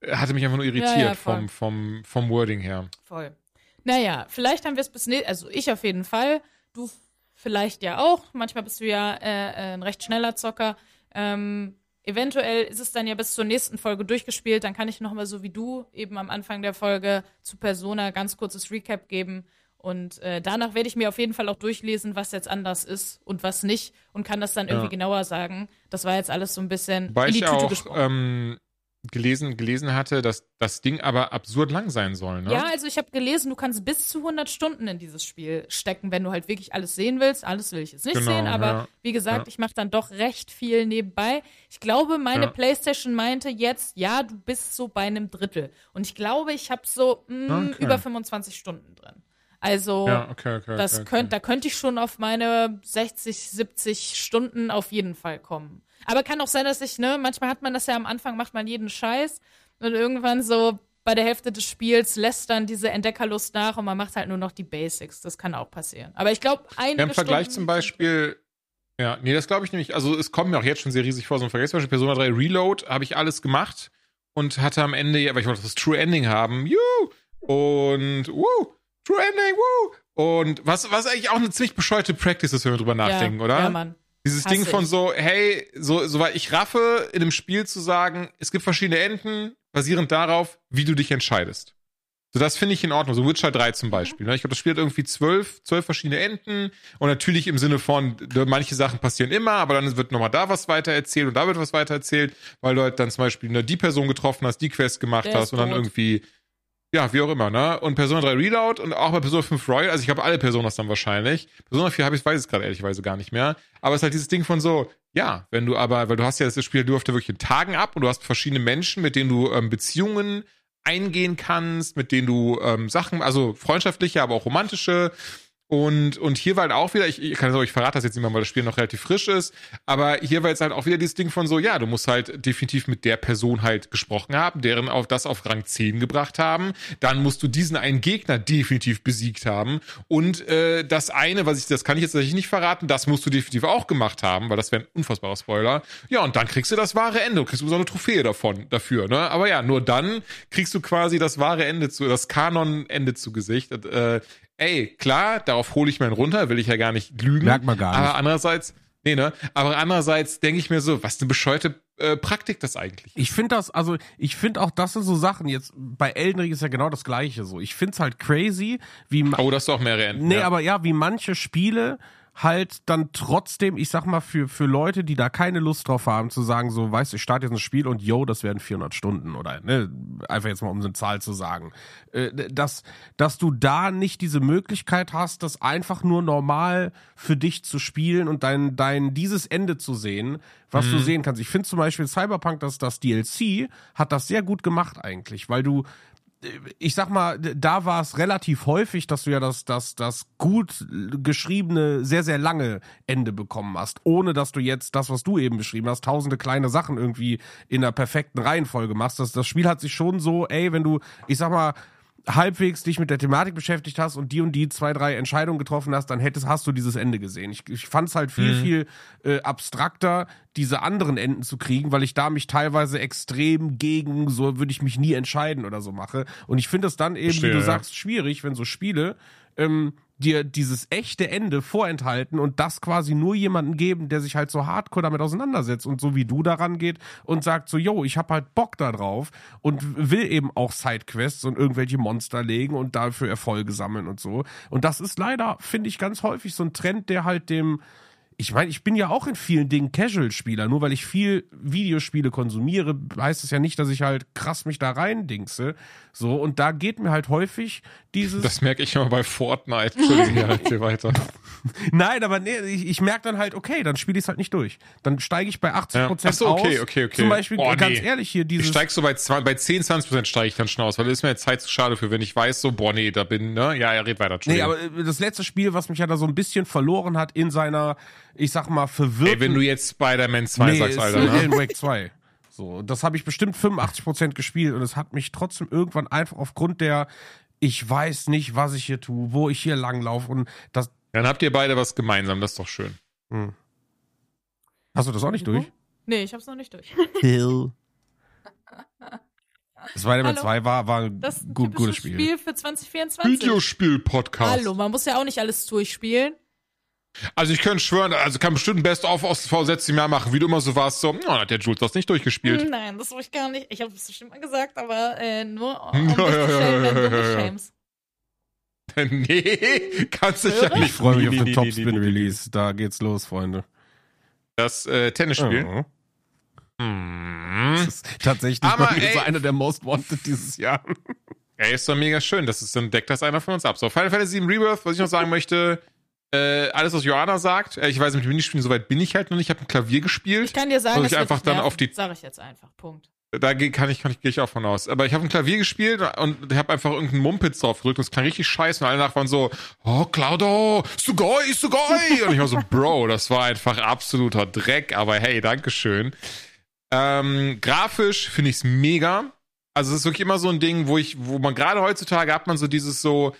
äh, hatte mich einfach nur irritiert Ja, ja, vom, vom, vom Wording her. Voll. Naja, vielleicht haben wir es bis ne also ich auf jeden Fall, du vielleicht ja auch. Manchmal bist du ja äh, äh, ein recht schneller Zocker. Ähm, eventuell ist es dann ja bis zur nächsten Folge durchgespielt. Dann kann ich noch mal so wie du eben am Anfang der Folge zu Persona ganz kurzes Recap geben. Und äh, danach werde ich mir auf jeden Fall auch durchlesen, was jetzt anders ist und was nicht und kann das dann irgendwie Ja. genauer sagen. Das war jetzt alles so ein bisschen Wobei in die ich Tüte auch gesprochen. ähm, gelesen, gelesen hatte, dass das Ding aber absurd lang sein soll, ne? Ja, also ich habe gelesen, du kannst bis zu 100 Stunden in dieses Spiel stecken, wenn du halt wirklich alles sehen willst. Alles will ich jetzt nicht Genau, sehen, aber ja. wie gesagt, Ja. ich mache dann doch recht viel nebenbei. Ich glaube, meine Ja. PlayStation meinte jetzt, ja, du bist so bei einem Drittel. Und ich glaube, ich habe so mh, Okay. über 25 Stunden drin. Also Ja, okay, okay. das könnt, da könnte ich schon auf meine 60, 70 Stunden auf jeden Fall kommen. Aber kann auch sein, dass ich, ne, manchmal hat man das ja am Anfang, macht man jeden Scheiß und irgendwann so bei der Hälfte des Spiels lässt dann diese Entdeckerlust nach und man macht halt nur noch die Basics. Das kann auch passieren. Aber ich glaube, einige Ja, im Vergleich Stunden zum Beispiel, ja, nee, das glaube ich nämlich. Also es kommt mir auch jetzt schon sehr riesig vor. So ein Vergleich zum Beispiel Persona 3 Reload habe ich alles gemacht und hatte am Ende, ja, weil ich wollte das True Ending haben, juhu, und wuh, True Ending, wuh, Und was, was eigentlich auch eine ziemlich bescheuerte Practice ist, wenn wir drüber nachdenken, ja, oder? Ja, Mann. Dieses Ding von so, hey, so, so weil ich raffe, in einem Spiel zu sagen, es gibt verschiedene Enden, basierend darauf, wie du dich entscheidest. So, das finde ich in Ordnung. So Witcher 3 zum Beispiel. Ne? Ich glaube, das Spiel hat irgendwie zwölf, zwölf verschiedene Enden. Und natürlich im Sinne von, manche Sachen passieren immer, aber dann wird nochmal da was weiter erzählt und da wird was weiter erzählt, weil du halt dann zum Beispiel ne, die Person getroffen hast, die Quest gemacht Der hast und dann irgendwie, ja, wie auch immer, ne? Und Persona 3 Reload und auch bei Persona 5 Royal, also ich habe alle Personas dann wahrscheinlich. Persona 4 habe ich, weiß es gerade ehrlicherweise gar nicht mehr. Aber es ist halt dieses Ding von so, ja, wenn du aber, weil du hast ja das Spiel, du läuft ja wirklich in Tagen ab und du hast verschiedene Menschen, mit denen du ähm, Beziehungen eingehen kannst, mit denen du ähm, Sachen, also freundschaftliche, aber auch romantische. Und, und hier war halt auch wieder, ich, ich kann ich verrate das jetzt mal, weil das Spiel noch relativ frisch ist, aber hier war jetzt halt auch wieder dieses Ding von so, ja, du musst halt definitiv mit der Person halt gesprochen haben, deren auf das auf Rang 10 gebracht haben, dann musst du diesen einen Gegner definitiv besiegt haben und äh, das eine, was ich, das kann ich jetzt tatsächlich nicht verraten, das musst du definitiv auch gemacht haben, weil das wäre ein unfassbarer Spoiler. Ja, und dann kriegst du das wahre Ende, du kriegst so eine Trophäe davon, dafür, ne? Aber ja, nur dann kriegst du quasi das wahre Ende zu, das Kanon-Ende zu Gesicht. Äh, ey, klar, darauf hole ich meinen runter, will ich ja gar nicht lügen. Merkt man gar nicht. Aber andererseits, nee, ne? Aber andererseits denke ich mir so, was eine bescheuerte äh, Praktik das eigentlich? Ich finde das, also ich finde auch, das sind so Sachen, jetzt bei Elden Ring ist ja genau das gleiche so. Ich finde es halt crazy, wie Oh, das ist doch mehrere Enden. Nee, ja. aber ja, wie manche Spiele halt dann trotzdem, ich sag mal, für, für Leute, die da keine Lust drauf haben, zu sagen, so, weißt du, ich starte jetzt ein Spiel und yo, das werden 400 Stunden oder, ne, einfach jetzt mal um eine Zahl zu sagen, äh, dass, dass du da nicht diese Möglichkeit hast, das einfach nur normal für dich zu spielen und dein, dein, dieses Ende zu sehen, was du sehen kannst. Ich finde zum Beispiel Cyberpunk, dass das DLC hat das sehr gut gemacht eigentlich, weil du, ich sag mal, da war es relativ häufig, dass du ja das, das, das gut geschriebene, sehr, sehr lange Ende bekommen hast, ohne dass du jetzt das, was du eben beschrieben hast, tausende kleine Sachen irgendwie in der perfekten Reihenfolge machst. Das, das Spiel hat sich schon so, ey, wenn du, ich sag mal, halbwegs dich mit der Thematik beschäftigt hast und die und die zwei, drei Entscheidungen getroffen hast, dann hättest, hast du dieses Ende gesehen. Ich, ich fand es halt viel, viel äh, abstrakter, diese anderen Enden zu kriegen, weil ich da mich teilweise extrem gegen, so würde ich mich nie entscheiden oder so mache. Und ich finde es dann eben, Verstehe, wie du ja. sagst, schwierig, wenn so Spiele ähm, dir dieses echte Ende vorenthalten und das quasi nur jemanden geben, der sich halt so hardcore damit auseinandersetzt und so wie du daran geht und sagt so, yo, ich hab halt Bock da drauf und will eben auch Sidequests und irgendwelche Monster legen und dafür Erfolge sammeln und so. Und das ist leider, finde ich, ganz häufig so ein Trend, der halt dem ich meine, ich bin ja auch in vielen Dingen Casual-Spieler. Nur weil ich viel Videospiele konsumiere, heißt es ja nicht, dass ich halt krass mich da reindingse. So, und da geht mir halt häufig dieses. Das merke ich immer bei Fortnite. Entschuldigung, ja, erzähl weiter. (laughs) Nein, aber nee, ich, ich merke dann halt, okay, dann spiele ich es halt nicht durch. Dann steige ich bei 80 Ja. Prozent Ach so, okay, aus. okay, okay. Zum Beispiel, Oh, ganz nee. ehrlich, hier Ich dieses. steig so bei, bei 10, 20 Prozent steige ich dann schon aus, weil das ist mir jetzt Zeit zu schade für, wenn ich weiß, so, boah, nee, da bin, ne? Ja, er red weiter. Nee, aber äh, das letzte Spiel, was mich ja da so ein bisschen verloren hat in seiner, ich sag mal, verwirrten Ey, wenn du jetzt Spider-Man 2 sagst, ist, Alter, ne? Alan Wake 2. So, das habe ich bestimmt 85% gespielt und es hat mich trotzdem irgendwann einfach aufgrund der, ich weiß nicht, was ich hier tue, wo ich hier langlaufe und das. Dann habt ihr beide was gemeinsam, das ist doch schön. Hm. Hast du das auch nicht durch? Nee, ich hab's noch nicht durch. Spider-Man (laughs) Hallo? 2 war, war ein Das ist ein gut, gutes Spiel. Spiel für 2024. Videospiel-Podcast. Hallo, man muss ja auch nicht alles durchspielen. Also ich könnte schwören, also kann bestimmt ein Best-of aus V6 im Jahr machen, wie du immer so warst, so, oh, hat der Jules das nicht durchgespielt. Nein, das wollte ich gar nicht. Ich habe es bestimmt mal gesagt, aber äh, nur (laughs) um Ja, ja, wenn du dich schämst. (laughs) nee, kannst dich ja nicht. Ich freue mich auf den nee, nee, Topspin nee, nee. Release. Da geht's los, Freunde. Das äh, Tennisspiel. Mhm. Das ist tatsächlich Aber, so einer der Most Wanted dieses Jahr. Ey, ist doch mega schön. Das ist, dann deckt das einer von uns ab. So, Final Fantasy VII Rebirth, was ich noch sagen möchte, äh, alles, was Joanna sagt, äh, ich weiß, mit dem Minispielen soweit bin ich halt noch nicht. Ich habe ein Klavier gespielt. Ich kann dir sagen, es ich einfach dann nerven. auf die- Sag ich jetzt einfach. Punkt. Da kann ich, kann ich, gehe ich auch von aus. Aber ich habe ein Klavier gespielt und ich habe einfach irgendeinen Mumpitz drauf gedrückt und es klang richtig scheiße und alle nach waren so, oh, Claudio, Sugoi, Sugoi. Und ich war so, (laughs) Bro, das war einfach absoluter Dreck, aber hey, Dankeschön. Ähm, grafisch finde ich's mega. Also es ist wirklich immer so ein Ding, wo ich, wo man gerade heutzutage hat man so dieses so,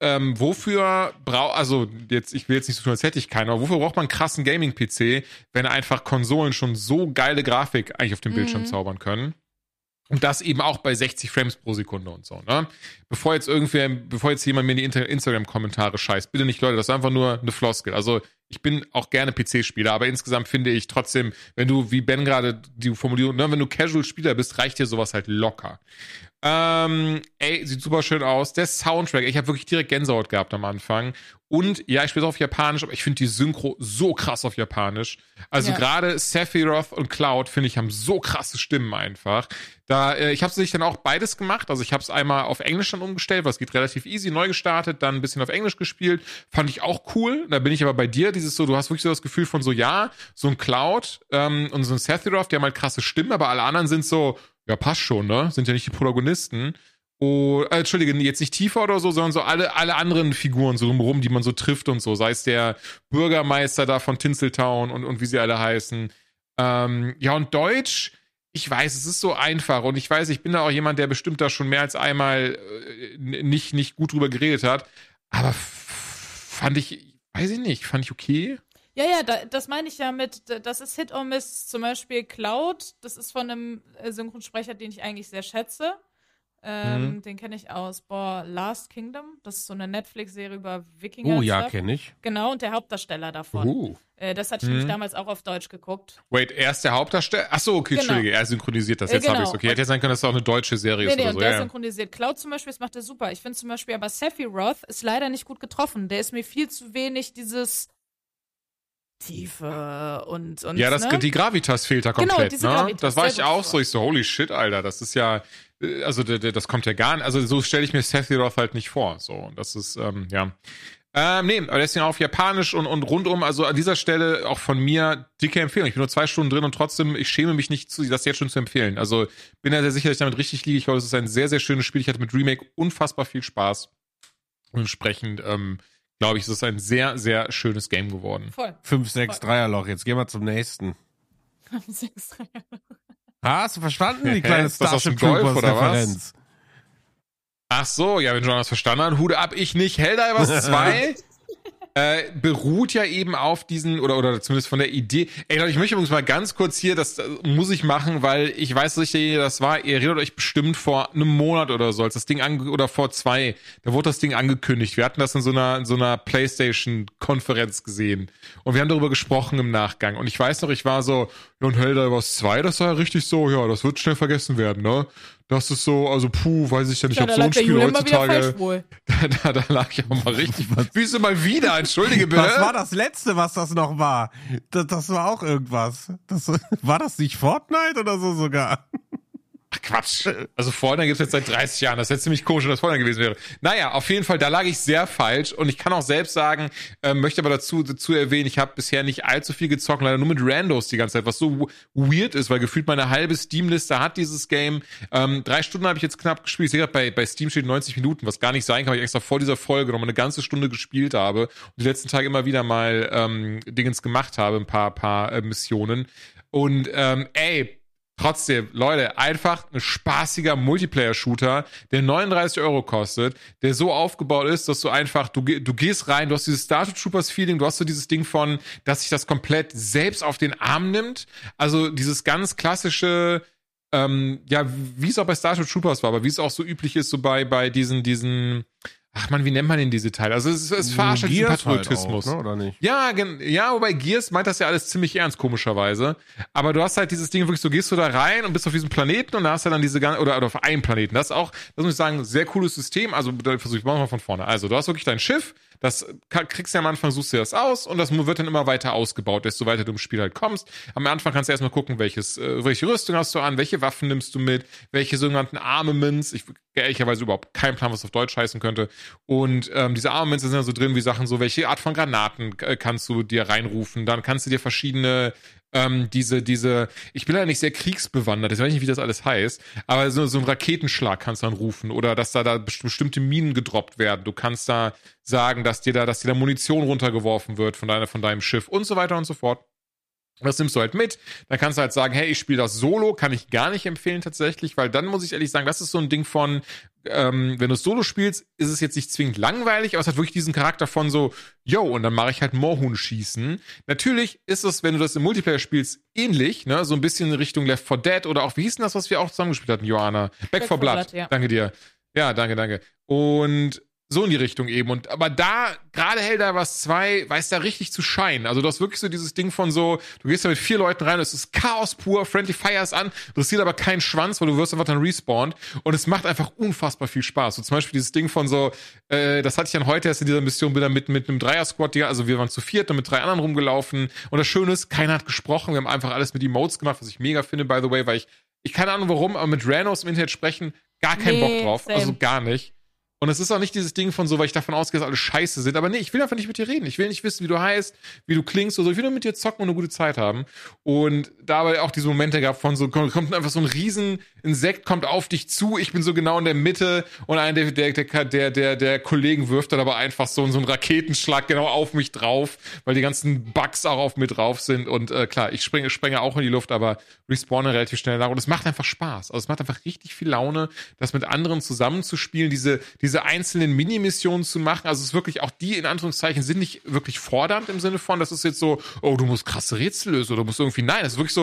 ähm, wofür braucht, also jetzt, ich will jetzt nicht so tun, als hätte ich keinen, aber wofür braucht man einen krassen Gaming-PC, wenn einfach Konsolen schon so geile Grafik eigentlich auf dem Bildschirm Mhm. zaubern können? Und das eben auch bei 60 Frames pro Sekunde und so, ne? Bevor jetzt irgendwer, bevor jetzt jemand mir in die Instagram-Kommentare scheißt, bitte nicht, Leute, das ist einfach nur eine Floskel. Also, ich bin auch gerne PC-Spieler, aber insgesamt finde ich trotzdem, wenn du, wie Ben gerade die Formulierung, ne, wenn du Casual-Spieler bist, reicht dir sowas halt locker. Ähm, ey, sieht super schön aus. Der Soundtrack, ich habe wirklich direkt Gänsehaut gehabt am Anfang. Und ja, ich spiele auf Japanisch, aber ich finde die Synchro so krass auf Japanisch. Also Ja. gerade Sephiroth und Cloud, finde ich, haben so krasse Stimmen einfach. Da, äh, ich habe sich dann auch beides gemacht. Also ich habe es einmal auf Englisch dann umgestellt, was geht relativ easy, neu gestartet, dann ein bisschen auf Englisch gespielt. Fand ich auch cool. Da bin ich aber bei dir, dieses so, du hast wirklich so das Gefühl von so, ja, so ein Cloud ähm, und so ein Sephiroth, die haben halt krasse Stimmen, aber alle anderen sind so, ja, passt schon, ne? Sind ja nicht die Protagonisten. Oh, äh, Entschuldige, jetzt nicht tiefer oder so, sondern so alle, alle anderen Figuren so drumherum, die man so trifft und so. Sei es der Bürgermeister da von Tinseltown und, und wie sie alle heißen. Ähm, ja, und Deutsch, ich weiß, es ist so einfach und ich weiß, ich bin da auch jemand, der bestimmt da schon mehr als einmal äh, nicht, nicht gut drüber geredet hat. Aber fand ich, weiß ich nicht, fand ich okay. Ja, ja, da, das meine ich ja mit, das ist Hit or Miss. Zum Beispiel Cloud, das ist von einem äh, Synchronsprecher, den ich eigentlich sehr schätze. Ähm, Mhm. Den kenne ich aus, boah, Last Kingdom. Das ist so eine Netflix-Serie über Wikinger. Oh ja, kenne ich. Genau, und der Hauptdarsteller davon. Uh. Äh, das hatte ich Mhm. nämlich damals auch auf Deutsch geguckt. Wait, er ist der Hauptdarsteller? Ach so, okay, Genau. Entschuldige, er synchronisiert das. Äh, Jetzt hab genau. ich's. Okay, hätte ja sein können, dass es auch eine deutsche Serie Nee, ist nee, oder so. der Ja, ja. synchronisiert. Cloud zum Beispiel, das macht er super. Ich finde zum Beispiel aber Sephiroth ist leider nicht gut getroffen. Der ist mir viel zu wenig dieses Tiefe und, und Ja, das, ne? die Gravitas fehlt da Genau, komplett. diese ne? Gravitas, das war ich auch so. Ich so, holy shit, Alter, das ist ja, äh, also das kommt ja gar nicht, also so stelle ich mir Sephiroth halt nicht vor. So, das ist, ähm, ja. Ähm, nee, aber deswegen auf Japanisch und, und rundum, also an dieser Stelle auch von mir dicke Empfehlung. Ich bin nur zwei Stunden drin und trotzdem, ich schäme mich nicht, zu, das jetzt schon zu empfehlen. Also bin ja sehr sicher, dass ich damit richtig liege. Ich glaube, es ist ein sehr, sehr schönes Spiel. Ich hatte mit Remake unfassbar viel Spaß. Und entsprechend, ähm, glaube ich, es ist ein sehr, sehr schönes Game geworden. Voll. 5, 6, Dreierloch. Jetzt gehen wir zum nächsten. Sechs, drei. Ah, hast du verstanden, die kleine Ist das aus dem Starship Golf, Troopers oder was? Referenz? Ach so, ja, wenn John das verstanden hat, Hude ab, ich nicht. Helldivers (laughs) 2 äh, beruht ja eben auf diesen, oder, oder zumindest von der Idee. Ey, Leute, ich möchte übrigens mal ganz kurz hier, das äh, muss ich machen, weil ich weiß, dass ich derjenige das war. Ihr redet euch bestimmt vor einem Monat oder so, als das Ding ange oder vor zwei, da wurde das Ding angekündigt. Wir hatten das in so einer, in so einer Playstation-Konferenz gesehen. Und wir haben darüber gesprochen im Nachgang. Und ich weiß noch, ich war so, und Helldivers 2, das war ja richtig so, ja, das wird schnell vergessen werden, ne? Das ist so, also puh, weiß ich ja nicht, Ja, ob so ein Spiel heutzutage. (laughs) Da, da, da lag ich auch mal richtig. Wieso (laughs) mal wieder? Entschuldige bitte. Was war das letzte, was das noch war? Das, das war auch irgendwas. Das, war das nicht Fortnite oder so sogar? Quatsch. Also Fortnite gibt's jetzt seit 30 Jahren. Das wäre ziemlich komisch, wenn das Fortnite gewesen wäre. Naja, auf jeden Fall, da lag ich sehr falsch. Und ich kann auch selbst sagen, äh, möchte aber dazu, dazu erwähnen, ich habe bisher nicht allzu viel gezockt, leider nur mit Randos die ganze Zeit, was so weird ist, weil gefühlt meine halbe Steam-Liste hat dieses Game. Ähm, drei Stunden habe ich jetzt knapp gespielt. Ich sehe gerade bei, bei Steam steht 90 Minuten, was gar nicht sein kann, weil ich extra vor dieser Folge noch mal eine ganze Stunde gespielt habe und die letzten Tage immer wieder mal ähm, Dingens gemacht habe, ein paar, paar äh, Missionen. Und ähm, ey, Trotzdem, Leute, einfach ein spaßiger Multiplayer-Shooter, der 39 Euro kostet, der so aufgebaut ist, dass du einfach, du, du gehst rein, du hast dieses Starship Troopers-Feeling, du hast so dieses Ding von, dass sich das komplett selbst auf den Arm nimmt. Also dieses ganz klassische, ähm, ja, wie es auch bei Starship Troopers war, aber wie es auch so üblich ist, so bei, bei diesen, diesen, ach man, wie nennt man denn diese Teile? Also es, es verarscht halt Gears halt Patriotismus. auch, ne, oder nicht? Ja, ja, wobei Gears meint das ja alles ziemlich ernst, komischerweise. Aber du hast halt dieses Ding wirklich so, gehst du da rein und bist auf diesem Planeten und da hast du dann diese ganze, oder, oder auf einem Planeten. Das ist auch, das muss ich sagen, sehr cooles System. Also, versuche ich mal von vorne. Also, du hast wirklich dein Schiff, das kriegst du ja am Anfang, suchst dir das aus und das wird dann immer weiter ausgebaut, desto weiter du im Spiel halt kommst. Am Anfang kannst du erstmal gucken, welches, äh, welche Rüstung hast du an, welche Waffen nimmst du mit, welche sogenannten Armaments. Ich ehrlicherweise überhaupt keinen Plan, was auf Deutsch heißen könnte. Und ähm, diese Armaments sind dann so drin wie Sachen so, welche Art von Granaten äh, kannst du dir reinrufen. Dann kannst du dir verschiedene ähm, diese, diese, ich bin nicht sehr kriegsbewandert, ich weiß nicht, wie das alles heißt, aber so, so ein Raketenschlag kannst du dann rufen oder dass da, da best- bestimmte Minen gedroppt werden. Du kannst da sagen, dass dir da, dass dir da Munition runtergeworfen wird von deiner, von deinem Schiff und so weiter und so fort. Das nimmst du halt mit. Dann kannst du halt sagen, hey, ich spiele das solo, kann ich gar nicht empfehlen tatsächlich, weil dann muss ich ehrlich sagen, das ist so ein Ding von, ähm, wenn du Solo spielst, ist es jetzt nicht zwingend langweilig, aber es hat wirklich diesen Charakter von so, yo, und dann mache ich halt Moorhuhn schießen. Natürlich ist es, wenn du das im Multiplayer spielst, ähnlich, ne, so ein bisschen in Richtung Left 4 Dead oder auch, wie hieß denn das, was wir auch zusammengespielt hatten, Johanna? Back, 4 Blood. Blood, ja. Danke dir. Ja, danke, danke. Und so in die Richtung eben. Und aber da, gerade Helldivers 2, weiß da richtig zu scheinen. Also du hast wirklich so dieses Ding von so, du gehst da mit vier Leuten rein, es ist Chaos pur, Friendly Fires an, interessiert aber keinen Schwanz, weil du wirst einfach dann respawned und es macht einfach unfassbar viel Spaß. So zum Beispiel dieses Ding von so, äh, das hatte ich dann heute erst in dieser Mission, bin da mit, mit einem Dreier-Squad, ja, also wir waren zu viert, dann mit drei anderen rumgelaufen und das Schöne ist, keiner hat gesprochen, wir haben einfach alles mit Emotes gemacht, was ich mega finde, by the way, weil ich, ich keine Ahnung warum, aber mit Ranos im Internet sprechen, gar keinen Nee, Bock drauf, same. also gar nicht. Und es ist auch nicht dieses Ding von so, weil ich davon ausgehe, dass alle scheiße sind. Aber nee, ich will einfach nicht mit dir reden. Ich will nicht wissen, wie du heißt, wie du klingst oder so. Ich will nur mit dir zocken und eine gute Zeit haben. Und dabei auch diese Momente gab von so, kommt einfach so ein riesen Insekt, kommt auf dich zu. Ich bin so genau in der Mitte und einer der, der, der, der, der, Kollegen wirft dann aber einfach so, so einen Raketenschlag genau auf mich drauf, weil die ganzen Bugs auch auf mir drauf sind. Und äh, klar, ich springe, sprenge auch in die Luft, aber respawne relativ schnell nach. Und es macht einfach Spaß. Also es macht einfach richtig viel Laune, das mit anderen zusammenzuspielen, diese, diese einzelnen Mini-Missionen zu machen. Also es ist wirklich auch die, in Anführungszeichen, sind nicht wirklich fordernd im Sinne von, das ist jetzt so, oh, du musst krasse Rätsel lösen oder du musst irgendwie, nein, es ist wirklich so,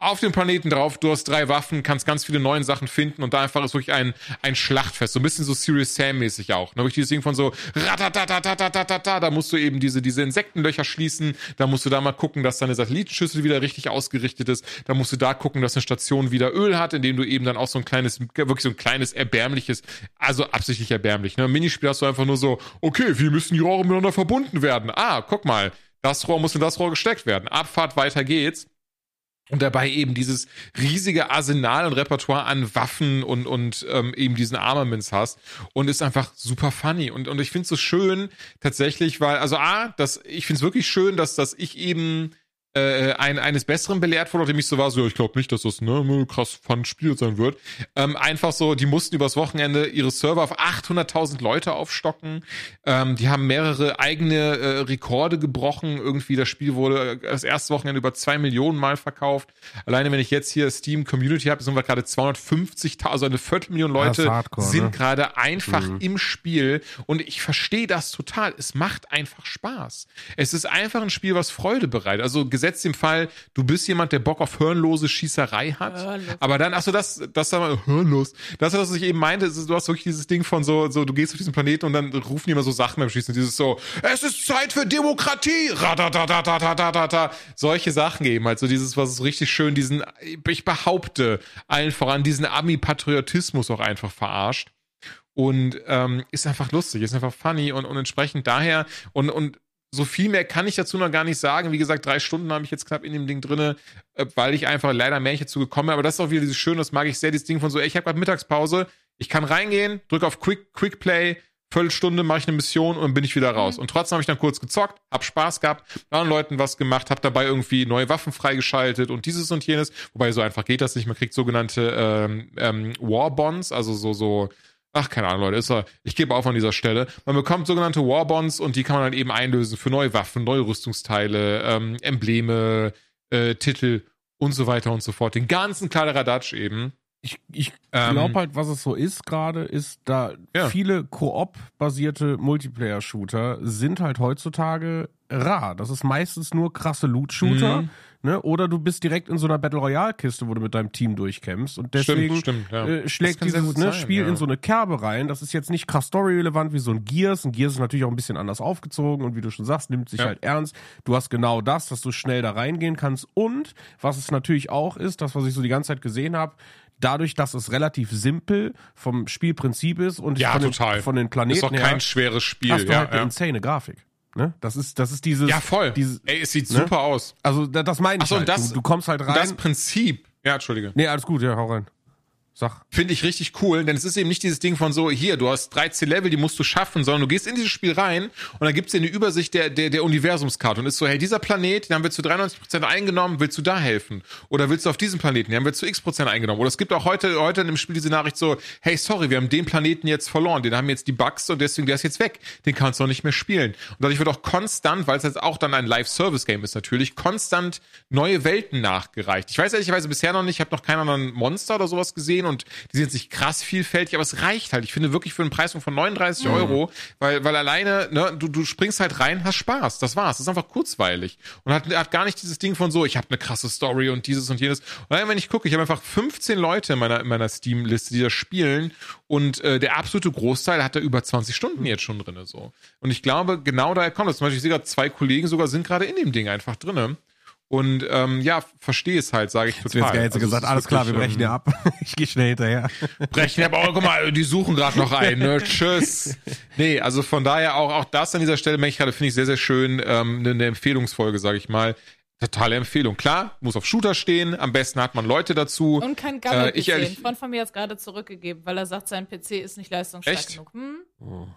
auf dem Planeten drauf, du hast drei Waffen, kannst ganz viele neue Sachen finden und da einfach ist wirklich ein, ein Schlachtfest, so ein bisschen so Serious Sam-mäßig auch. Ne? Wirklich dieses Ding von so, ratatatatatatatata, da musst du eben diese, diese Insektenlöcher schließen, da musst du da mal gucken, dass deine Satellitenschüssel wieder richtig ausgerichtet ist, da musst du da gucken, dass eine Station wieder Öl hat, indem du eben dann auch so ein kleines, wirklich so ein kleines erbärmliches, also absichtlich erbärmlich, ne? Im Minispiel hast du einfach nur so, okay, wie müssen die Rohre miteinander verbunden werden? Ah, guck mal, das Rohr muss in das Rohr gesteckt werden. Abfahrt, weiter geht's. Und dabei eben dieses riesige Arsenal und Repertoire an Waffen und, und ähm, eben diesen Armaments hast. Und ist einfach super funny. Und, und ich finde es so schön, tatsächlich, weil, also A, das, ich finde es wirklich schön, dass, dass ich eben äh, ein, eines Besseren belehrt wurde, nachdem ich so war, so, ich glaube nicht, dass das ne, krass fun Spiel sein wird. Ähm, einfach so, die mussten übers Wochenende ihre Server auf 800.000 Leute aufstocken. Ähm, die haben mehrere eigene äh, Rekorde gebrochen. Irgendwie das Spiel wurde äh, das erste Wochenende über zwei Millionen Mal verkauft. Alleine wenn ich jetzt hier Steam Community habe, sind wir gerade 250.000, also eine Viertelmillion Leute hardcore, sind ne? gerade einfach im Spiel. Und ich verstehe das total. Es macht einfach Spaß. Es ist einfach ein Spiel, was Freude bereitet. Also gesetzt im Fall, du bist jemand, der Bock auf hörnlose Schießerei hat. Hörnlos. Aber dann, achso, das, das sag mal, hirnlos. Das ist, was ich eben meinte, ist, du hast wirklich dieses Ding von so, so, du gehst auf diesen Planeten und dann rufen die immer so Sachen beim Schießen. Dieses so, es ist Zeit für Demokratie! Radadadadadadada. Solche Sachen eben. Also halt dieses, was ist richtig schön, diesen, ich behaupte, allen voran, diesen Ami-Patriotismus auch einfach verarscht und ähm, ist einfach lustig, ist einfach funny und, und entsprechend daher und, und so viel mehr kann ich dazu noch gar nicht sagen. Wie gesagt, drei Stunden habe ich jetzt knapp in dem Ding drinne, äh, weil ich einfach leider mehr nicht dazu gekommen bin. Aber das ist auch wieder dieses Schöne, das mag ich sehr, dieses Ding von so, ey, ich habe gerade Mittagspause, ich kann reingehen, drücke auf Quick, Quick Play, Viertelstunde mache ich eine Mission und bin ich wieder raus. Und trotzdem habe ich dann kurz gezockt, hab Spaß gehabt, mit anderen Leuten was gemacht, hab dabei irgendwie neue Waffen freigeschaltet und dieses und jenes. Wobei so einfach geht das nicht. Man kriegt sogenannte ähm, ähm, Warbonds, also so, so, ach, keine Ahnung, Leute, ist er, ich gebe auf an dieser Stelle. Man bekommt sogenannte Warbonds und die kann man dann eben einlösen für neue Waffen, neue Rüstungsteile, ähm, Embleme, äh, Titel und so weiter und so fort. Den ganzen Kladderadatsch eben. Ich, ich Ähm, glaube halt, was es so ist gerade, ist, da Ja. viele Koop-basierte Multiplayer-Shooter sind halt heutzutage rar. Das ist meistens nur krasse Loot-Shooter, Mhm. Ne? Oder du bist direkt in so einer Battle Royale-Kiste, wo du mit deinem Team durchkämpfst. Und deswegen stimmt, stimmt, ja. äh, schlägt dieses ne, sein, Spiel ja. in so eine Kerbe rein. Das ist jetzt nicht krass storyrelevant wie so ein Gears. Ein Gears ist natürlich auch ein bisschen anders aufgezogen und wie du schon sagst, nimmt sich Ja. halt ernst. Du hast genau das, dass du schnell da reingehen kannst. Und was es natürlich auch ist, das, was ich so die ganze Zeit gesehen habe, dadurch, dass es relativ simpel vom Spielprinzip ist und Ja, von. Den, von den Planeten Ist auch her, kein schweres Spiel. hast du ja, halt eine ja. insane Grafik. Ne? Das ist, das ist dieses. ja, voll. Dieses, Ey, es sieht ne? super aus. also da- das meine ich Ach so, und halt. das- du, du kommst halt rein. das Prinzip, ja, Entschuldige. nee, alles gut, ja, hau rein. Sag. Finde ich richtig cool, denn es ist eben nicht dieses Ding von so, hier, du hast 13 Level, die musst du schaffen, sondern du gehst in dieses Spiel rein und dann gibt's dir eine Übersicht der, der, der Universumskarte und ist so, hey, dieser Planet, den haben wir zu 93% eingenommen, willst du da helfen? Oder willst du auf diesem Planeten, den haben wir zu x% eingenommen? Oder es gibt auch heute, heute in dem Spiel diese Nachricht so, hey, sorry, wir haben den Planeten jetzt verloren, den haben jetzt die Bugs und deswegen, der ist jetzt weg, den kannst du auch nicht mehr spielen. Und dadurch wird auch konstant, weil es jetzt auch dann ein Live-Service-Game ist natürlich, konstant neue Welten nachgereicht. Ich weiß ehrlicherweise bisher noch nicht, ich habe noch keinen anderen Monster oder sowas gesehen, stehen und die sind sich krass vielfältig, aber es reicht halt. Ich finde wirklich für einen Preis von 39 Euro, weil, weil alleine, ne, du, du springst halt rein, hast Spaß. Das war's. Das ist einfach kurzweilig. Und hat, hat gar nicht dieses Ding von so, ich habe eine krasse Story und dieses und jenes. Und dann, wenn ich gucke, ich habe einfach 15 Leute in meiner, in meiner Steam-Liste, die das spielen und äh, der absolute Großteil hat da über 20 Stunden jetzt schon drinne so. Und ich glaube, genau daher kommt das. Zum Beispiel, ich sehe gerade zwei Kollegen sogar sind gerade in dem Ding einfach drinne. Und ähm, ja, verstehe es halt, sage ich Jetzt total. geil, jetzt Also es gesagt, alles klar, wir brechen ähm, ja ab. (laughs) Ich gehe schnell hinterher. brechen. Aber oh, guck mal, die suchen gerade noch einen. Ne? (laughs) Tschüss. Nee, also von daher auch auch das an dieser Stelle merke ich gerade finde ich sehr sehr schön ähm, eine, eine Empfehlungsfolge, sage ich mal. Totale Empfehlung. Klar, muss auf Shooter stehen. Am besten hat man Leute dazu. Und kein Gammel-PC. Äh, ich ehrlich- Ein Freund von mir hat es gerade zurückgegeben, weil er sagt, sein PC ist nicht leistungsstark Echt? genug. Hm?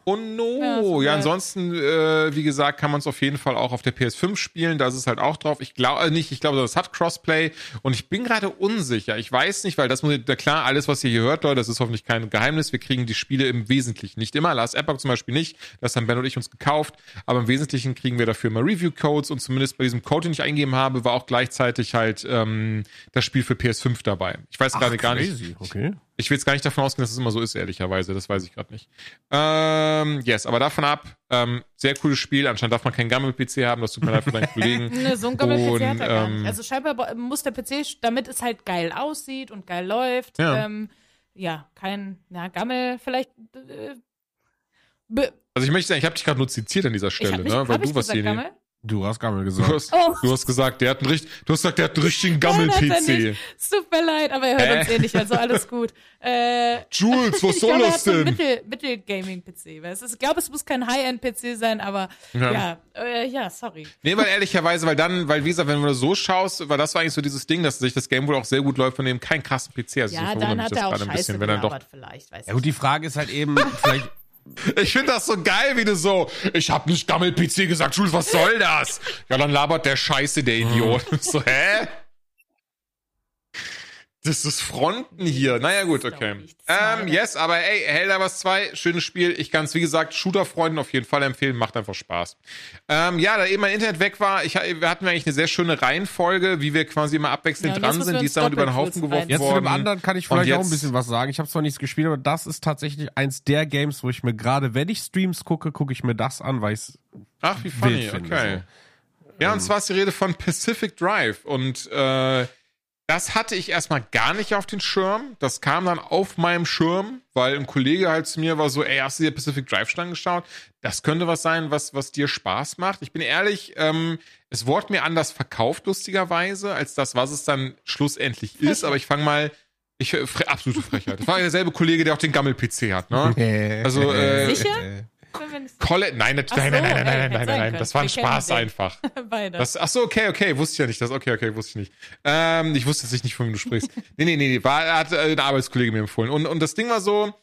Oh no. Ja, Ja, ansonsten, äh, wie gesagt, kann man es auf jeden Fall auch auf der PS5 spielen. Da ist es halt auch drauf. Ich glaube äh, nicht, ich glaube, das hat Crossplay. Und ich bin gerade unsicher. Ich weiß nicht, weil das muss, na klar, alles, was ihr hier hört, Leute, das ist hoffentlich kein Geheimnis. Wir kriegen die Spiele im Wesentlichen nicht immer. Last Epoch zum Beispiel nicht. Das haben Ben und ich uns gekauft. Aber im Wesentlichen kriegen wir dafür immer Review-Codes. Und zumindest bei diesem Code, den ich eingegeben habe, war auch gleichzeitig halt ähm, das Spiel für PS5 dabei. Ich weiß gerade gar nicht. okay. Ich will jetzt gar nicht davon ausgehen, dass es immer so ist, ehrlicherweise. Das weiß ich gerade nicht. Ähm, yes, aber davon ab, ähm, sehr cooles Spiel. Anscheinend darf man keinen Gammel-PC haben. Das tut mir leid für deinen (laughs) Kollegen. Ne, so ein Gammel-PC hat er gar ähm, nicht. Also scheinbar muss der PC, damit es halt geil aussieht und geil läuft, Ja. ähm, ja, kein, na, Gammel, vielleicht, äh, Also ich möchte sagen, ich habe dich gerade nur zitiert an dieser Stelle, ne? Weil du was gesagt, hier. Du hast Gammel Du gesagt. hast, Oh. du hast gesagt, der hat einen richtig, du hast gesagt, der hat einen richtigen Gammel-PC. Es tut mir leid, aber er hört Hä? uns eh nicht, also alles gut. Äh, Jules, was (laughs) ich soll glaube, er hat das denn? Mittel, Mittel-Gaming-PC. weißt du? Ich glaube, es muss kein High-End-PC sein, aber Ja. ja, äh, ja, sorry. Nee, weil ehrlicherweise, weil dann, weil wie gesagt, wenn du so schaust, weil das war eigentlich so dieses Ding, dass sich das Game wohl auch sehr gut läuft von dem kein krassen PC. Also Ja, so dann hat er auch das gerade ein Scheiße bisschen, wenn er doch vielleicht, weiß Ja gut, die Frage ist halt eben, vielleicht, Ich finde das so geil, wie du so, ich hab nicht Gammel-PC gesagt, Jules, was soll das? Ja, dann labert der Scheiße, der Idiot. (laughs) so, hä? Das ist Fronten hier. Naja, gut, okay. Ähm, yes, aber ey, Helldivers 2, schönes Spiel. Ich kann es, wie gesagt, Shooter-Freunden auf jeden Fall empfehlen. Macht einfach Spaß. Ähm, ja, da eben mein Internet weg war, ich, wir hatten eigentlich eine sehr schöne Reihenfolge, wie wir quasi immer abwechselnd Ja, dran jetzt sind. Die ist damit über den Haufen geworfen rein- jetzt zu worden. dem anderen kann ich vielleicht auch ein jetzt- bisschen was sagen. Ich habe zwar nichts gespielt, aber das ist tatsächlich eins der Games, wo ich mir gerade, wenn ich Streams gucke, gucke ich mir das an, weil ich Ach, wie funny, finde, okay. Ja, Ähm. und zwar ist die Rede von Pacific Drive. Und äh, das hatte ich erstmal gar nicht auf den Schirm. Das kam dann auf meinem Schirm, weil ein Kollege halt zu mir war so, ey, hast du dir Pacific Drive schon angeschaut? Das könnte was sein, was, was dir Spaß macht. Ich bin ehrlich, ähm, es wurde mir anders verkauft, lustigerweise, als das, was es dann schlussendlich ist. Aber ich fange mal, ich, äh, fre absolute Frechheit. Das war derselbe Kollege, der auch den Gammel-PC hat, ne? (laughs) Also, äh, Sicher? Colin, nein, nein, so, nein, nein, nein, nein, nein, nein, können. das war ein Spaß einfach. (laughs) Beide. Das, ach so, okay, okay, wusste ich ja nicht. Das, okay, okay, wusste ich nicht. Ähm, ich wusste jetzt nicht, von wem du sprichst. nee, nee, nee, nee, war, hat äh, ein Arbeitskollege mir empfohlen. Und, und das Ding war so,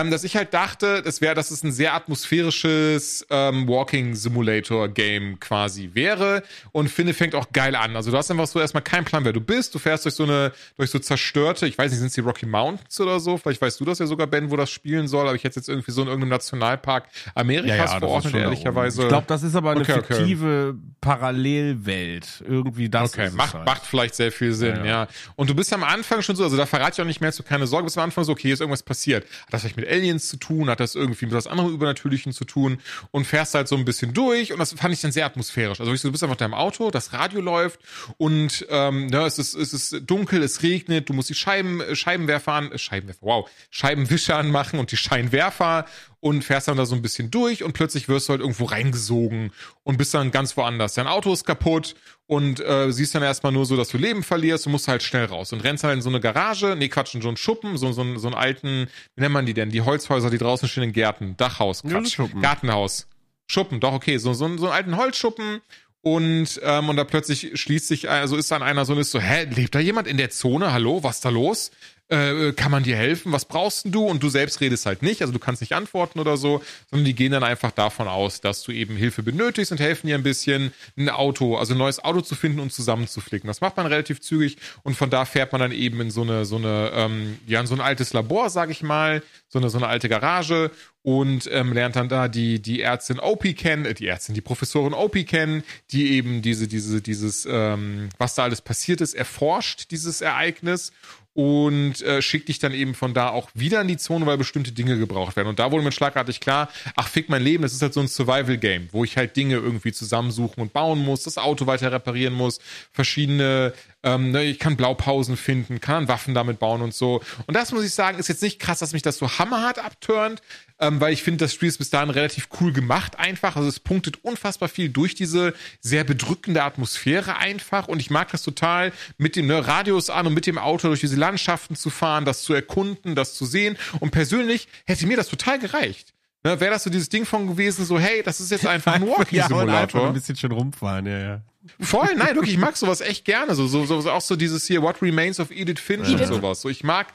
ähm, dass ich halt dachte, das wäre, dass es ein sehr atmosphärisches ähm, Walking Simulator Game quasi wäre und finde, fängt auch geil an. Also du hast einfach so erstmal keinen Plan, wer du bist. Du fährst durch so eine, durch so zerstörte, ich weiß nicht, sind es die Rocky Mountains oder so? Vielleicht weißt du das ja sogar, Ben, wo das spielen soll, aber ich hätte jetzt irgendwie so in irgendeinem Nationalpark Amerikas verordnet, ehrlicherweise. Ich glaube, das ist aber eine Okay, okay. fiktive Parallelwelt. Irgendwie das. Okay, macht, halt. macht vielleicht sehr viel Sinn, Ja, ja, ja. Und du bist am Anfang schon so, also da verrate ich auch nicht mehr, hast du keine Sorge, bist am Anfang so, okay, ist irgendwas passiert. Hat das vielleicht mit Aliens zu tun, hat das irgendwie mit was anderem Übernatürlichen zu tun und fährst halt so ein bisschen durch und das fand ich dann sehr atmosphärisch. Also so, du bist einfach da im Auto, das Radio läuft und ähm, ne, es, ist, es ist dunkel, es regnet, du musst die Scheiben, äh, Scheibenwerfer an, äh, Scheibenwerfer, wow, Scheibenwischer anmachen und die Scheinwerfer und fährst dann da so ein bisschen durch und plötzlich wirst du halt irgendwo reingesogen und bist dann ganz woanders. Dein Auto ist kaputt und äh, siehst dann erstmal nur so, dass du Leben verlierst und musst halt schnell raus und rennst dann in so eine Garage, nee, Quatsch, in so einen Schuppen, so, so, einen- so einen alten, wie nennt man die denn? Die Holzhäuser, die draußen stehen in Gärten, Dachhaus, Ja, Quatsch, Schuppen. Gartenhaus. Schuppen, doch, okay, so, so, so einen alten Holzschuppen und, ähm, und da plötzlich schließt sich, also ist dann einer so und ist so, hä, lebt da jemand in der Zone? Hallo, was ist da los? Äh, kann man dir helfen? Was brauchst du? Und du selbst redest halt nicht, also du kannst nicht antworten oder so, sondern die gehen dann einfach davon aus, dass du eben Hilfe benötigst und helfen dir ein bisschen, ein Auto, also ein neues Auto zu finden und zusammenzuflicken. Das macht man relativ zügig und von da fährt man dann eben in so eine, so eine, ähm, ja, in so ein altes Labor, sag ich mal, so eine, so eine alte Garage und ähm, lernt dann da die, die Ärztin Opie kennen, äh, die Ärztin, die Professorin Opie kennen, die eben diese, diese, dieses, ähm, was da alles passiert ist, erforscht, dieses Ereignis. Und äh, schickt dich dann eben von da auch wieder in die Zone, weil bestimmte Dinge gebraucht werden. Und da wurde mir schlagartig klar, ach fick mein Leben, das ist halt so ein Survival-Game, wo ich halt Dinge irgendwie zusammensuchen und bauen muss, das Auto weiter reparieren muss, verschiedene, ähm, ne, ich kann Blaupausen finden, kann Waffen damit bauen und so. Und das muss ich sagen, ist jetzt nicht krass, dass mich das so hammerhart abturnt, ähm, weil ich finde, das Spiel ist bis dahin relativ cool gemacht einfach. Also es punktet unfassbar viel durch diese sehr bedrückende Atmosphäre einfach und ich mag das total, mit dem ne, Radius an und mit dem Auto durch diese Landschaften zu fahren, das zu erkunden, das zu sehen und persönlich hätte mir das total gereicht. Ne, Wäre das so dieses Ding von gewesen, so hey, das ist jetzt einfach ein (laughs) ja, und einfach Walking-Simulator. ein bisschen schon rumfahren, ja, ja. Voll, nein, wirklich, ich mag sowas echt gerne. So, so, so auch so dieses hier What Remains of Edith Finch und Edith. sowas. So, ich mag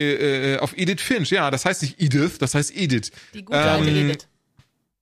äh, äh, auf Edith Finch, ja, das heißt nicht Edith, das heißt Edith. Die gute alte Ähm, Edith.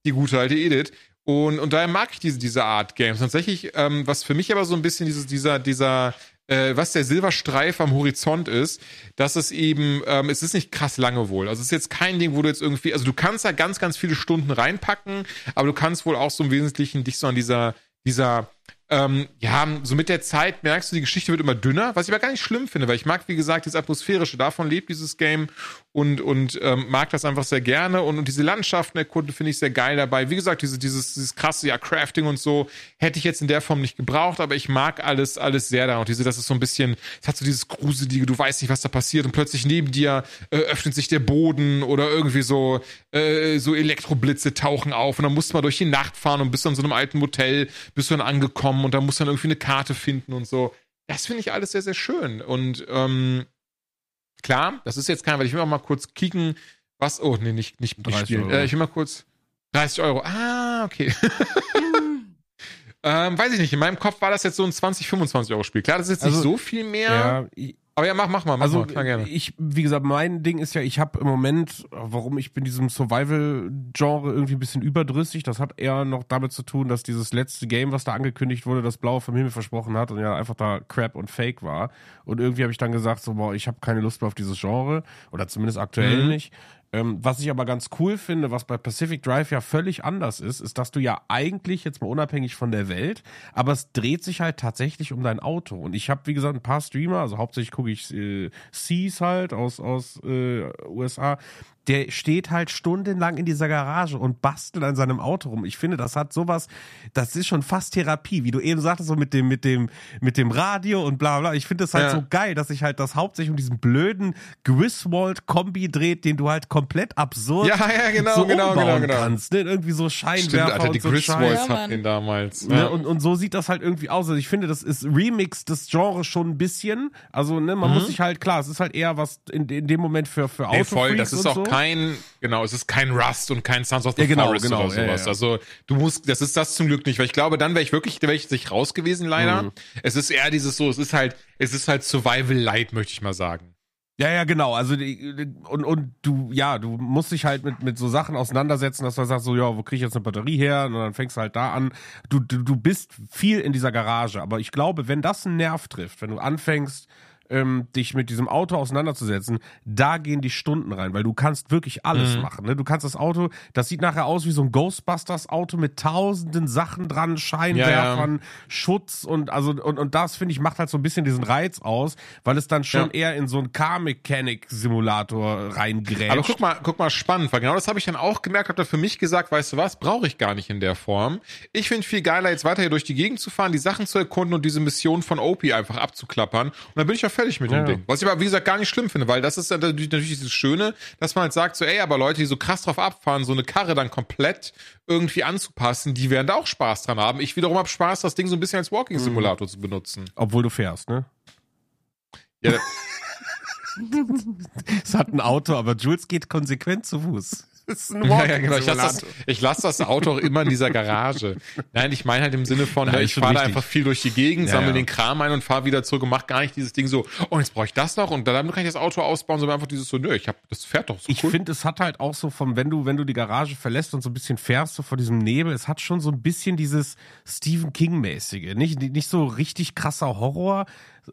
Die gute alte Edith. Und, und daher mag ich diese, diese Art Games. Tatsächlich, ähm, was für mich aber so ein bisschen dieses, dieser, dieser, äh, was der Silberstreif am Horizont ist, dass es eben, ähm, es ist nicht krass lange wohl. Also es ist jetzt kein Ding, wo du jetzt irgendwie, also du kannst da ganz, ganz viele Stunden reinpacken, aber du kannst wohl auch so im Wesentlichen dich so an dieser, dieser, ähm, ja, so mit der Zeit merkst du, die Geschichte wird immer dünner, was ich aber gar nicht schlimm finde, weil ich mag, wie gesagt, dieses Atmosphärische, davon lebt dieses Game und, und ähm, mag das einfach sehr gerne und, und diese Landschaften erkunden finde ich sehr geil dabei. Wie gesagt, diese, dieses, dieses krasse, ja, Crafting und so hätte ich jetzt in der Form nicht gebraucht, aber ich mag alles, alles sehr daran. Und diese, das ist so ein bisschen, es hat so dieses Gruselige, du weißt nicht, was da passiert und plötzlich neben dir äh, öffnet sich der Boden oder irgendwie so, äh, so Elektroblitze tauchen auf und dann musst du mal durch die Nacht fahren und bist dann in so einem alten Motel, bist du dann angekommen und dann musst du dann irgendwie eine Karte finden und so. Das finde ich alles sehr, sehr schön. Und ähm, klar, das ist jetzt kein, weil ich will auch mal kurz kicken, was, oh, nee, nicht, nicht, nicht 30 spielen. Äh, ich will mal kurz, 30 Euro. Ah, okay. (laughs) ähm, weiß ich nicht, in meinem Kopf war das jetzt so ein 20, 25 Euro Spiel. Klar, das ist jetzt Also, nicht so viel mehr, Ja, aber ja, mach, mach mal, mach also mal, klar, gerne. ich, wie gesagt, mein Ding ist ja, ich habe im Moment, warum ich bin diesem Survival-Genre irgendwie ein bisschen überdrüssig, das hat eher noch damit zu tun, dass dieses letzte Game, was da angekündigt wurde, das Blaue vom Himmel versprochen hat und ja einfach da Crap und Fake war. Und irgendwie habe ich dann gesagt, so, boah, ich habe keine Lust mehr auf dieses Genre oder zumindest aktuell Mhm. nicht. Ähm, was ich aber ganz cool finde, was bei Pacific Drive ja völlig anders ist, ist, dass du ja eigentlich jetzt mal unabhängig von der Welt, aber es dreht sich halt tatsächlich um dein Auto. Und ich habe, wie gesagt, ein paar Streamer, also hauptsächlich gucke ich äh, Seas halt aus, aus äh, USA, der steht halt stundenlang in dieser Garage und bastelt an seinem Auto rum. Ich finde, das hat sowas, das ist schon fast Therapie, wie du eben sagtest, so mit dem, mit dem, mit dem Radio und bla bla. Ich finde das halt Ja. so geil, dass sich halt das hauptsächlich um diesen blöden Griswold-Kombi dreht, den du halt komplett absurd Ja, ja, genau, so genau, umbauen genau, genau. kannst. Ne? Irgendwie so Scheinwerfer Stimmt, Alter, die und so Ja, hatten Mann. den damals. Ne, Ja. und, und so sieht das halt irgendwie aus. Also ich finde, das ist Remix des Genres schon ein bisschen. Also, ne, man muss sich halt, klar, es ist halt eher was in, in dem Moment für, für Mhm. Nee, voll, das ist und auch so. kein, genau, es ist kein Rust und kein Sons of the Ja, genau, Forest genau, oder ja, sowas. ja. Also du musst, das ist das zum Glück nicht, weil ich glaube, dann wäre ich wirklich, wäre ich sich raus gewesen leider. Mhm. Es ist eher dieses so, es ist halt, es ist halt Survival Light, möchte ich mal sagen. Ja, ja, genau. Also die, und, und du, ja, du musst dich halt mit, mit so Sachen auseinandersetzen, dass du sagst, so, ja, wo krieg ich jetzt eine Batterie her? Und dann fängst du halt da an. Du, du, du bist viel in dieser Garage. Aber ich glaube, wenn das einen Nerv trifft, wenn du anfängst, ähm, dich mit diesem Auto auseinanderzusetzen, da gehen die Stunden rein, weil du kannst wirklich alles Mhm. machen. Ne? Du kannst das Auto, das sieht nachher aus wie so ein Ghostbusters-Auto mit tausenden Sachen dran, Scheinwerfern, Schutz und also und, und das finde ich macht halt so ein bisschen diesen Reiz aus, weil es dann schon Ja. eher in so einen Car-Mechanic-Simulator reingrätscht. Aber guck mal, guck mal, spannend, weil genau das habe ich dann auch gemerkt, habe da für mich gesagt, weißt du was, brauche ich gar nicht in der Form. Ich finde viel geiler, jetzt weiter hier durch die Gegend zu fahren, die Sachen zu erkunden und diese Mission von Opie einfach abzuklappern. Und dann bin ich ja fertig mit Ja. dem Ding. Was ich aber, wie gesagt, gar nicht schlimm finde, weil das ist natürlich natürlich dieses Schöne, dass man halt sagt, so, ey, aber Leute, die so krass drauf abfahren, so eine Karre dann komplett irgendwie anzupassen, die werden da auch Spaß dran haben. Ich wiederum habe Spaß, das Ding so ein bisschen als Walking-Simulator zu benutzen. Obwohl du fährst, ne? Ja, (laughs) Es hat ein Auto, aber Jules geht konsequent zu Fuß. Das ist ein (laughs) Ja, ja, genau. Ich lasse das, ich lass das Auto auch immer in dieser Garage. Nein, ich meine halt im Sinne von, Nein, ne, ich fahre einfach viel durch die Gegend, Ja, sammle ja. den Kram ein und fahre wieder zurück und mach gar nicht dieses Ding so, oh, jetzt brauche ich das noch und dann kann ich das Auto ausbauen, sondern einfach dieses so, nö, ich hab, das fährt doch so Ich cool. finde, es hat halt auch so vom, wenn du, wenn du die Garage verlässt und so ein bisschen fährst, so vor diesem Nebel, es hat schon so ein bisschen dieses Stephen King-mäßige. Nicht, nicht so richtig krasser Horror,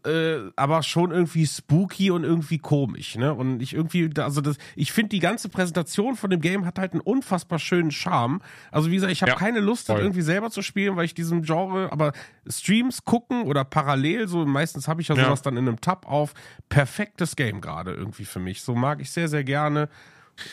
äh, aber schon irgendwie spooky und irgendwie komisch, ne? Und ich irgendwie, also das, ich finde die ganze Präsentation von dem Game hat halt einen unfassbar schönen Charme. Also wie gesagt, ich habe Ja, keine Lust, das irgendwie selber zu spielen, weil ich diesem Genre, aber Streams gucken oder parallel, so meistens habe ich ja Ja. sowas dann in einem Tab auf. Perfektes Game gerade irgendwie für mich. So mag ich sehr, sehr gerne.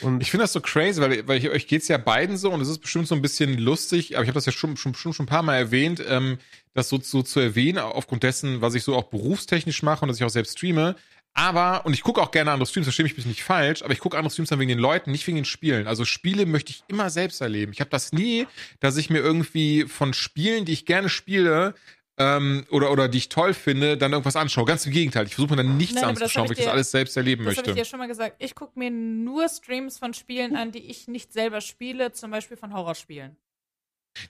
Und Ich finde das so crazy, weil, weil ich, euch geht's ja beiden so und es ist bestimmt so ein bisschen lustig, aber ich habe das ja schon, schon, schon, schon ein paar Mal erwähnt, ähm, das so, so zu erwähnen, aufgrund dessen, was ich so auch berufstechnisch mache und dass ich auch selbst streame. Aber, und ich gucke auch gerne andere Streams, verstehe mich nicht falsch, aber ich gucke andere Streams dann wegen den Leuten, nicht wegen den Spielen. Also Spiele möchte ich immer selbst erleben. Ich habe das nie, dass ich mir irgendwie von Spielen, die ich gerne spiele, ähm, oder, oder die ich toll finde, dann irgendwas anschaue. Ganz im Gegenteil. Ich versuche mir dann nichts Nein, das anzuschauen, weil ich das dir- alles selbst erleben Das habe möchte. ich dir schon mal gesagt. Ich gucke mir nur Streams von Spielen an, die ich nicht selber spiele, zum Beispiel von Horrorspielen.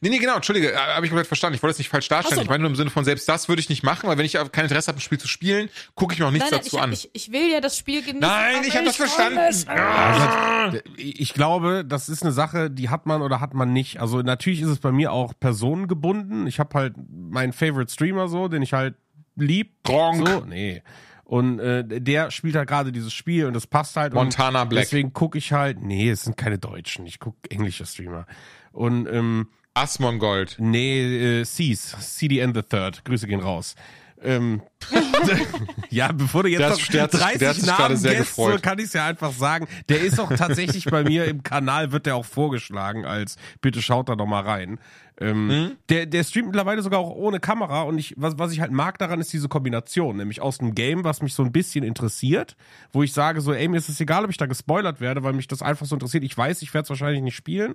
Nee, nee, genau, entschuldige, äh, habe ich komplett verstanden. Ich wollte es nicht falsch darstellen. So. Ich meine nur im Sinne von, selbst das würde ich nicht machen, weil wenn ich kein Interesse habe, ein Spiel zu spielen, gucke ich mir auch nichts nein, nein, dazu ich, an. Ich, ich will ja das Spiel genießen. Nein, ich hab das verstanden. es- Also, ich glaube, das ist eine Sache, die hat man oder hat man nicht. Also natürlich ist es bei mir auch personengebunden. Ich habe halt meinen Favorite Streamer so, den ich halt lieb. Gronk. So, nee. Und äh, der spielt halt gerade dieses Spiel und das passt halt. Montana und Black. Deswegen gucke ich halt, nee, es sind keine Deutschen. Ich gucke englische Streamer. Und ähm, Asmongold. Nee, äh, Cease, CDN the Third. Grüße gehen raus. Ähm, (laughs) ja, bevor du jetzt Der noch der hat sich- 30 der hat sich Namen gerade sehr guessst, so kann ich es ja einfach sagen. Der ist auch tatsächlich bei mir im Kanal, wird der auch vorgeschlagen als, bitte schaut da doch mal rein. Ähm, Mhm. der, der streamt mittlerweile sogar auch ohne Kamera und ich, was, was ich halt mag daran ist diese Kombination, nämlich aus einem Game, was mich so ein bisschen interessiert, wo ich sage so, ey, mir ist es egal, ob ich da gespoilert werde, weil mich das einfach so interessiert. Ich weiß, ich werde es wahrscheinlich nicht spielen,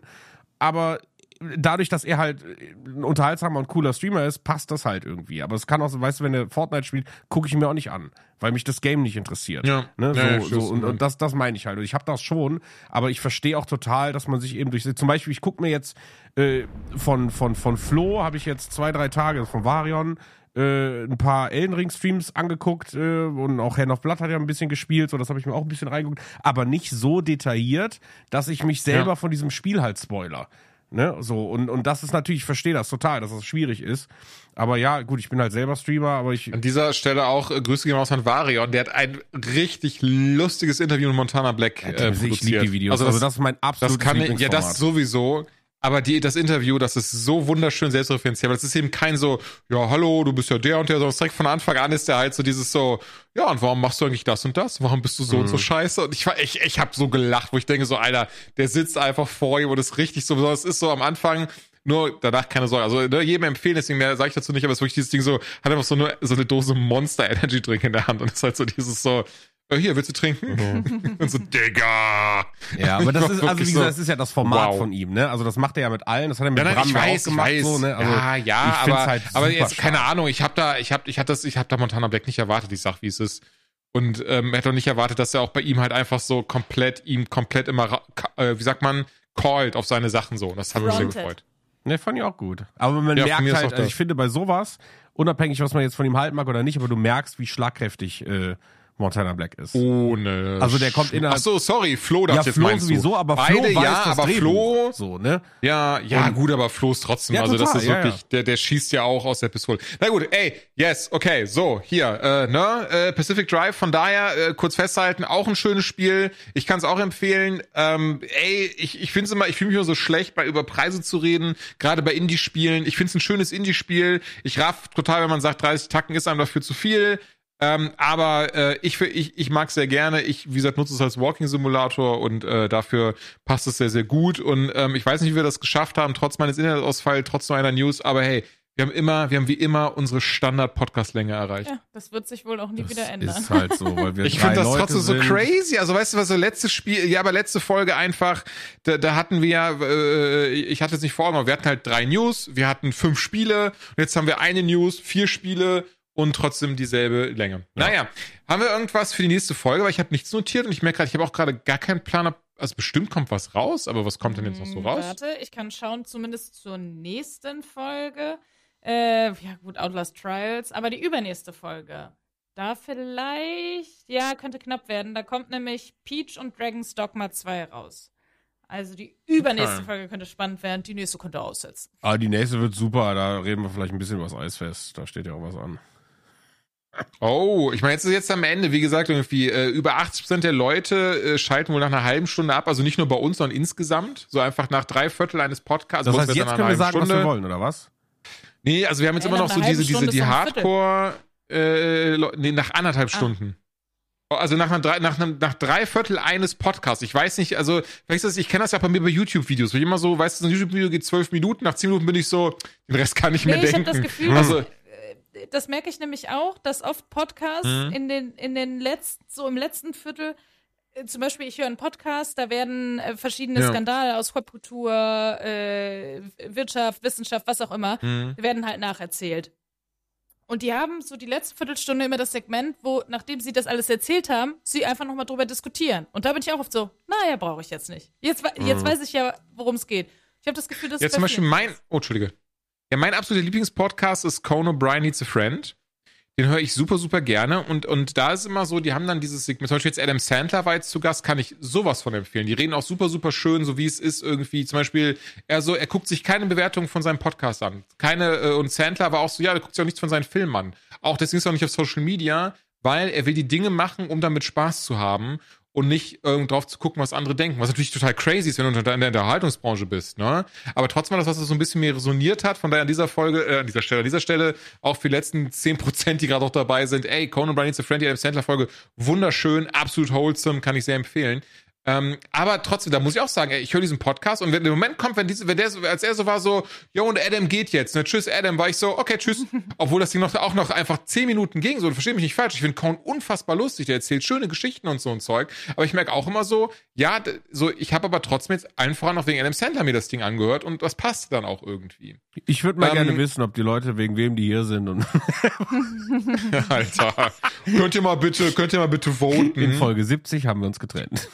aber dadurch, dass er halt ein unterhaltsamer und cooler Streamer ist, passt das halt irgendwie. Aber es kann auch so, weißt du, wenn er Fortnite spielt, gucke ich ihn mir auch nicht an, weil mich das Game nicht interessiert. Ja. Ne? So, Ja, ja, so, und, und das, das meine ich halt. Und ich habe das schon, aber ich verstehe auch total, dass man sich eben durch. Zum Beispiel, ich gucke mir jetzt äh, von, von, von Flo, habe ich jetzt zwei, drei Tage, von Varion, äh, ein paar Elden Ring Streams angeguckt äh, und auch Hand of Blood hat ja ein bisschen gespielt, so das habe ich mir auch ein bisschen reingeguckt, aber nicht so detailliert, dass ich mich selber Ja. von diesem Spiel halt spoiler. Ne, so, und, und das ist natürlich, ich verstehe das total, dass das schwierig ist. Aber ja, gut, ich bin halt selber Streamer, aber ich. An dieser Stelle auch äh, Grüße gehen raus an Varion. Der hat ein richtig lustiges Interview mit Montana Black äh, ich produziert. liebe die Videos. Also das, ist mein das absolutes kann ich, ja, das sowieso. Aber die, das Interview, das ist so wunderschön selbstreferenziell, weil das ist eben kein so, ja, hallo, du bist ja der und der, sondern direkt von Anfang an ist der halt so dieses so, ja, und warum machst du eigentlich das und das? Warum bist du so und Mhm. so scheiße? Und ich war, ich, ich hab so gelacht, wo ich denke so, Alter, der sitzt einfach vor ihm und ist richtig so, besonders ist so am Anfang, nur danach keine Sorge. Also ne, jedem empfehlen, deswegen mehr sage ich dazu nicht, aber es ist wirklich dieses Ding so, hat einfach so, nur, so eine Dose Monster Energy Drink in der Hand und ist halt so dieses so, hier, willst du trinken? (laughs) und so, Digga. Ja, aber das (laughs) ist, also wie gesagt, so, das ist ja das Format wow. von ihm, ne? Also das macht er ja mit allen, das hat er mit Ja, nein, Bram ich ja weiß, auch gemacht, ich weiß. so, ne? Also, ja, ja, aber, halt aber jetzt keine stark. Ahnung. Ich habe da, ich habe, ich hatte das, ich habe da Montana Black nicht erwartet. Ich sag, wie es ist. Und ähm, hätte auch nicht erwartet, dass er auch bei ihm halt einfach so komplett, ihm komplett immer, äh, wie sagt man, called auf seine Sachen so. Und das hat mich sehr gefreut. Ne, fand ich auch gut. Aber man Ja, merkt halt, also ich finde bei sowas, unabhängig, was man jetzt von ihm halten mag oder nicht, aber du merkst, wie schlagkräftig äh, Montana Black ist. Ohne. Also der kommt innerhalb- Ach so, sorry, Flo ja, das jetzt Flo meinst sowieso, du. aber Beide, Flo weiß ja, das aber Drehbuch. Flo, So, ne? Ja, ja, Und- gut, aber Flo ist trotzdem, Ja, also das total, ist ja, wirklich, ja. der, der schießt ja auch aus der Pistole. Na gut, ey, yes, okay, so, hier, äh, ne, äh, Pacific Drive, von daher, äh, kurz festhalten, auch ein schönes Spiel, ich kann es auch empfehlen, ähm, ey, ich, ich finde es immer, ich fühle mich immer so schlecht, bei über Preise zu reden, gerade bei Indie-Spielen, ich finde es ein schönes Indie-Spiel, ich raff total, wenn man sagt, 30 Tacken ist einem dafür zu viel, ähm, aber äh, ich, ich, ich mag sehr gerne. Ich, wie gesagt, nutze es als Walking-Simulator und äh, dafür passt es sehr, sehr gut. Und ähm, ich weiß nicht, wie wir das geschafft haben, trotz meines Internetausfalls, trotz nur einer News, aber hey, wir haben immer, wir haben wie immer unsere Standard-Podcast-Länge erreicht. Ja, das wird sich wohl auch nie wieder Das ändern. ist halt so, weil wir (laughs) Ich finde das Leute trotzdem so sind. crazy. Also weißt du, was so letztes Spiel, ja, aber letzte Folge einfach, da, da hatten wir ja, äh, ich hatte es nicht vor, aber wir hatten halt drei News, wir hatten fünf Spiele und jetzt haben wir eine News, vier Spiele und trotzdem dieselbe Länge. Naja, haben wir irgendwas für die nächste Folge? Weil ich habe nichts notiert und ich merke gerade, ich habe auch gerade gar keinen Plan. ob- Also bestimmt kommt was raus, aber was kommt denn jetzt noch so Hm, raus? Warte, ich kann schauen, zumindest zur nächsten Folge. Äh, ja, gut, Outlast Trials, aber die übernächste Folge. Da vielleicht, ja, könnte knapp werden. Da kommt nämlich Peach und Dragon's Dogma 2 raus. Also die übernächste Okay. Folge könnte spannend werden, die nächste könnte aussetzen. Ah, die nächste wird super, da reden wir vielleicht ein bisschen über das Eisfest, da steht ja auch was an. Oh, ich meine, jetzt ist jetzt am Ende, wie gesagt, irgendwie äh, über 80 Prozent der Leute äh, schalten wohl nach einer halben Stunde ab, also nicht nur bei uns, sondern insgesamt, so einfach nach drei Viertel eines Podcasts. Das heißt, jetzt können wir sagen, halbe was wir Stunde. wollen, oder was? Nee, also wir haben jetzt Ey, immer nach noch so diese, diese, Stunde die. Hardcore, äh, nee, nach anderthalb Ah. Stunden. Also nach, einer, drei- nach, einem, nach drei Viertel eines Podcasts. Ich weiß nicht, also vielleicht ist das, ich kenne das ja bei mir bei YouTube-Videos, wo ich immer so, weißt du, so ein YouTube-Video geht zwölf Minuten, nach zehn Minuten bin ich so, den Rest kann ich Nee, mir ich habe denken. das Gefühl, also, äh, das merke ich nämlich auch, dass oft Podcasts Mhm. in den, in den letzten, so im letzten Viertel, äh, zum Beispiel, ich höre einen Podcast, da werden äh, verschiedene Ja. Skandale aus Popkultur, äh, Wirtschaft, Wissenschaft, was auch immer, Mhm. werden halt nacherzählt. Und die haben so die letzte Viertelstunde immer das Segment, wo, nachdem sie das alles erzählt haben, sie einfach nochmal drüber diskutieren. Und da bin ich auch oft so, naja, brauche ich jetzt nicht. Jetzt, jetzt weiß ich ja, worum es geht. Ich habe das Gefühl, dass Mhm. Ja, zum bei Beispiel mein, oh, Entschuldige. Ja, mein absoluter Lieblingspodcast ist Conan O'Brien Needs a Friend. Den höre ich super, super gerne. Und, und da ist immer so, die haben dann dieses Segment, zum Beispiel jetzt Adam Sandler war jetzt zu Gast, kann ich sowas von empfehlen. Die reden auch super, super schön, so wie es ist irgendwie. Zum Beispiel, er so, er guckt sich keine Bewertung von seinem Podcast an. Keine, äh, und Sandler war auch so, ja, der guckt sich auch nichts von seinen Filmen an. Auch deswegen ist er auch nicht auf Social Media, weil er will die Dinge machen, um damit Spaß zu haben und nicht ähm, drauf zu gucken, was andere denken. Was natürlich total crazy ist, wenn du in der Unterhaltungsbranche bist, ne? Aber trotzdem war das, was so ein bisschen mehr resoniert hat. Von daher an dieser Folge, äh, an dieser Stelle, an dieser Stelle auch für die letzten 10%, die gerade auch dabei sind. Ey, Conan O'Brien Needs a Friend, Adam Sandler Folge, wunderschön, absolut wholesome, kann ich sehr empfehlen. Ähm, aber trotzdem, da muss ich auch sagen, ey, ich höre diesen Podcast und wenn der Moment kommt, wenn diese, wenn der so, als er so war, so, jo, und Adam geht jetzt, ne, tschüss Adam, war ich so, okay, tschüss. (laughs) Obwohl das Ding noch, auch noch einfach zehn Minuten ging, so, versteh mich nicht falsch. Ich finde Conan unfassbar lustig, der erzählt schöne Geschichten und so ein Zeug. Aber ich merke auch immer so, ja, so, ich habe aber trotzdem jetzt allen voran noch wegen Adam Sandler mir das Ding angehört und das passt dann auch irgendwie. Ich würde mal Ähm, gerne wissen, ob die Leute wegen wem die hier sind und (laughs) (laughs) Alter. könnt ihr mal bitte, könnt ihr mal bitte voten? in Folge 70 haben wir uns getrennt.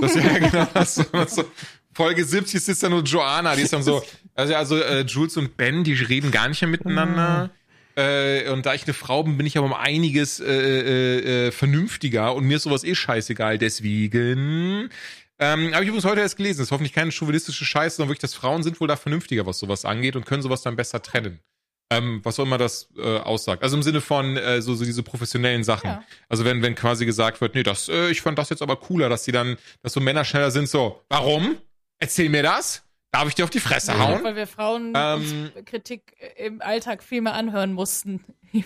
Das, ja, genau. Das, so. Folge 70 ist dann nur Joanna, die ist dann so, also, also äh, Jules und Ben, die reden gar nicht mehr miteinander. Äh, und da ich eine Frau bin, bin ich aber um einiges äh, äh, äh, vernünftiger und mir ist sowas eh scheißegal. Deswegen ähm, habe ich übrigens heute erst gelesen. Das ist hoffentlich keine chauvinistische Scheiße, sondern wirklich, dass Frauen sind wohl da vernünftiger, was sowas angeht und können sowas dann besser trennen. Ähm, was auch immer das äh, aussagt. Also im Sinne von äh, so, so diese professionellen Sachen. Ja. Also wenn, wenn quasi gesagt wird, nee, das, äh, ich fand das jetzt aber cooler, dass die dann, dass so Männer schneller sind, so, warum? Erzähl mir das? Darf ich dir auf die Fresse hauen? Weil wir Frauen Ähm, Kritik im Alltag viel mehr anhören mussten. (laughs)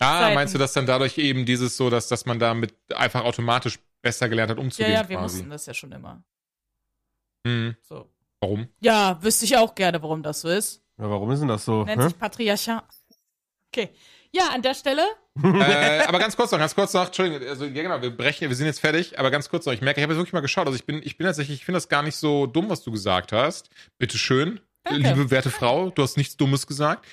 Ah, Zeiten. meinst du, dass dann dadurch eben dieses so, dass, dass man damit einfach automatisch besser gelernt hat, Ja, umzugehen ja, wir quasi? mussten das ja schon immer. Hm. So. Warum? Ja, wüsste ich auch gerne, warum das so ist. Ja, warum ist denn das so? Nennt hä? sich Patriarchat. Okay. Ja, an der Stelle. äh, aber ganz kurz noch, ganz kurz noch, Entschuldigung, also ja genau, wir brechen, wir sind jetzt fertig, aber ganz kurz noch, ich merke, ich habe jetzt wirklich mal geschaut, also ich bin, ich bin tatsächlich, ich finde das gar nicht so dumm, was du gesagt hast. Bitte schön, Danke. liebe werte Frau, du hast nichts Dummes gesagt.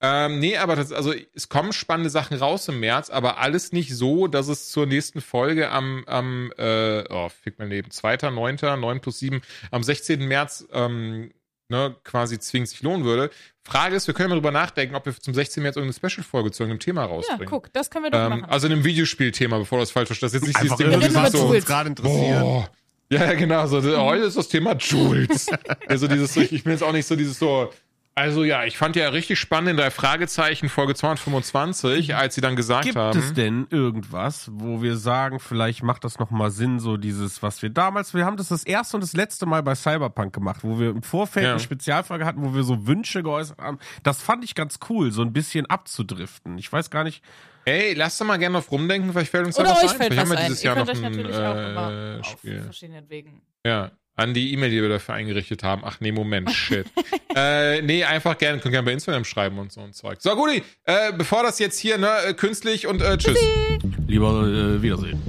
Ähm, nee, aber das, also es kommen spannende Sachen raus im März, aber alles nicht so, dass es zur nächsten Folge am, am äh, oh, fick mein Leben, 2.9., 9 plus 7, am 16. März ähm, ne, quasi zwingend sich lohnen würde. Frage ist, wir können mal drüber nachdenken, ob wir zum 16. März irgendeine Special-Folge zu irgendeinem Thema Ja, rausbringen. guck, das können wir doch Ähm, machen. also in einem Videospielthema, bevor du das falsch verstehst. Das ist jetzt nicht Einfach dieses Ding, Jules. so, uns gerade interessiert. boah. Ja, ja, genau. So, heute ist das Thema Jules. (laughs) also dieses, ich bin jetzt auch nicht so dieses so, also ja, ich fand ja richtig spannend in drei Fragezeichen Folge 225, als sie dann gesagt Gibt haben. es denn irgendwas, wo wir sagen, vielleicht macht das nochmal Sinn, so dieses, was wir damals, wir haben das das erste und das letzte Mal bei Cyberpunk gemacht, wo wir im Vorfeld Ja. eine Spezialfolge hatten, wo wir so Wünsche geäußert haben. Das fand ich ganz cool, so ein bisschen abzudriften. Ich weiß gar nicht, Ey, lass doch mal gerne drauf rumdenken, vielleicht fällt uns da Oder was euch ein. fällt vielleicht was haben wir ein. dieses Ihr Jahr könnt noch euch ein natürlich auch immer äh, auf Spiel. verschiedenen Wegen. Ja. An die E-Mail, die wir dafür eingerichtet haben. Ach nee, Moment, shit. (laughs) äh, nee, einfach gerne, könnt gerne bei Instagram schreiben und so ein Zeug. So, Guti, äh, bevor das jetzt hier, ne, künstlich und äh, tschüss. lieber äh, Wiedersehen.